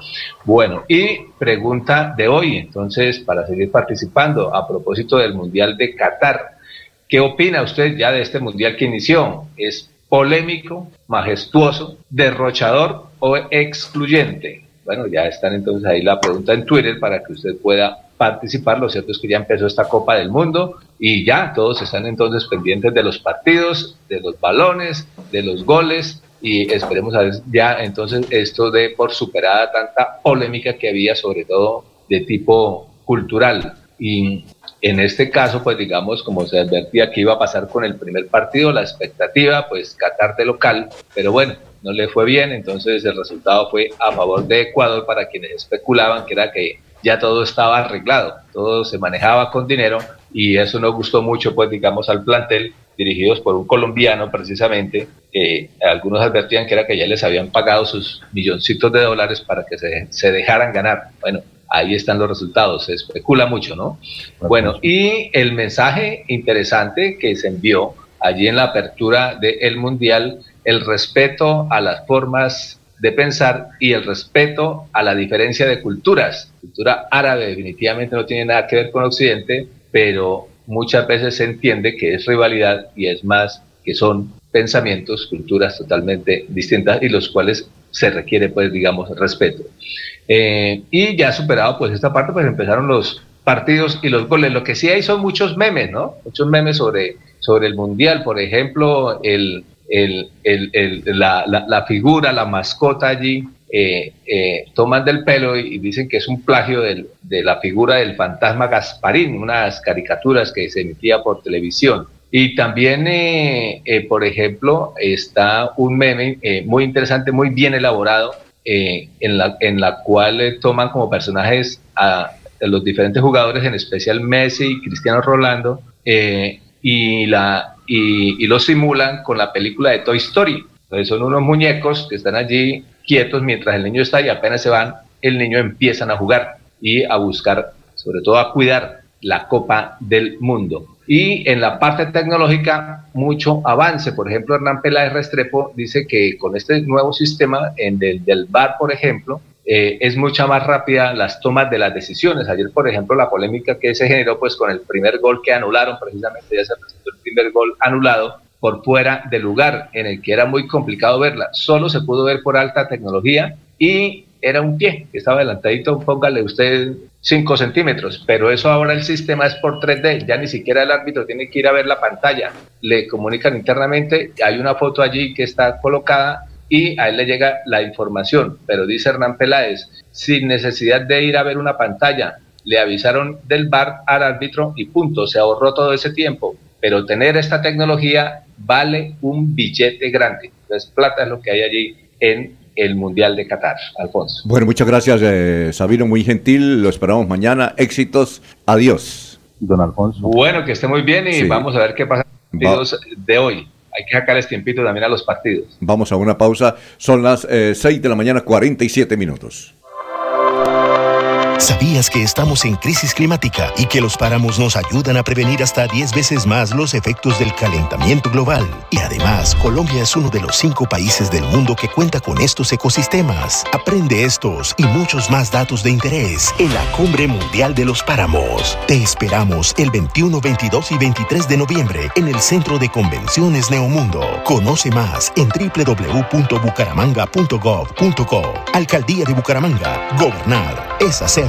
Bueno, y pregunta de hoy, entonces, para seguir participando, a propósito del Mundial de Qatar, ¿qué opina usted ya de este Mundial que inició? ¿Es polémico, majestuoso, derrochador o excluyente? Bueno, ya están entonces ahí la pregunta en Twitter para que usted pueda participar. Lo cierto es que ya empezó esta Copa del Mundo y ya todos están entonces pendientes de los partidos, de los balones, de los goles y esperemos a ver ya entonces esto de por superada tanta polémica que había, sobre todo de tipo cultural. Y en este caso, pues digamos, como se advertía que iba a pasar con el primer partido, la expectativa, pues Qatar de local, pero bueno, no le fue bien, entonces el resultado fue a favor de Ecuador para quienes especulaban que era que ya todo estaba arreglado, todo se manejaba con dinero y eso no gustó mucho, pues digamos, al plantel dirigidos por un colombiano precisamente, que algunos advertían que era que ya les habían pagado sus milloncitos de dólares para que se, se dejaran ganar. Bueno, ahí están los resultados, se especula mucho, ¿no? Bueno, y el mensaje interesante que se envió allí en la apertura del Mundial, el respeto a las formas de pensar y el respeto a la diferencia de culturas. cultura árabe definitivamente no tiene nada que ver con Occidente, pero muchas veces se entiende que es rivalidad y es más que son pensamientos, culturas totalmente distintas y los cuales se requiere, pues, digamos, respeto. Eh, y ya superado, pues, esta parte, pues empezaron los partidos y los goles. Lo que sí hay son muchos memes, ¿no? Muchos memes sobre, sobre el Mundial, por ejemplo, el, el, el, la, la, la, figura, la mascota allí eh, eh, toman del pelo y, dicen que es un plagio del, de la figura del fantasma Gasparín, unas caricaturas que se emitía por televisión. Y también, eh, eh, por ejemplo, está un meme muy interesante, muy bien elaborado, en, la, en la cual toman como personajes a, los diferentes jugadores, en especial Messi y Cristiano Rolando, y, la, y, y lo simulan con la película de Toy Story. Entonces son unos muñecos que están allí quietos mientras el niño está y apenas se van, el niño empiezan a jugar y a buscar, sobre todo a cuidar la Copa del Mundo. Y en la parte tecnológica, mucho avance. Por ejemplo, Hernán Peláez Restrepo dice que con este nuevo sistema en del, del VAR, por ejemplo, eh, es mucha más rápida las tomas de las decisiones. Ayer, por ejemplo, la polémica que se generó pues con el primer gol que anularon, precisamente ya se presentó el primer gol anulado, por fuera del lugar en el que era muy complicado verla. Solo se pudo ver por alta tecnología y era un pie que estaba adelantadito, póngale usted 5 centímetros, pero eso ahora el sistema es por 3D, ya ni siquiera el árbitro tiene que ir a ver la pantalla, le comunican internamente, hay una foto allí que está colocada y a él le llega la información, pero dice Hernán Peláez, sin necesidad de ir a ver una pantalla, le avisaron del bar al árbitro y punto, se ahorró todo ese tiempo, pero tener esta tecnología vale un billete grande. Entonces, plata es lo que hay allí en el Mundial de Qatar, Alfonso. Bueno, muchas gracias, eh, Sabino, muy gentil. Lo esperamos mañana. Éxitos. Adiós. don Alfonso. Bueno, que esté muy bien y vamos a ver qué pasa en los partidos de hoy. Hay que sacarles tiempito también a los partidos. Vamos a una pausa. Son las 6 de la mañana, 47 minutos. ¿Sabías que estamos en crisis climática y que los páramos nos ayudan a prevenir hasta 10 veces más los efectos del calentamiento global? Y además, Colombia es uno de los cinco países del mundo que cuenta con estos ecosistemas. Aprende estos y muchos más datos de interés en la Cumbre Mundial de los Páramos. Te esperamos el 21, 22 y 23 de noviembre en el Centro de Convenciones Neomundo. Conoce más en www.bucaramanga.gov.co. Alcaldía de Bucaramanga. Gobernar es hacer.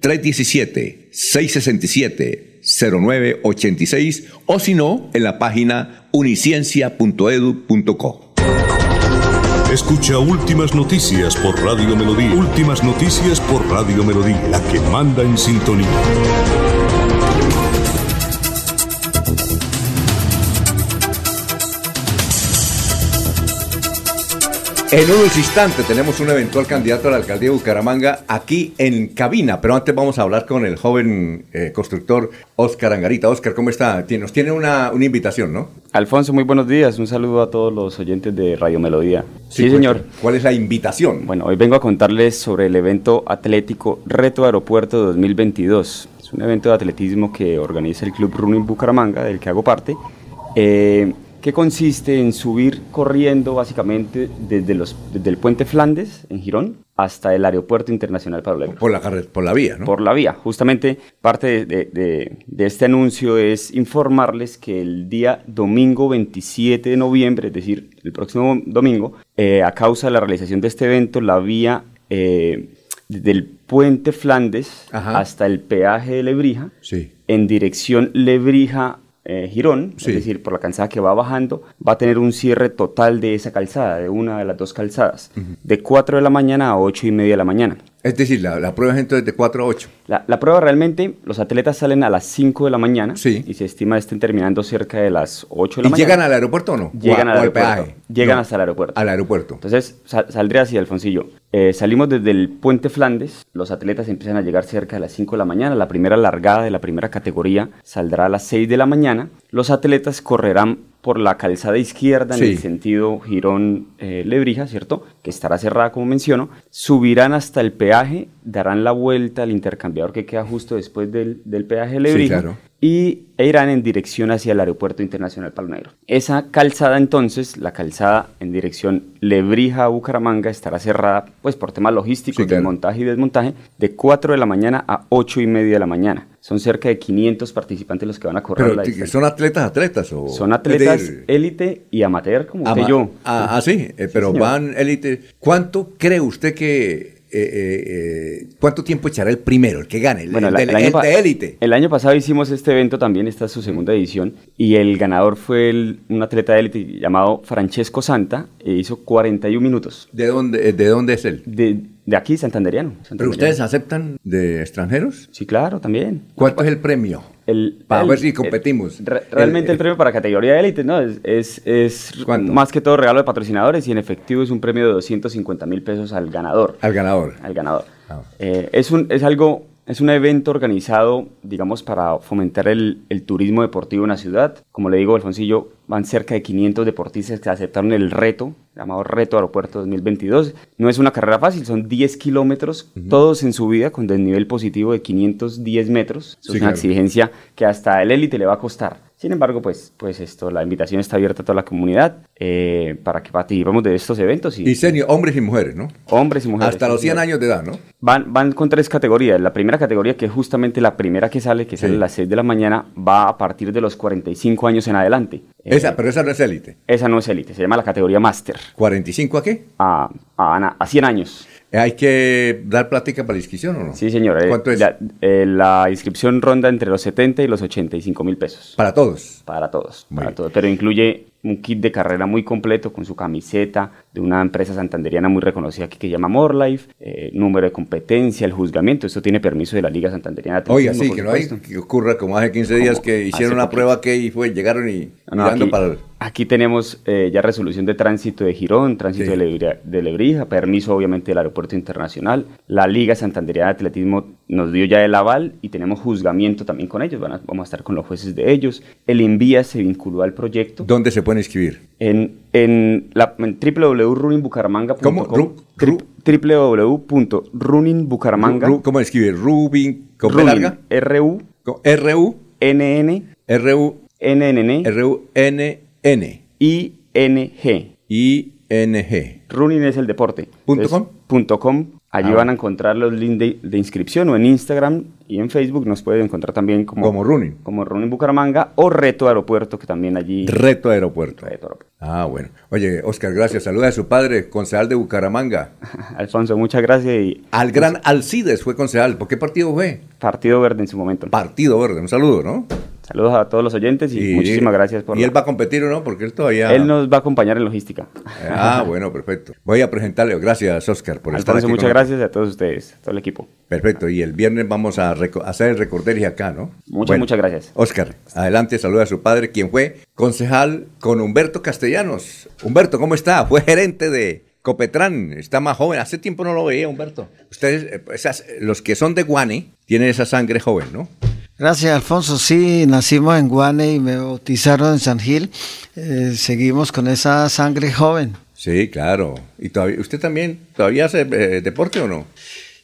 317-667-0986 o si no, en la página uniciencia.edu.co. Escucha Últimas Noticias por Radio Melodía. Últimas Noticias por Radio Melodía, la que manda en sintonía. En unos instantes tenemos un eventual candidato a la alcaldía de Bucaramanga aquí en cabina, pero antes vamos a hablar con el joven eh, constructor Oscar Angarita. Oscar, ¿cómo está? Nos tiene una, una, invitación, ¿no? Alfonso, muy buenos días. Un saludo a todos los oyentes de Radio Melodía. Sí, pues, señor. ¿Cuál es la invitación? Bueno, hoy vengo a contarles sobre el evento atlético Reto Aeropuerto 2022. Es un evento de atletismo que organiza el Club Running Bucaramanga, del que hago parte. Eh, que consiste en subir corriendo básicamente desde, los, desde el puente Flandes en Girón hasta el aeropuerto internacional Pablo Lebrón. Por la, por la vía, ¿no? Por la vía. Justamente parte de, de, de, este anuncio es informarles que el día domingo 27 de noviembre, es decir, el próximo domingo, eh, a causa de la realización de este evento, la vía eh, del puente Flandes Ajá. hasta el peaje de Lebrija, sí. en dirección Lebrija eh, Girón, sí. es decir, por la calzada que va bajando, va a tener un cierre total de esa calzada, de una de las dos calzadas, uh -huh. de 4 de la mañana a 8 y media de la mañana. Es decir, la, la prueba es entonces de 4 a 8. La, la, prueba realmente, los atletas salen a las 5 de la mañana sí. y se estima estén terminando cerca de las 8 de la ¿Y mañana. llegan al aeropuerto o no? Llegan o al aeropuerto. peaje. Llegan no. hasta el aeropuerto. Al aeropuerto. Entonces sal, saldré así, Alfonsillo. Eh, salimos desde el puente Flandes, los atletas empiezan a llegar cerca de las 5 de la mañana, la primera largada de la primera categoría saldrá a las 6 de la mañana, los atletas correrán por la calzada izquierda en Sí. el sentido Girón-Lebrija, ¿cierto? Que estará cerrada como menciono, subirán hasta el peaje, darán la vuelta al intercambiador que queda justo después del, del peaje de Lebrija claro. Y e irán en dirección hacia el Aeropuerto Internacional Palo Negro. Esa calzada entonces, la calzada en dirección Lebrija a Bucaramanga estará cerrada pues por temas logísticos Sí, claro. de montaje y desmontaje de 4 de la mañana a 8 y media de la mañana. Son cerca de 500 participantes los que van a correr Pero la distancia. son atletas, atletas o Son atletas élite y amateur como usted ama- y yo. Ah, ah, sí, eh, pero señor. van élite. ¿Cuánto cree usted que eh, eh, eh, cuánto tiempo echará el primero, el que gane, el, Bueno, el el año de élite? El año pasado hicimos este evento también, esta es su segunda edición, y el ganador fue el- un atleta de élite llamado Francesco Santa, e hizo 41 minutos. ¿De dónde, de dónde es él? De, de aquí, santanderiano. ¿Pero santanderiano. ustedes aceptan de extranjeros? Sí, claro, también. ¿Cuánto es el premio? El, Para el- ver si el- competimos. re- realmente el, premio para categoría de élite, ¿no? Es, es, más que todo regalo de patrocinadores y en efectivo es un premio de 250 mil pesos al ganador. Al ganador. Al ganador. Ah. Eh, es, un, es algo Es un evento organizado, digamos, para fomentar el, el turismo deportivo en la ciudad. Como le digo, Alfonsillo, van cerca de 500 deportistas que aceptaron el reto, llamado Reto Aeropuerto 2022. No es una carrera fácil, son 10 kilómetros, todos en subida con desnivel positivo de 510 metros. Sí, es una claro. exigencia que hasta el élite le va a costar. Sin embargo, pues, pues esto, la invitación está abierta a toda la comunidad eh, para que participemos de estos eventos. Y senior, hombres y mujeres, ¿no? Hombres y mujeres. Hasta los 100 años de edad, ¿no? Van, van con tres categorías. La primera categoría, que es justamente la primera que sale, que sale a las 6 de la mañana, va a partir de los 45 años en adelante. Esa, Eh, pero esa no es élite. esa no es élite, se llama la categoría máster. ¿45 a qué? A, a, a 100 años. ¿Hay que dar plática para la inscripción o no? Sí, señor. eh, ¿Cuánto es? La, eh, la inscripción ronda entre los 70 y los 85 mil pesos. Para todos. Para todos. Para todos. Pero incluye un kit de carrera muy completo con su camiseta de una empresa santanderiana muy reconocida aquí que se llama Morelife, eh, número de competencia, el juzgamiento. Esto tiene permiso de la Liga Santanderiana. de Oiga, sí, que no hay que ocurra como hace 15 días que hicieron una poquito. prueba que y fue, llegaron y No, no, mirando aquí, para aquí tenemos eh, ya resolución de tránsito de Girón, tránsito Sí. de, Lebri- de Lebrija, permiso obviamente del aeropuerto internacional. La Liga Santanderiana de Atletismo nos dio ya el aval y tenemos juzgamiento también con ellos. Van a- vamos a estar con los jueces de ellos. El Envía se vinculó al proyecto. ¿Dónde se pueden inscribir? En, en, la, en www.runingbucaramanga.com. ¿Cómo? Ru- Tri- www.runningbucaramanga. Ru- ¿Cómo escribir? Rubin, ¿con B Running, larga? R-U. R-U. N-N. R-U. N-N-N. R-U-N-N. I-N-G. I-N-G. Running es el deporte. ¿Punto Entonces, com? punto com. Allí Ah, van a encontrar los links de, de inscripción o en Instagram y en Facebook nos pueden encontrar también como, Como Running. como Running Bucaramanga o Reto Aeropuerto que también allí. Reto Aeropuerto. Reto Aeropuerto. Ah, bueno. Oye, Oscar, gracias. Saluda a su padre, concejal de Bucaramanga. Alfonso, muchas gracias y Al gran Alcides fue concejal. ¿Por qué partido fue? Partido Verde en su momento. Partido Verde. Un saludo, ¿no? Saludos a todos los oyentes y, muchísimas gracias por ¿Y él va a competir o no? Porque él todavía... Él nos va a acompañar en logística. Ah, bueno, perfecto. Voy a presentarle. Gracias, Oscar, por estar aquí. muchas con gracias a todos ustedes, a todo el equipo. Perfecto. Y el viernes vamos a hacer el recorderis acá, ¿no? Muchas, muchas gracias. Oscar, adelante, saluda a su padre, quien fue concejal con Humberto Castellanos. Humberto, ¿cómo está? Fue gerente de Copetrán, está más joven. Hace tiempo no lo veía, Humberto. Ustedes, eh, esas- los que son de Guane, tienen esa sangre joven, ¿no? Gracias, Alfonso. Sí, nacimos en Guane y me bautizaron en San Gil. Eh, seguimos con esa sangre joven. Sí, claro. ¿Y todavía, usted también todavía hace eh, deporte o no?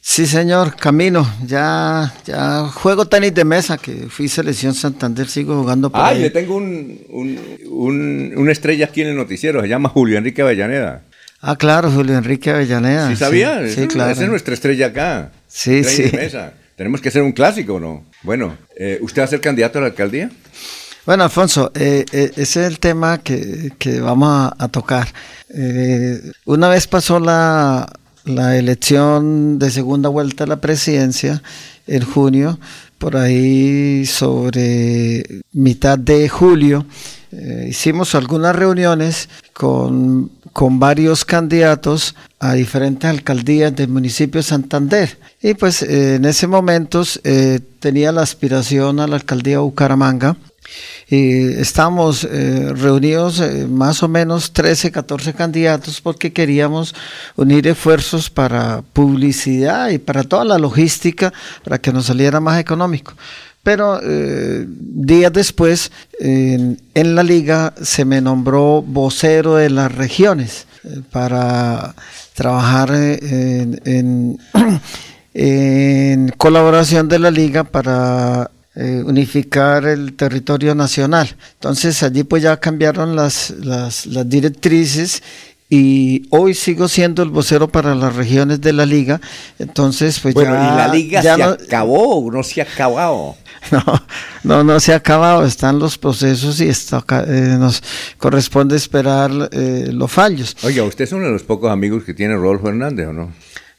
Sí, señor, camino. Ya, ya juego tenis de mesa, que fui selección Santander, sigo jugando por ahí. le tengo un, un- un- una estrella aquí en el noticiero, se llama Julio Enrique Avellaneda. Ah, claro, Julio Enrique Avellaneda. ¿Sí sabía? Sí, Esa- claro. Esa es nuestra estrella acá. Sí, sí. de mesa. Tenemos que hacer un clásico, ¿no? Bueno, eh, ¿usted va a ser candidato a la alcaldía? Bueno, Alfonso, eh, eh, ese es el tema que, que vamos a, tocar. Una vez pasó la, la elección de segunda vuelta a la presidencia en junio, por ahí sobre mitad de julio, hicimos algunas reuniones con, con varios candidatos a diferentes alcaldías del municipio de Santander. Y pues en ese momento eh, tenía la aspiración a la alcaldía de Bucaramanga. Y estamos eh, reunidos eh, más o menos 13, 14 candidatos porque queríamos unir esfuerzos para publicidad y para toda la logística para que nos saliera más económico. Pero eh, días después, en, en la liga se me nombró vocero de las regiones eh, para trabajar eh, en, en, en colaboración de la liga para unificar el territorio nacional. Entonces allí pues ya cambiaron las, las, las directrices y hoy sigo siendo el vocero para las regiones de la liga. Entonces pues Bueno, ya... y la liga ya se no- acabó, no se ha acabado. no, no, no se ha acabado, están los procesos y está, eh, nos corresponde esperar eh, los fallos. Oiga, usted es uno de los pocos amigos que tiene Rodolfo Hernández, ¿o no?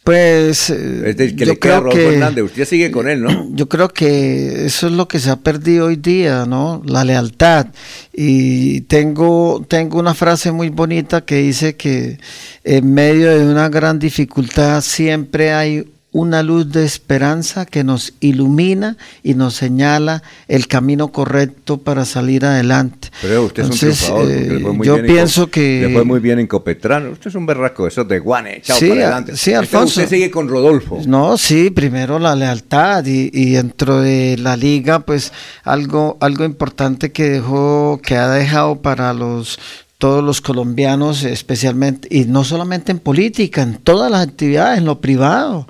Pues eh, Es del que yo le creo Rodolfo que Hernández. Usted sigue con él, ¿no? yo creo que eso es lo que se ha perdido hoy día, ¿no? La lealtad. Y tengo, tengo una frase muy bonita que dice que en medio de una gran dificultad siempre hay una luz de esperanza que nos ilumina y nos señala el camino correcto para salir adelante. Pero usted es un triunfador, eh, yo pienso que... Le fue muy bien en Copetrano. Usted es un berraco, eso de guane, chao sí, para adelante. Sí, Alfonso. Usted sigue con Rodolfo. No, sí, primero la lealtad y, y dentro de la liga, pues algo, algo importante que dejó, que ha dejado para los todos los colombianos, especialmente, y no solamente en política, en todas las actividades, en lo privado.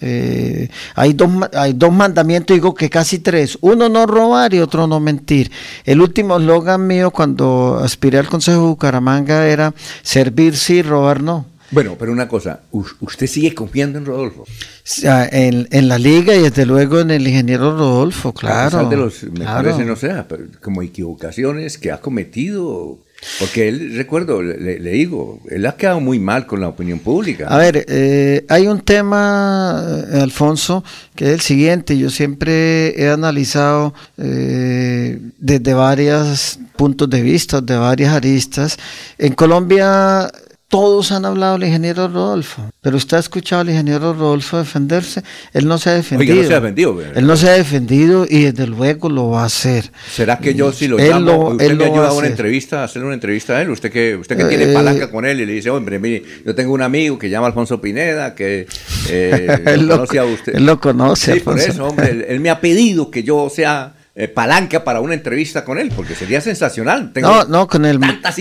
Eh, hay, dos, hay dos mandamientos, digo que casi tres. Uno no robar y otro no mentir. El último eslogan mío cuando aspiré al Consejo de Bucaramanga era servir sí, robar no. Bueno, pero una cosa, ¿usted sigue confiando en Rodolfo? En, en, la liga y desde luego en el ingeniero Rodolfo, claro. A de los, me parece, no sea, como equivocaciones que ha cometido porque él, recuerdo, le, digo, él ha quedado muy mal con la opinión pública. A ver, eh, hay un tema, eh, Alfonso, que es el siguiente. Yo siempre he analizado eh, desde varios puntos de vista, de varias aristas. En Colombia todos han hablado del ingeniero Rodolfo, pero usted ha escuchado al ingeniero Rodolfo defenderse. Él no se ha defendido. Oiga, no se ha defendido. Él no se ha defendido y desde luego lo va a hacer. ¿Será que yo si lo llamo, usted me ayuda a una entrevista, a hacer una entrevista a él? Usted que usted que tiene eh, palanca con él y le dice, hombre, mire, yo tengo un amigo que llama Alfonso Pineda, que eh, él lo conoce a usted. Él lo conoce, Sí, por eso, hombre, él me ha pedido que yo sea eh, palanca para una entrevista con él, porque sería sensacional. Tengo no, no, con el... Tantas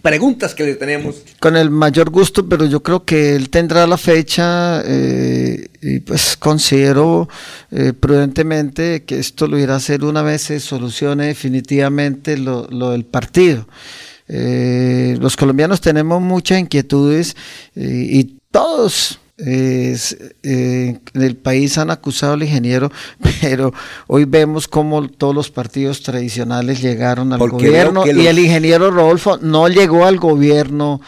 preguntas que le tenemos. Con el mayor gusto, pero yo creo que él tendrá la fecha eh, y pues considero eh, prudentemente que esto lo irá a hacer una vez se solucione definitivamente lo, lo del partido. los colombianos tenemos muchas inquietudes y todos es, eh, en el país han acusado al ingeniero, pero hoy vemos cómo todos los partidos tradicionales llegaron al gobierno y el ingeniero Rodolfo no llegó al gobierno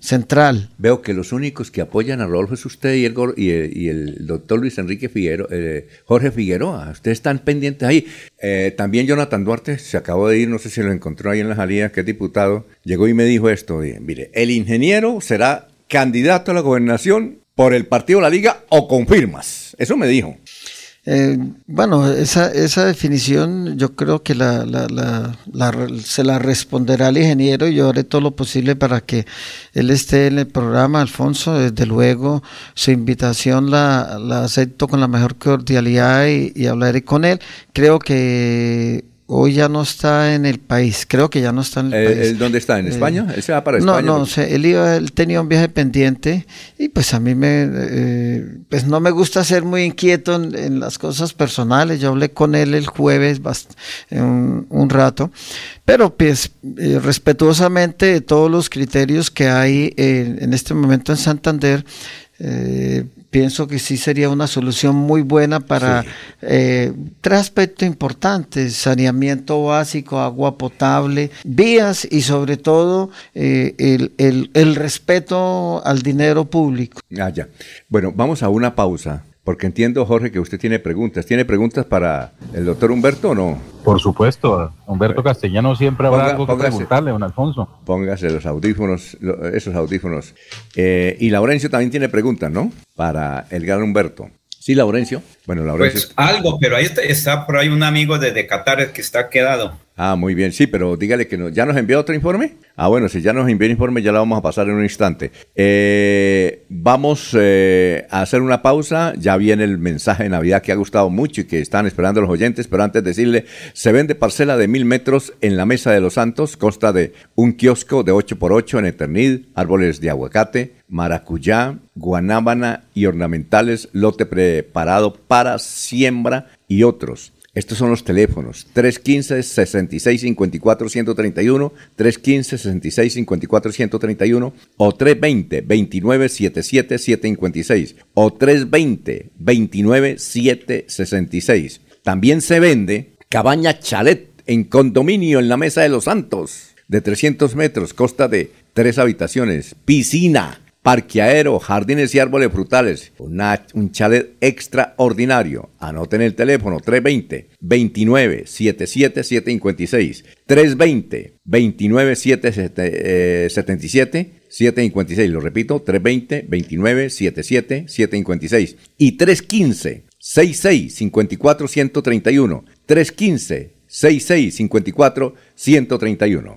central. Veo que los únicos que apoyan a Rodolfo es usted y el, y el, doctor Luis Enrique Figueroa, eh, Jorge Figueroa. Ustedes están pendientes ahí. Eh, también Jonathan Duarte se acabó de ir, no sé si lo encontró ahí en la salida, que es diputado, llegó y me dijo esto, mire, el ingeniero será candidato a la gobernación por el partido de la liga o confirmas. Eso me dijo. Eh, bueno, esa, esa definición yo creo que la, se la responderá el ingeniero y yo haré todo lo posible para que él esté en el programa, Alfonso. Desde luego, su invitación la, acepto con la mejor cordialidad y hablaré con él. Creo que Hoy ya no está en el país, creo que ya no está en el país. ¿Dónde está? ¿En eh, España? ¿Él se va para España? No, no, él, iba, él tenía un viaje pendiente y pues a mí me, eh, pues no me gusta ser muy inquieto en, las cosas personales. Yo hablé con él el jueves un, un rato, pero pues eh, respetuosamente de todos los criterios que hay en este momento en Santander, eh, pienso que sí sería una solución muy buena para eh, tres aspectos importantes, saneamiento básico, agua potable, vías y sobre todo eh, el, el, respeto al dinero público. Ah, ya. Bueno, vamos a una pausa. Porque entiendo, Jorge, que usted tiene preguntas. ¿Tiene preguntas para el doctor Humberto o no? Por supuesto. Humberto Castellano siempre habrá algo que preguntarle, don Alfonso. Póngase los audífonos, esos audífonos. Eh, y Laurencio también tiene preguntas, ¿no? Para el gran Humberto. Sí, Laurencio. Bueno, Laurencio. Pues algo, pero ahí está, por ahí un amigo desde Qatar que está quedado. Ah, muy bien, sí, pero dígale que no, ya nos envió otro informe. Ah, bueno, si ya nos envió el informe, ya la vamos a pasar en un instante. Eh, vamos eh, a hacer una pausa. Ya viene el mensaje de Navidad que ha gustado mucho y que están esperando los oyentes, pero antes decirle, se vende parcela de mil metros en la Mesa de los Santos, consta de un kiosco de 8x8 en Eternid, árboles de aguacate, maracuyá, guanábana y ornamentales, lote preparado para siembra y otros. Estos son los teléfonos 315-6654-131, 315-6654-131 o 320-2977-756 o 320-29766. También se vende cabaña chalet en condominio en la Mesa de los Santos de 300 metros, costa de tres habitaciones, piscina parqueadero, jardines y árboles frutales. Una- un chalet extraordinario. Anoten el teléfono 320-29-77-756. 320-29-777. 756, lo repito, 320-29-77-756 y 315-66-54-131, 315-66-54-131.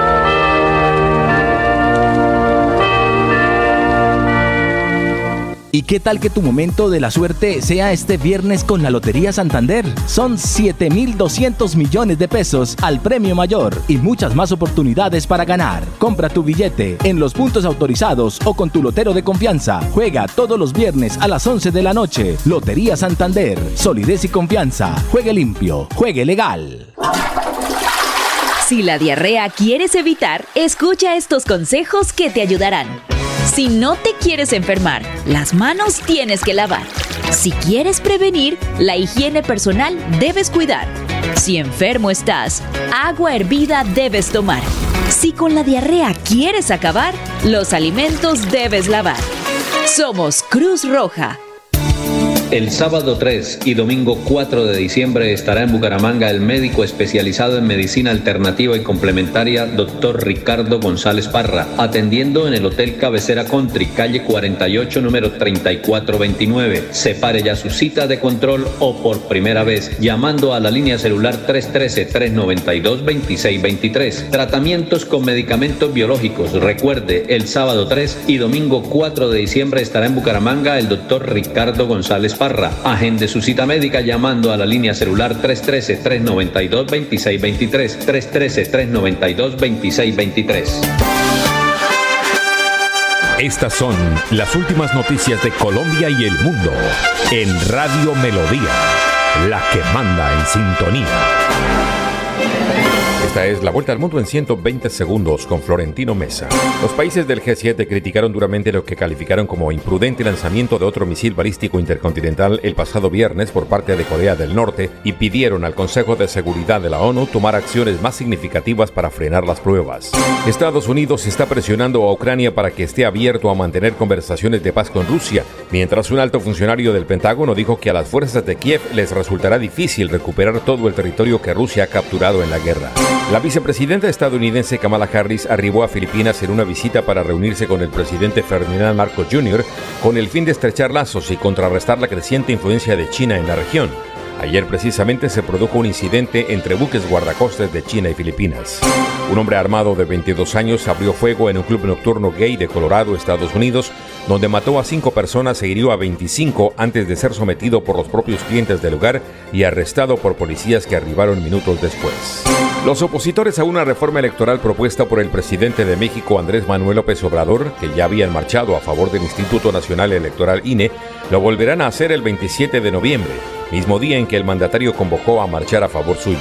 ¿Y qué tal que tu momento de la suerte sea este viernes con la Lotería Santander? Son 7.200 millones de pesos al premio mayor y muchas más oportunidades para ganar. Compra tu billete en los puntos autorizados o con tu lotero de confianza. Juega todos los viernes a las 11 de la noche. Lotería Santander. Solidez y confianza. Juegue limpio. Juegue legal. Si la diarrea quieres evitar, escucha estos consejos que te ayudarán. Si no te quieres enfermar, las manos tienes que lavar. Si quieres prevenir, la higiene personal debes cuidar. Si enfermo estás, agua hervida debes tomar. Si con la diarrea quieres acabar, los alimentos debes lavar. Somos Cruz Roja. El sábado 3 y domingo 4 de diciembre estará en Bucaramanga el médico especializado en medicina alternativa y complementaria, doctor Ricardo González Parra, atendiendo en el Hotel Cabecera Country, calle 48, número 3429. Separe ya su cita de control o por primera vez llamando a la línea celular 313-392-2623. Tratamientos con medicamentos biológicos. Recuerde, el sábado 3 y domingo 4 de diciembre estará en Bucaramanga el doctor Ricardo González Parra. Agende su cita médica llamando a la línea celular 313-392-2623. 313-392-2623. Estas son las últimas noticias de Colombia y el mundo en Radio Melodía, la que manda en sintonía. Esta es la vuelta al mundo en 120 segundos con Florentino Mesa. Los países del G7 criticaron duramente lo que calificaron como imprudente lanzamiento de otro misil balístico intercontinental el pasado viernes por parte de Corea del Norte y pidieron al Consejo de Seguridad de la ONU tomar acciones más significativas para frenar las pruebas. Estados Unidos está presionando a Ucrania para que esté abierto a mantener conversaciones de paz con Rusia, mientras un alto funcionario del Pentágono dijo que a las fuerzas de Kiev les resultará difícil recuperar todo el territorio que Rusia ha capturado en la guerra. La vicepresidenta estadounidense Kamala Harris arribó a Filipinas en una visita para reunirse con el presidente Ferdinand Marcos Jr. con el fin de estrechar lazos y contrarrestar la creciente influencia de China en la región. Ayer precisamente se produjo un incidente entre buques guardacostas de China y Filipinas. Un hombre armado de 22 años abrió fuego en un club nocturno gay de Colorado, Estados Unidos, donde mató a cinco personas e hirió a 25 antes de ser sometido por los propios clientes del lugar y arrestado por policías que arribaron minutos después. Los opositores a una reforma electoral propuesta por el presidente de México, Andrés Manuel López Obrador, que ya habían marchado a favor del Instituto Nacional Electoral INE, lo volverán a hacer el 27 de noviembre, mismo día en que el mandatario convocó a marchar a favor suyo.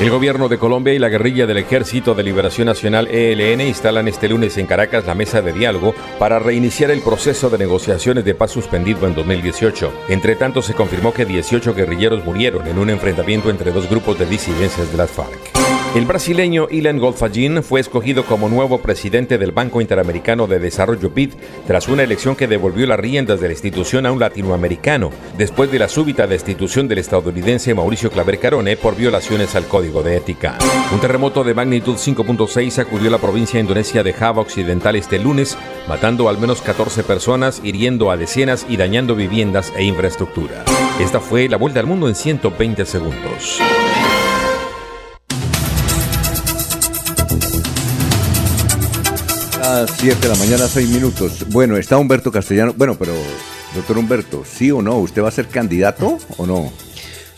El gobierno de Colombia y la guerrilla del Ejército de Liberación Nacional ELN instalan este lunes en Caracas la mesa de diálogo para reiniciar el proceso de negociaciones de paz suspendido en 2018. Entre tanto, se confirmó que 18 guerrilleros murieron en un enfrentamiento entre dos grupos de disidencias de las FARC. El brasileño Ilan Golfagin fue escogido como nuevo presidente del Banco Interamericano de Desarrollo BID tras una elección que devolvió las riendas de la institución a un latinoamericano, después de la súbita destitución del estadounidense Mauricio Claver Carone por violaciones al Código de Ética. Un terremoto de magnitud 5.6 sacudió la provincia indonesia de Java Occidental este lunes, matando al menos 14 personas, hiriendo a decenas y dañando viviendas e infraestructura. Esta fue la vuelta al mundo en 120 segundos. A 7 de la mañana, 6 minutos. Bueno, está Humberto Castellano. Bueno, pero, doctor Humberto, ¿sí o no? ¿Usted va a ser candidato o no?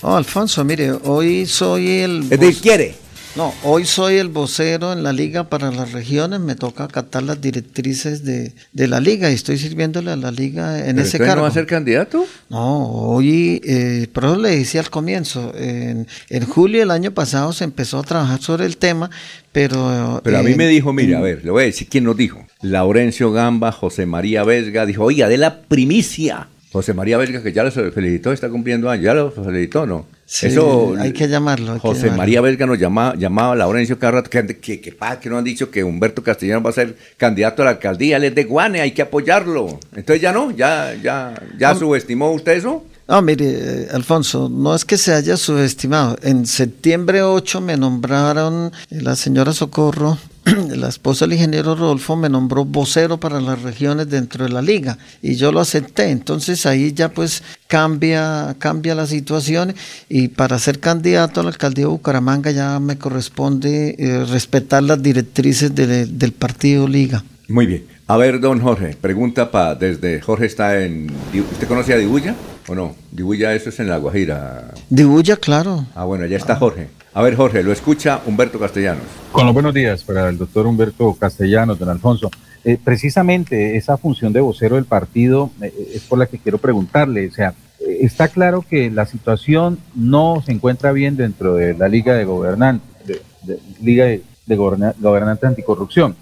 Oh, Alfonso, mire, hoy soy el... Es decir, quiere. No, hoy soy el vocero en la liga para las regiones, me toca acatar las directrices de, la liga y estoy sirviéndole a la liga en ese cargo. no va a ser candidato? No, hoy, eh, por eso le decía al comienzo, en, julio del año pasado se empezó a trabajar sobre el tema, pero... Pero a mí me dijo, mire, a ver, le voy a decir quién nos dijo. Laurencio Gamba, José María Vesga, dijo, oiga, de la primicia. José María Vesga, que ya lo felicitó, está cumpliendo años, ya lo felicitó, ¿no? Eso hay que llamarlo. José María Vesga nos llamaba, llamaba a Laurencio Carrat, que, que, que, que, no han dicho que Humberto Castellano va a ser candidato a la alcaldía, él es de Guane, hay que apoyarlo. Entonces ya no, ya, ya, ya subestimó usted eso. No, mire, eh, Alfonso, no es que se haya subestimado. En septiembre 8 me nombraron eh, la señora Socorro la esposa del ingeniero Rodolfo me nombró vocero para las regiones dentro de la liga y yo lo acepté. Entonces ahí ya pues cambia, cambia la situación y para ser candidato a la alcaldía de Bucaramanga ya me corresponde eh, respetar las directrices del partido Liga. Muy bien. A ver, don Jorge, pregunta para desde Jorge está en... ¿Usted conoce a Dibuya o no? Dibuya, eso es en La Guajira. Dibuya, claro. Ah, bueno, ya está Jorge. A ver, Jorge, lo escucha Humberto Castellanos. Con los buenos días para el doctor Humberto Castellanos, don Alfonso. Eh, precisamente esa función de vocero del partido eh, es por la que quiero preguntarle. O sea, eh, está claro que la situación no se encuentra bien dentro de la Liga de Gobernantes, de, Liga de, Gobernantes Anticorrupción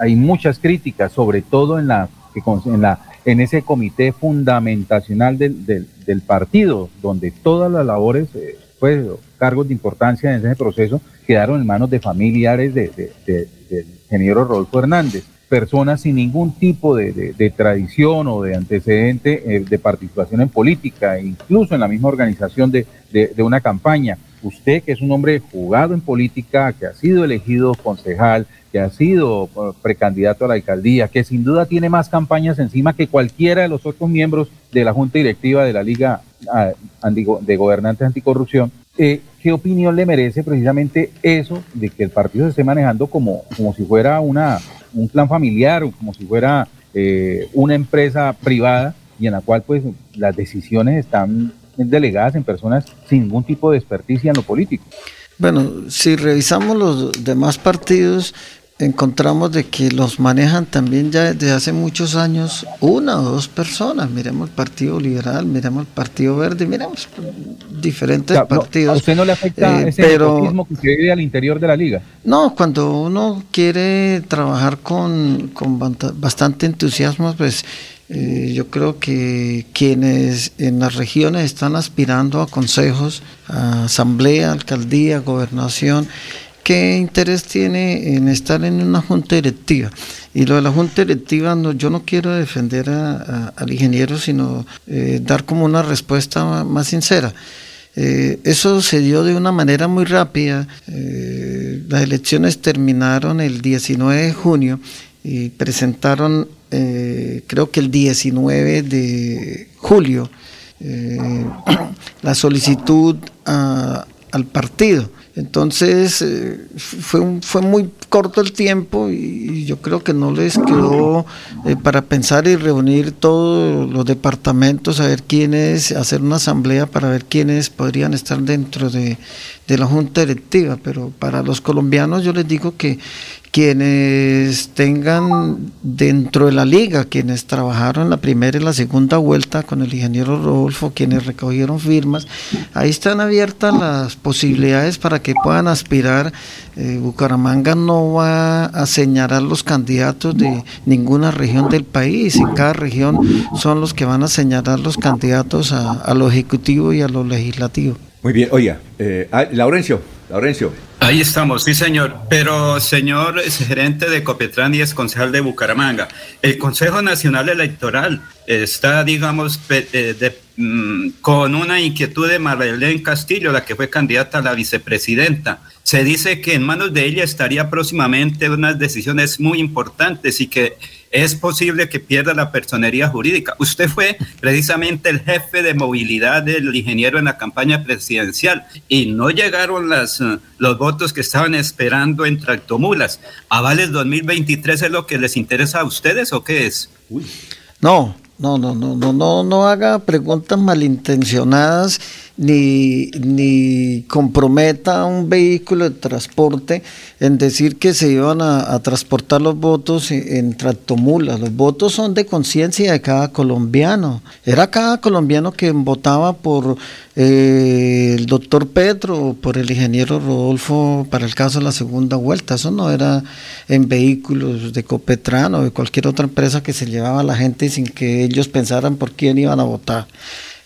hay muchas críticas, sobre todo en la, en la en ese comité fundamentacional del, del, partido, donde todas las labores, eh, pues, cargos de importancia en ese proceso quedaron en manos de familiares de, del ingeniero Rodolfo Hernández, personas sin ningún tipo de, tradición o de antecedente eh, de participación en política, incluso en la misma organización de, una campaña. Usted, que es un hombre jugado en política, que ha sido elegido concejal, ha sido uh, precandidato a la alcaldía, que sin duda tiene más campañas encima que cualquiera de los otros miembros de la Junta Directiva de la Liga uh, de Gobernantes Anticorrupción, eh, ¿qué opinión le merece precisamente eso de que el partido se esté manejando como, como si fuera una, un plan familiar o como si fuera eh, una empresa privada y en la cual pues las decisiones están delegadas en personas sin ningún tipo de experticia en lo político? Bueno, si revisamos los demás partidos, encontramos de que los manejan también ya desde hace muchos años una o dos personas. Miremos el Partido Liberal, miremos el Partido Verde, miremos diferentes partidos. ¿A usted no le afecta eh, ese pero, que se vive al interior de la liga? No, cuando uno quiere trabajar con, con bastante entusiasmo, pues eh, yo creo que quienes en las regiones están aspirando a consejos, a asamblea, alcaldía, gobernación, ¿qué interés tiene en estar en una junta directiva? Y lo de la junta directiva, no, yo no quiero defender al ingeniero, sino eh, dar como una respuesta más sincera. Eh, eso se dio de una manera muy rápida. Las elecciones terminaron el 19 de junio y presentaron, creo que el 19 de julio, la solicitud al partido. Entonces eh, fue, fue muy corto el tiempo y, yo creo que no les quedó eh, para pensar y reunir todos los departamentos, a ver quiénes, hacer una asamblea para ver quiénes podrían estar dentro de, de la junta directiva. Pero para los colombianos yo les digo que quienes tengan dentro de la liga, quienes trabajaron en la primera y la segunda vuelta con el ingeniero Rodolfo, quienes recogieron firmas, ahí están abiertas las posibilidades para que puedan aspirar. Eh, Bucaramanga no va a señalar los candidatos de ninguna región del país, en cada región son los que van a señalar los candidatos a, lo ejecutivo y a lo legislativo. Muy bien, oiga, eh, ah, Laurencio, Laurencio. Ahí estamos, sí señor. Pero señor gerente de Copetran y es concejal de Bucaramanga, el Consejo Nacional Electoral está, digamos, eh, mm, con una inquietud de Marlene Castillo, la que fue candidata a la vicepresidenta. Se dice que en manos de ella estaría próximamente unas decisiones muy importantes y que es posible que pierda la personería jurídica. Usted fue precisamente el jefe de movilidad del ingeniero en la campaña presidencial y no llegaron las, eh, los votos que estaban esperando en Tractomulas. ¿Avales 2023 es lo que les interesa a ustedes o qué es? No, no, no, no, no, no, no haga preguntas malintencionadas ni, ni comprometa un vehículo de transporte en decir que se iban a, transportar los votos en, tractomulas. Los votos son de conciencia de cada colombiano. Era cada colombiano que votaba por eh, el doctor Petro o por el ingeniero Rodolfo para el caso de la segunda vuelta. Eso no era en vehículos de Copetrán o de cualquier otra empresa que se llevaba a la gente sin que ellos pensaran por quién iban a votar.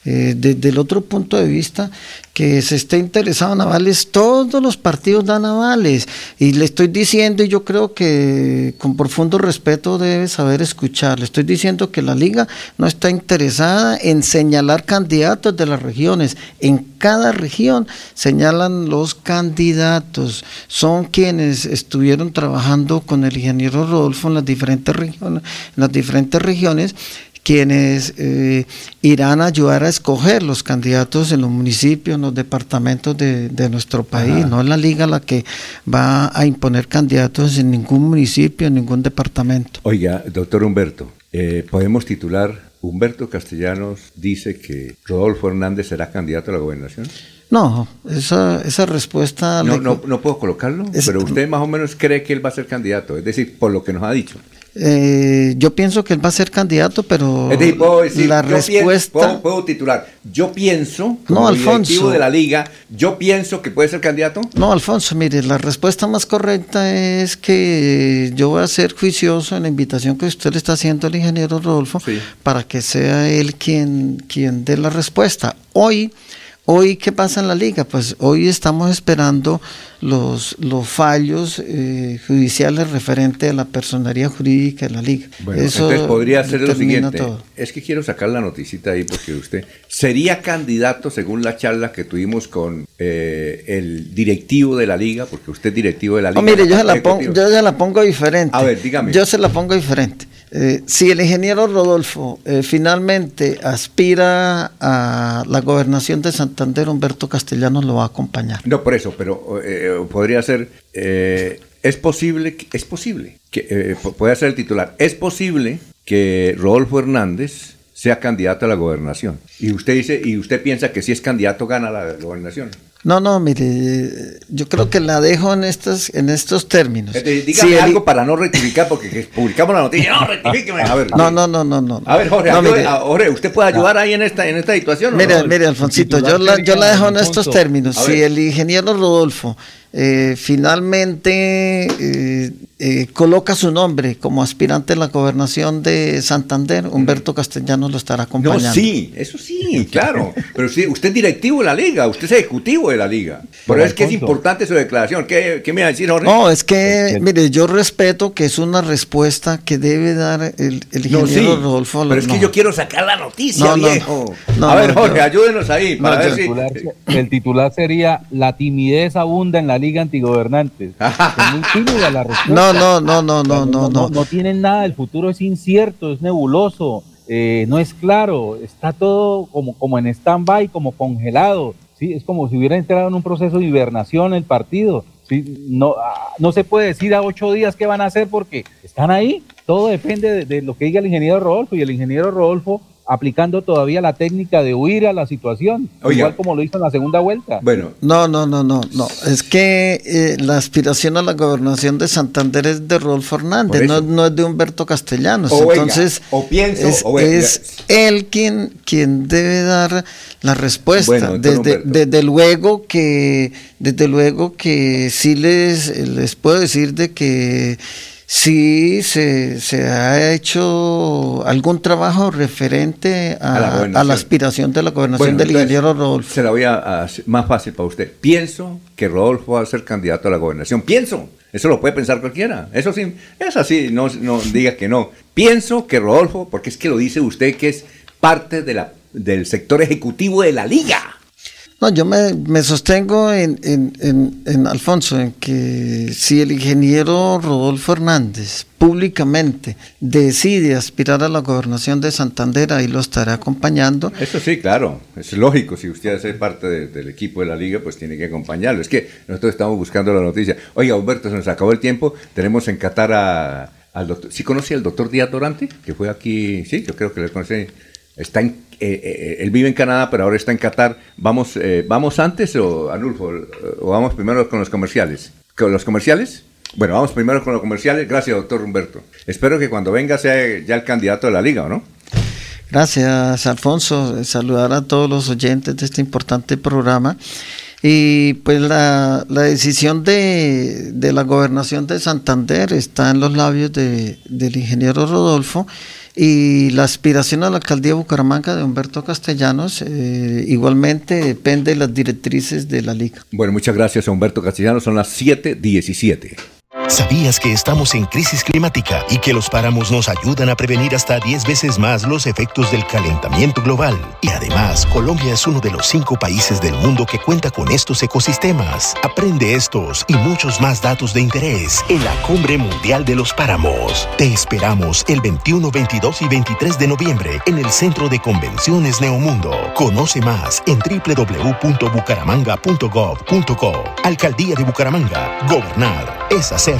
Eh, desde el otro punto de vista, que se esté interesado en avales, todos los partidos dan avales. Y le estoy diciendo, y yo creo que con profundo respeto debe saber escuchar, le estoy diciendo que la liga no está interesada en señalar candidatos de las regiones. En cada región señalan los candidatos. Son quienes estuvieron trabajando con el ingeniero Rodolfo en las diferentes regiones, en las diferentes regiones quienes eh, irán a ayudar a escoger los candidatos en los municipios, en los departamentos de, nuestro país. No es la liga la que va a imponer candidatos en ningún municipio, en ningún departamento. Oiga, doctor Humberto, eh, podemos titular, Humberto Castellanos dice que Rodolfo Hernández será candidato a la gobernación. No, esa, esa respuesta... No, no, no puedo colocarlo, pero usted más o menos cree que él va a ser candidato, es decir, por lo que nos ha dicho. Eh, yo pienso que él va a ser candidato, pero la respuesta. puedo, titular. Yo pienso, como no, Alfonso, de la liga, yo pienso que puede ser candidato. No, Alfonso, mire, la respuesta más correcta es que yo voy a ser juicioso en la invitación que usted le está haciendo al ingeniero Rodolfo para que sea él quien, quien dé la respuesta. Hoy Hoy, ¿qué pasa en la liga? Pues hoy estamos esperando los, los fallos eh, judiciales referentes a la personería jurídica de la liga. Bueno, entonces podría ser lo siguiente. Es que quiero sacar la noticita ahí porque usted sería candidato, según la charla que tuvimos con eh, el directivo de la liga, porque usted es directivo de la liga. Mire, yo se, la pongo, yo se la pongo diferente. A ver, dígame. Yo se la pongo diferente. Eh, si el ingeniero Rodolfo eh, finalmente aspira a la gobernación de Santander, Humberto Castellanos lo va a acompañar. No, por eso, pero eh, podría ser, es posible, es posible, que puede ser el titular, es posible que Rodolfo Hernández sea candidato a la gobernación. Y usted dice, y usted piensa que si es candidato gana la gobernación. No, no, mire, yo creo que la dejo en estos, en estos términos. Eh, dígame algo para no rectificar, porque publicamos la noticia. No, rectifíqueme. A ver, no, no, no, no, no. A ver, Jorge, Jorge ¿usted puede ayudar ahí en esta, en esta situación? Mire, mire, Alfonsito, yo la, yo la dejo en estos términos. Si el ingeniero Rodolfo eh, finalmente eh, eh, coloca su nombre como aspirante a la gobernación de Santander, Humberto Castellanos lo estará acompañando. No, sí, eso sí, claro. Pero sí, usted es directivo de la liga, usted es ejecutivo de la liga. Pero es que es importante su declaración. ¿Qué, me va a decir, Jorge? No, es que, mire, yo respeto que es una respuesta que debe dar el, ingeniero Rodolfo. Pero es que yo quiero sacar la noticia, viejo. a ver, Jorge, ayúdenos ahí. Para ver si... el titular sería La timidez abunda en la liga antigobernantes. No, no, no, no, no, no, no. No tienen nada, el futuro es incierto, es nebuloso, eh, no es claro, está todo como, como en stand-by, como congelado. ¿Sí? Es como si hubiera entrado en un proceso de hibernación el partido. ¿sí? No, ah, no se puede decir a ocho días qué van a hacer porque están ahí. Todo depende de, de lo que diga el ingeniero Rodolfo y el ingeniero Rodolfo aplicando todavía la técnica de huir a la situación, igual como lo hizo en la segunda vuelta. Bueno, no, no, no, no, no. Es que eh, la aspiración a la gobernación de Santander es de Rolfo Hernández, no, es de Humberto Castellanos. Entonces, o pienso, es, él quien, quien debe dar la respuesta. desde, desde luego que, desde luego que sí les, les puedo decir de que Sí, se, se, ha hecho algún trabajo referente a, la, aspiración de la gobernación del ingeniero Rodolfo. Se la voy a, hacer más fácil para usted. Pienso que Rodolfo va a ser candidato a la gobernación. Pienso. Eso lo puede pensar cualquiera. Eso sí, es así, no, no diga que no. Pienso que Rodolfo, porque es que lo dice usted que es parte de la, del sector ejecutivo de la liga. No, yo me, sostengo en, en, Alfonso, en que si el ingeniero Rodolfo Hernández públicamente decide aspirar a la gobernación de Santander, ahí lo estará acompañando. Eso sí, claro, es lógico, si usted hace parte del equipo de la liga, pues tiene que acompañarlo. Es que nosotros estamos buscando la noticia. Oiga, Humberto, se nos acabó el tiempo, tenemos en Qatar al doctor, ¿sí conoce al doctor Díaz Dorante? Que fue aquí, sí, yo creo que le conocí Está en, eh, eh, él vive en Canadá, pero ahora está en Qatar. ¿Vamos, eh, ¿vamos antes o, Anulfo, o vamos primero con los comerciales? ¿Con los comerciales? Bueno, vamos primero con los comerciales. Gracias, doctor Humberto. Espero que cuando venga sea ya el candidato de la liga, ¿o no? Gracias, Alfonso. Saludar a todos los oyentes de este importante programa. Y pues la, decisión de, la gobernación de Santander está en los labios de, del ingeniero Rodolfo y la aspiración a la alcaldía de Bucaramanga de Humberto Castellanos eh, igualmente depende de las directrices de la liga. Bueno, muchas gracias a Humberto Castellanos. Son las 7.17. ¿Sabías que estamos en crisis climática y que los páramos nos ayudan a prevenir hasta 10 veces más los efectos del calentamiento global? Y además, Colombia es uno de los cinco países del mundo que cuenta con estos ecosistemas. Aprende estos y muchos más datos de interés en la Cumbre Mundial de los Páramos. Te esperamos el 21, 22 y 23 de noviembre en el Centro de Convenciones Neomundo. Conoce más en www.bucaramanga.gov.co. Alcaldía de Bucaramanga. Gobernar es hacer.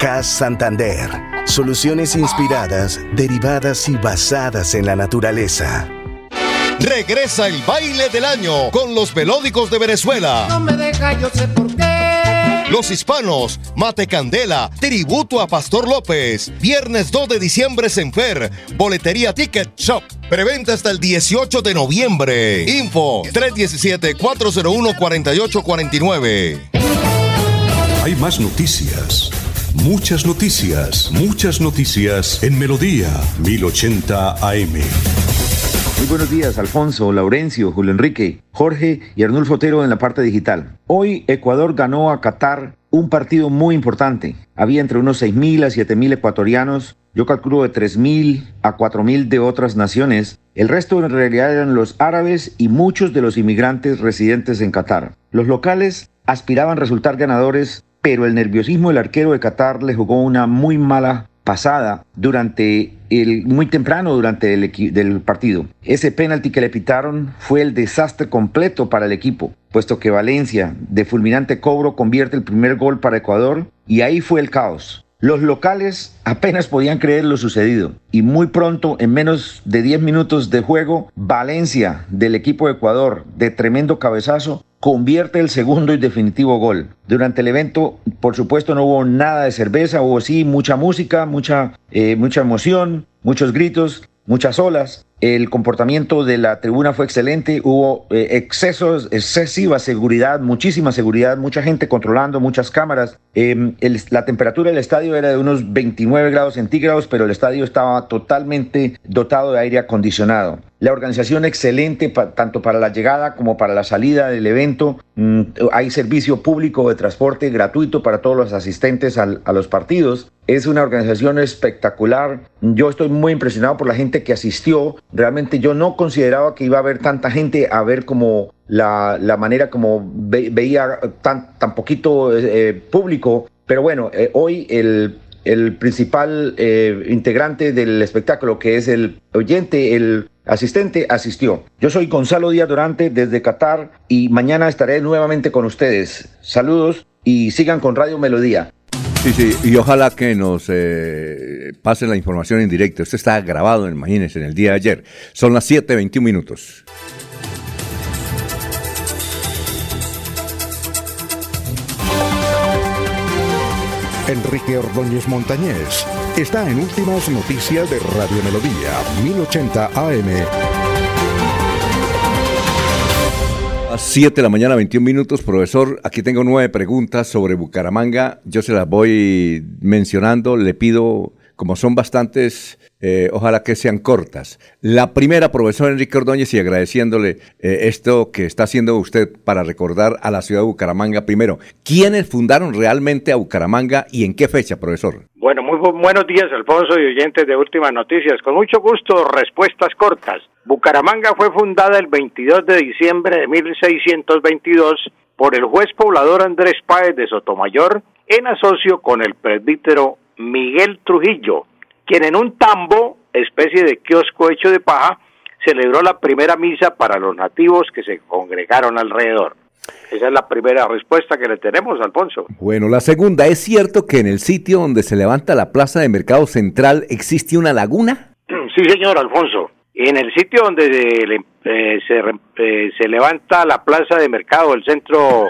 CAS Santander. Soluciones inspiradas, derivadas y basadas en la naturaleza. Regresa el baile del año con los melódicos de Venezuela. No me deja, yo sé por qué. Los hispanos, Mate Candela, tributo a Pastor López. Viernes 2 de diciembre Senfer, Boletería Ticket Shop. Preventa hasta el 18 de noviembre. Info 317-401-4849. Hay más noticias. Muchas noticias, muchas noticias en Melodía 1080 AM. Muy buenos días, Alfonso, Laurencio, Julio Enrique, Jorge y Arnulfo Otero en la parte digital. Hoy Ecuador ganó a Qatar un partido muy importante. Había entre unos 6.000 a 7.000 ecuatorianos, yo calculo de 3.000 a 4.000 de otras naciones. El resto en realidad eran los árabes y muchos de los inmigrantes residentes en Qatar. Los locales aspiraban a resultar ganadores pero el nerviosismo del arquero de Qatar le jugó una muy mala pasada durante el muy temprano durante el del partido. Ese penalti que le pitaron fue el desastre completo para el equipo, puesto que Valencia de fulminante cobro convierte el primer gol para Ecuador y ahí fue el caos. Los locales apenas podían creer lo sucedido y muy pronto, en menos de 10 minutos de juego, Valencia del equipo de Ecuador de tremendo cabezazo convierte el segundo y definitivo gol. Durante el evento, por supuesto, no hubo nada de cerveza, hubo sí mucha música, mucha, eh, mucha emoción, muchos gritos, muchas olas. El comportamiento de la tribuna fue excelente, hubo eh, excesos, excesiva seguridad, muchísima seguridad, mucha gente controlando, muchas cámaras. Em, la temperatura del estadio era de unos 29 grados centígrados, pero el estadio estaba totalmente dotado de aire acondicionado. La organización excelente tanto para la llegada como para la salida del evento. Mm, hay servicio público de transporte gratuito para todos los asistentes a los partidos. Es una organización espectacular. Yo estoy muy impresionado por la gente que asistió. Realmente yo no consideraba que iba a haber tanta gente a ver como la, manera como veía tan, tan poquito eh, público. Pero bueno, eh, hoy el el principal eh, integrante del espectáculo, que es el oyente, el asistente, asistió. Yo soy Gonzalo Díaz Durante desde Qatar y mañana estaré nuevamente con ustedes. Saludos y sigan con Radio Melodía. Sí, sí, y ojalá que nos eh, pasen la información en directo. Esto está grabado, imagínense, en el día de ayer. Son las 7.21 minutos. Enrique Ordóñez Montañés está en Últimas Noticias de Radio Melodía, 1080 AM. A 7 de la mañana, 21 minutos, profesor. Aquí tengo nueve preguntas sobre Bucaramanga. Yo se las voy mencionando. Le pido como son bastantes, eh, ojalá que sean cortas. La primera, profesor Enrique Ordóñez, y agradeciéndole eh, esto que está haciendo usted para recordar a la ciudad de Bucaramanga primero. ¿Quiénes fundaron realmente a Bucaramanga y en qué fecha, profesor? Bueno, muy buenos días, Alfonso y oyentes de Últimas Noticias. Con mucho gusto, respuestas cortas. Bucaramanga fue fundada el 22 de diciembre de 1622 por el juez poblador Andrés Páez de Sotomayor en asocio con el presbítero Miguel Trujillo, quien en un tambo, especie de kiosco hecho de paja, celebró la primera misa para los nativos que se congregaron alrededor. Esa es la primera respuesta que le tenemos, Alfonso. Bueno, la segunda, ¿es cierto que en el sitio donde se levanta la plaza de Mercado Central existe una laguna? Sí, señor Alfonso. En el sitio donde eh, se, eh, se levanta la plaza de mercado, el centro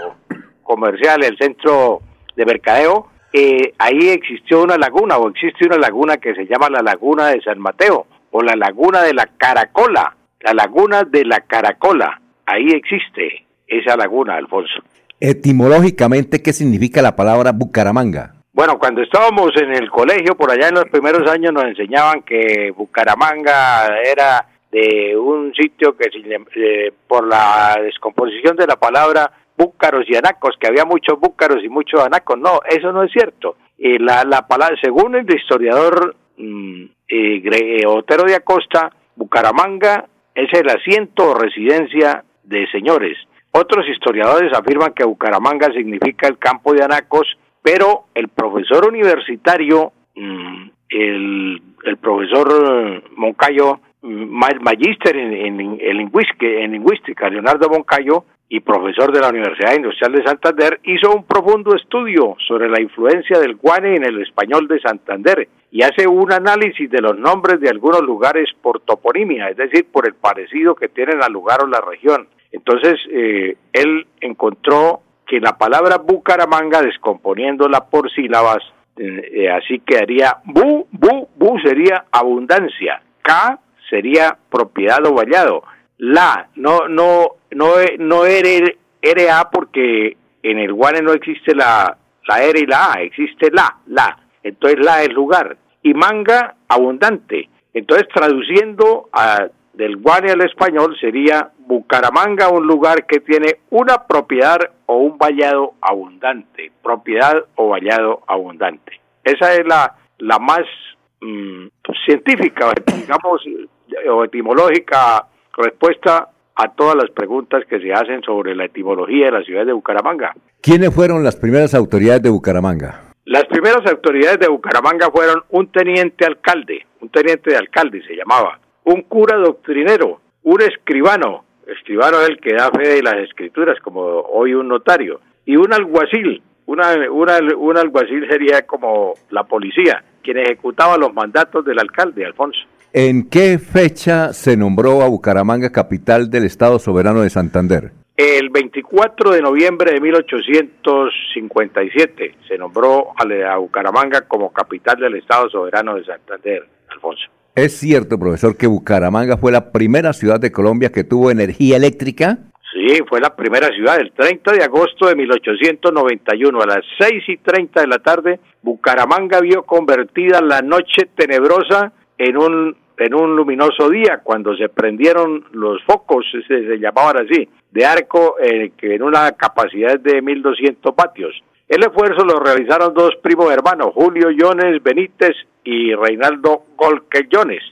comercial, el centro de mercadeo, eh, ahí existió una laguna o existe una laguna que se llama la laguna de San Mateo o la laguna de la Caracola, la laguna de la Caracola, ahí existe esa laguna, Alfonso. Etimológicamente, ¿qué significa la palabra Bucaramanga? Bueno, cuando estábamos en el colegio, por allá en los primeros años, nos enseñaban que Bucaramanga era de un sitio que eh, por la descomposición de la palabra búcaros y anacos, que había muchos búcaros y muchos anacos. No, eso no es cierto. Eh, la, la palabra, según el historiador mm, eh, eh, Otero de Acosta, Bucaramanga es el asiento o residencia de señores. Otros historiadores afirman que Bucaramanga significa el campo de anacos, pero el profesor universitario, mm, el, el profesor Moncayo, mm, magíster en, en, en, lingüística, Leonardo Moncayo, y profesor de la Universidad Industrial de Santander, hizo un profundo estudio sobre la influencia del guane en el español de Santander y hace un análisis de los nombres de algunos lugares por toponimia, es decir, por el parecido que tienen al lugar o la región. Entonces, eh, él encontró que la palabra Bucaramanga, descomponiéndola por sílabas, eh, eh, así quedaría bu, bu, bu sería abundancia, K sería propiedad o vallado, la, no, no, no, no RA porque en el guane no existe la, la R y la A, existe la, la. Entonces la es lugar. Y manga, abundante. Entonces traduciendo a, del guane al español sería Bucaramanga, un lugar que tiene una propiedad o un vallado abundante. Propiedad o vallado abundante. Esa es la, la más mm, científica, digamos, o etimológica respuesta a todas las preguntas que se hacen sobre la etimología de la ciudad de Bucaramanga. ¿Quiénes fueron las primeras autoridades de Bucaramanga? Las primeras autoridades de Bucaramanga fueron un teniente alcalde, un teniente de alcalde se llamaba, un cura doctrinero, un escribano, escribano el que da fe de las escrituras, como hoy un notario, y un alguacil, una, una, un alguacil sería como la policía, quien ejecutaba los mandatos del alcalde, Alfonso. ¿En qué fecha se nombró a Bucaramanga capital del Estado soberano de Santander? El 24 de noviembre de 1857 se nombró a Bucaramanga como capital del Estado soberano de Santander, Alfonso. ¿Es cierto, profesor, que Bucaramanga fue la primera ciudad de Colombia que tuvo energía eléctrica? Sí, fue la primera ciudad. El 30 de agosto de 1891 a las 6 y 30 de la tarde, Bucaramanga vio convertida la noche tenebrosa en un en un luminoso día cuando se prendieron los focos se, llamaban así de arco eh, que en una capacidad de 1200 patios el esfuerzo lo realizaron dos primos hermanos Julio Jones Benítez y Reinaldo Golke Jones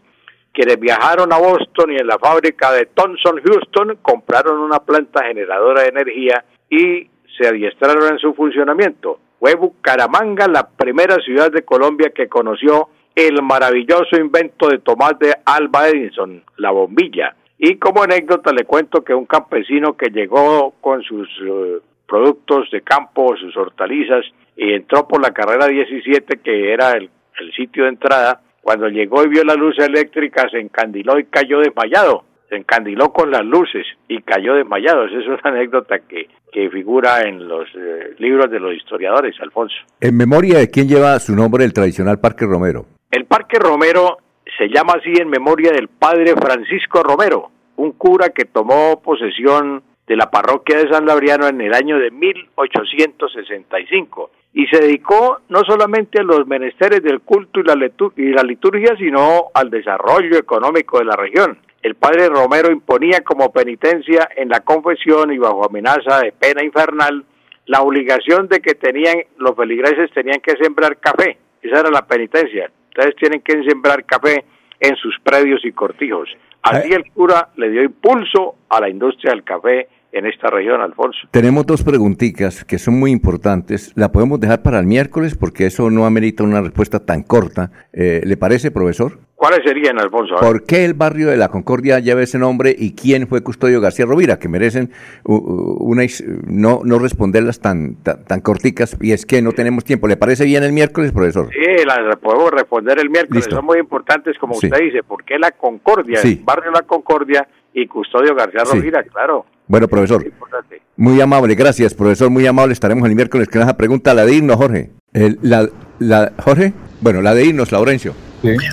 quienes viajaron a Boston y en la fábrica de Thomson Houston compraron una planta generadora de energía y se adiestraron en su funcionamiento. Fue Bucaramanga la primera ciudad de Colombia que conoció el maravilloso invento de Tomás de Alba Edison, la bombilla. Y como anécdota le cuento que un campesino que llegó con sus eh, productos de campo, sus hortalizas, y entró por la carrera 17, que era el, sitio de entrada, cuando llegó y vio la luz eléctrica se encandiló y cayó desmayado. Se encandiló con las luces y cayó desmayado. Esa es una anécdota que, que figura en los eh, libros de los historiadores, Alfonso. ¿En memoria de quién lleva su nombre el tradicional Parque Romero? El Parque Romero se llama así en memoria del padre Francisco Romero, un cura que tomó posesión de la parroquia de San Labriano en el año de 1865 y se dedicó no solamente a los menesteres del culto y la, y la liturgia, sino al desarrollo económico de la región. El padre Romero imponía como penitencia en la confesión y bajo amenaza de pena infernal la obligación de que tenían los feligreses tenían que sembrar café. Esa era la penitencia. Ustedes tienen que sembrar café en sus predios y cortijos. Así el cura le dio impulso a la industria del café en esta región, Alfonso. Tenemos dos preguntitas que son muy importantes. La podemos dejar para el miércoles porque eso no amerita una respuesta tan corta. Eh, ¿Le parece, profesor? ¿Cuáles serían, Alfonso? ¿Por qué el barrio de la Concordia lleva ese nombre y quién fue Custodio García Rovira? Que merecen una no, no responderlas tan, tan, corticas y es que no tenemos tiempo. ¿Le parece bien el miércoles, profesor? Sí, las podemos responder el miércoles. Son muy importantes, como usted dice. ¿Por qué la Concordia? El barrio de la Concordia y Custodio García Rovira, claro. Bueno, profesor. Muy amable, gracias, profesor, muy amable. Estaremos el miércoles con esa pregunta, la de irnos, Jorge. la, la, Jorge, bueno, la de irnos, Laurencio.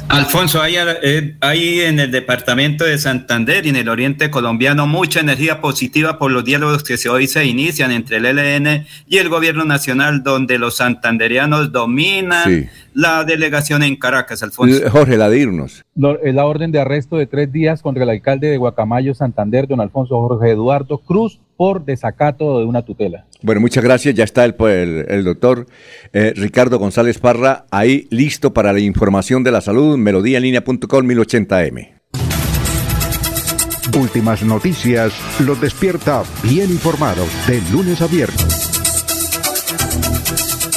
Alfonso, hay, eh, hay, en el departamento de Santander y en el oriente colombiano mucha energía positiva por los diálogos que hoy se inician entre el ELN y el gobierno nacional, donde los santanderianos dominan la delegación en Caracas, Alfonso. Jorge, la de irnos. La orden de arresto de tres días contra el alcalde de Guacamayo, Santander, don Alfonso Jorge Eduardo Cruz, por desacato de una tutela. Bueno, muchas gracias. Ya está el, el, doctor eh, Ricardo González Parra ahí listo para la información de la salud. Melodíaenlínea.com 1080m. Últimas noticias los despierta bien informados de lunes a viernes.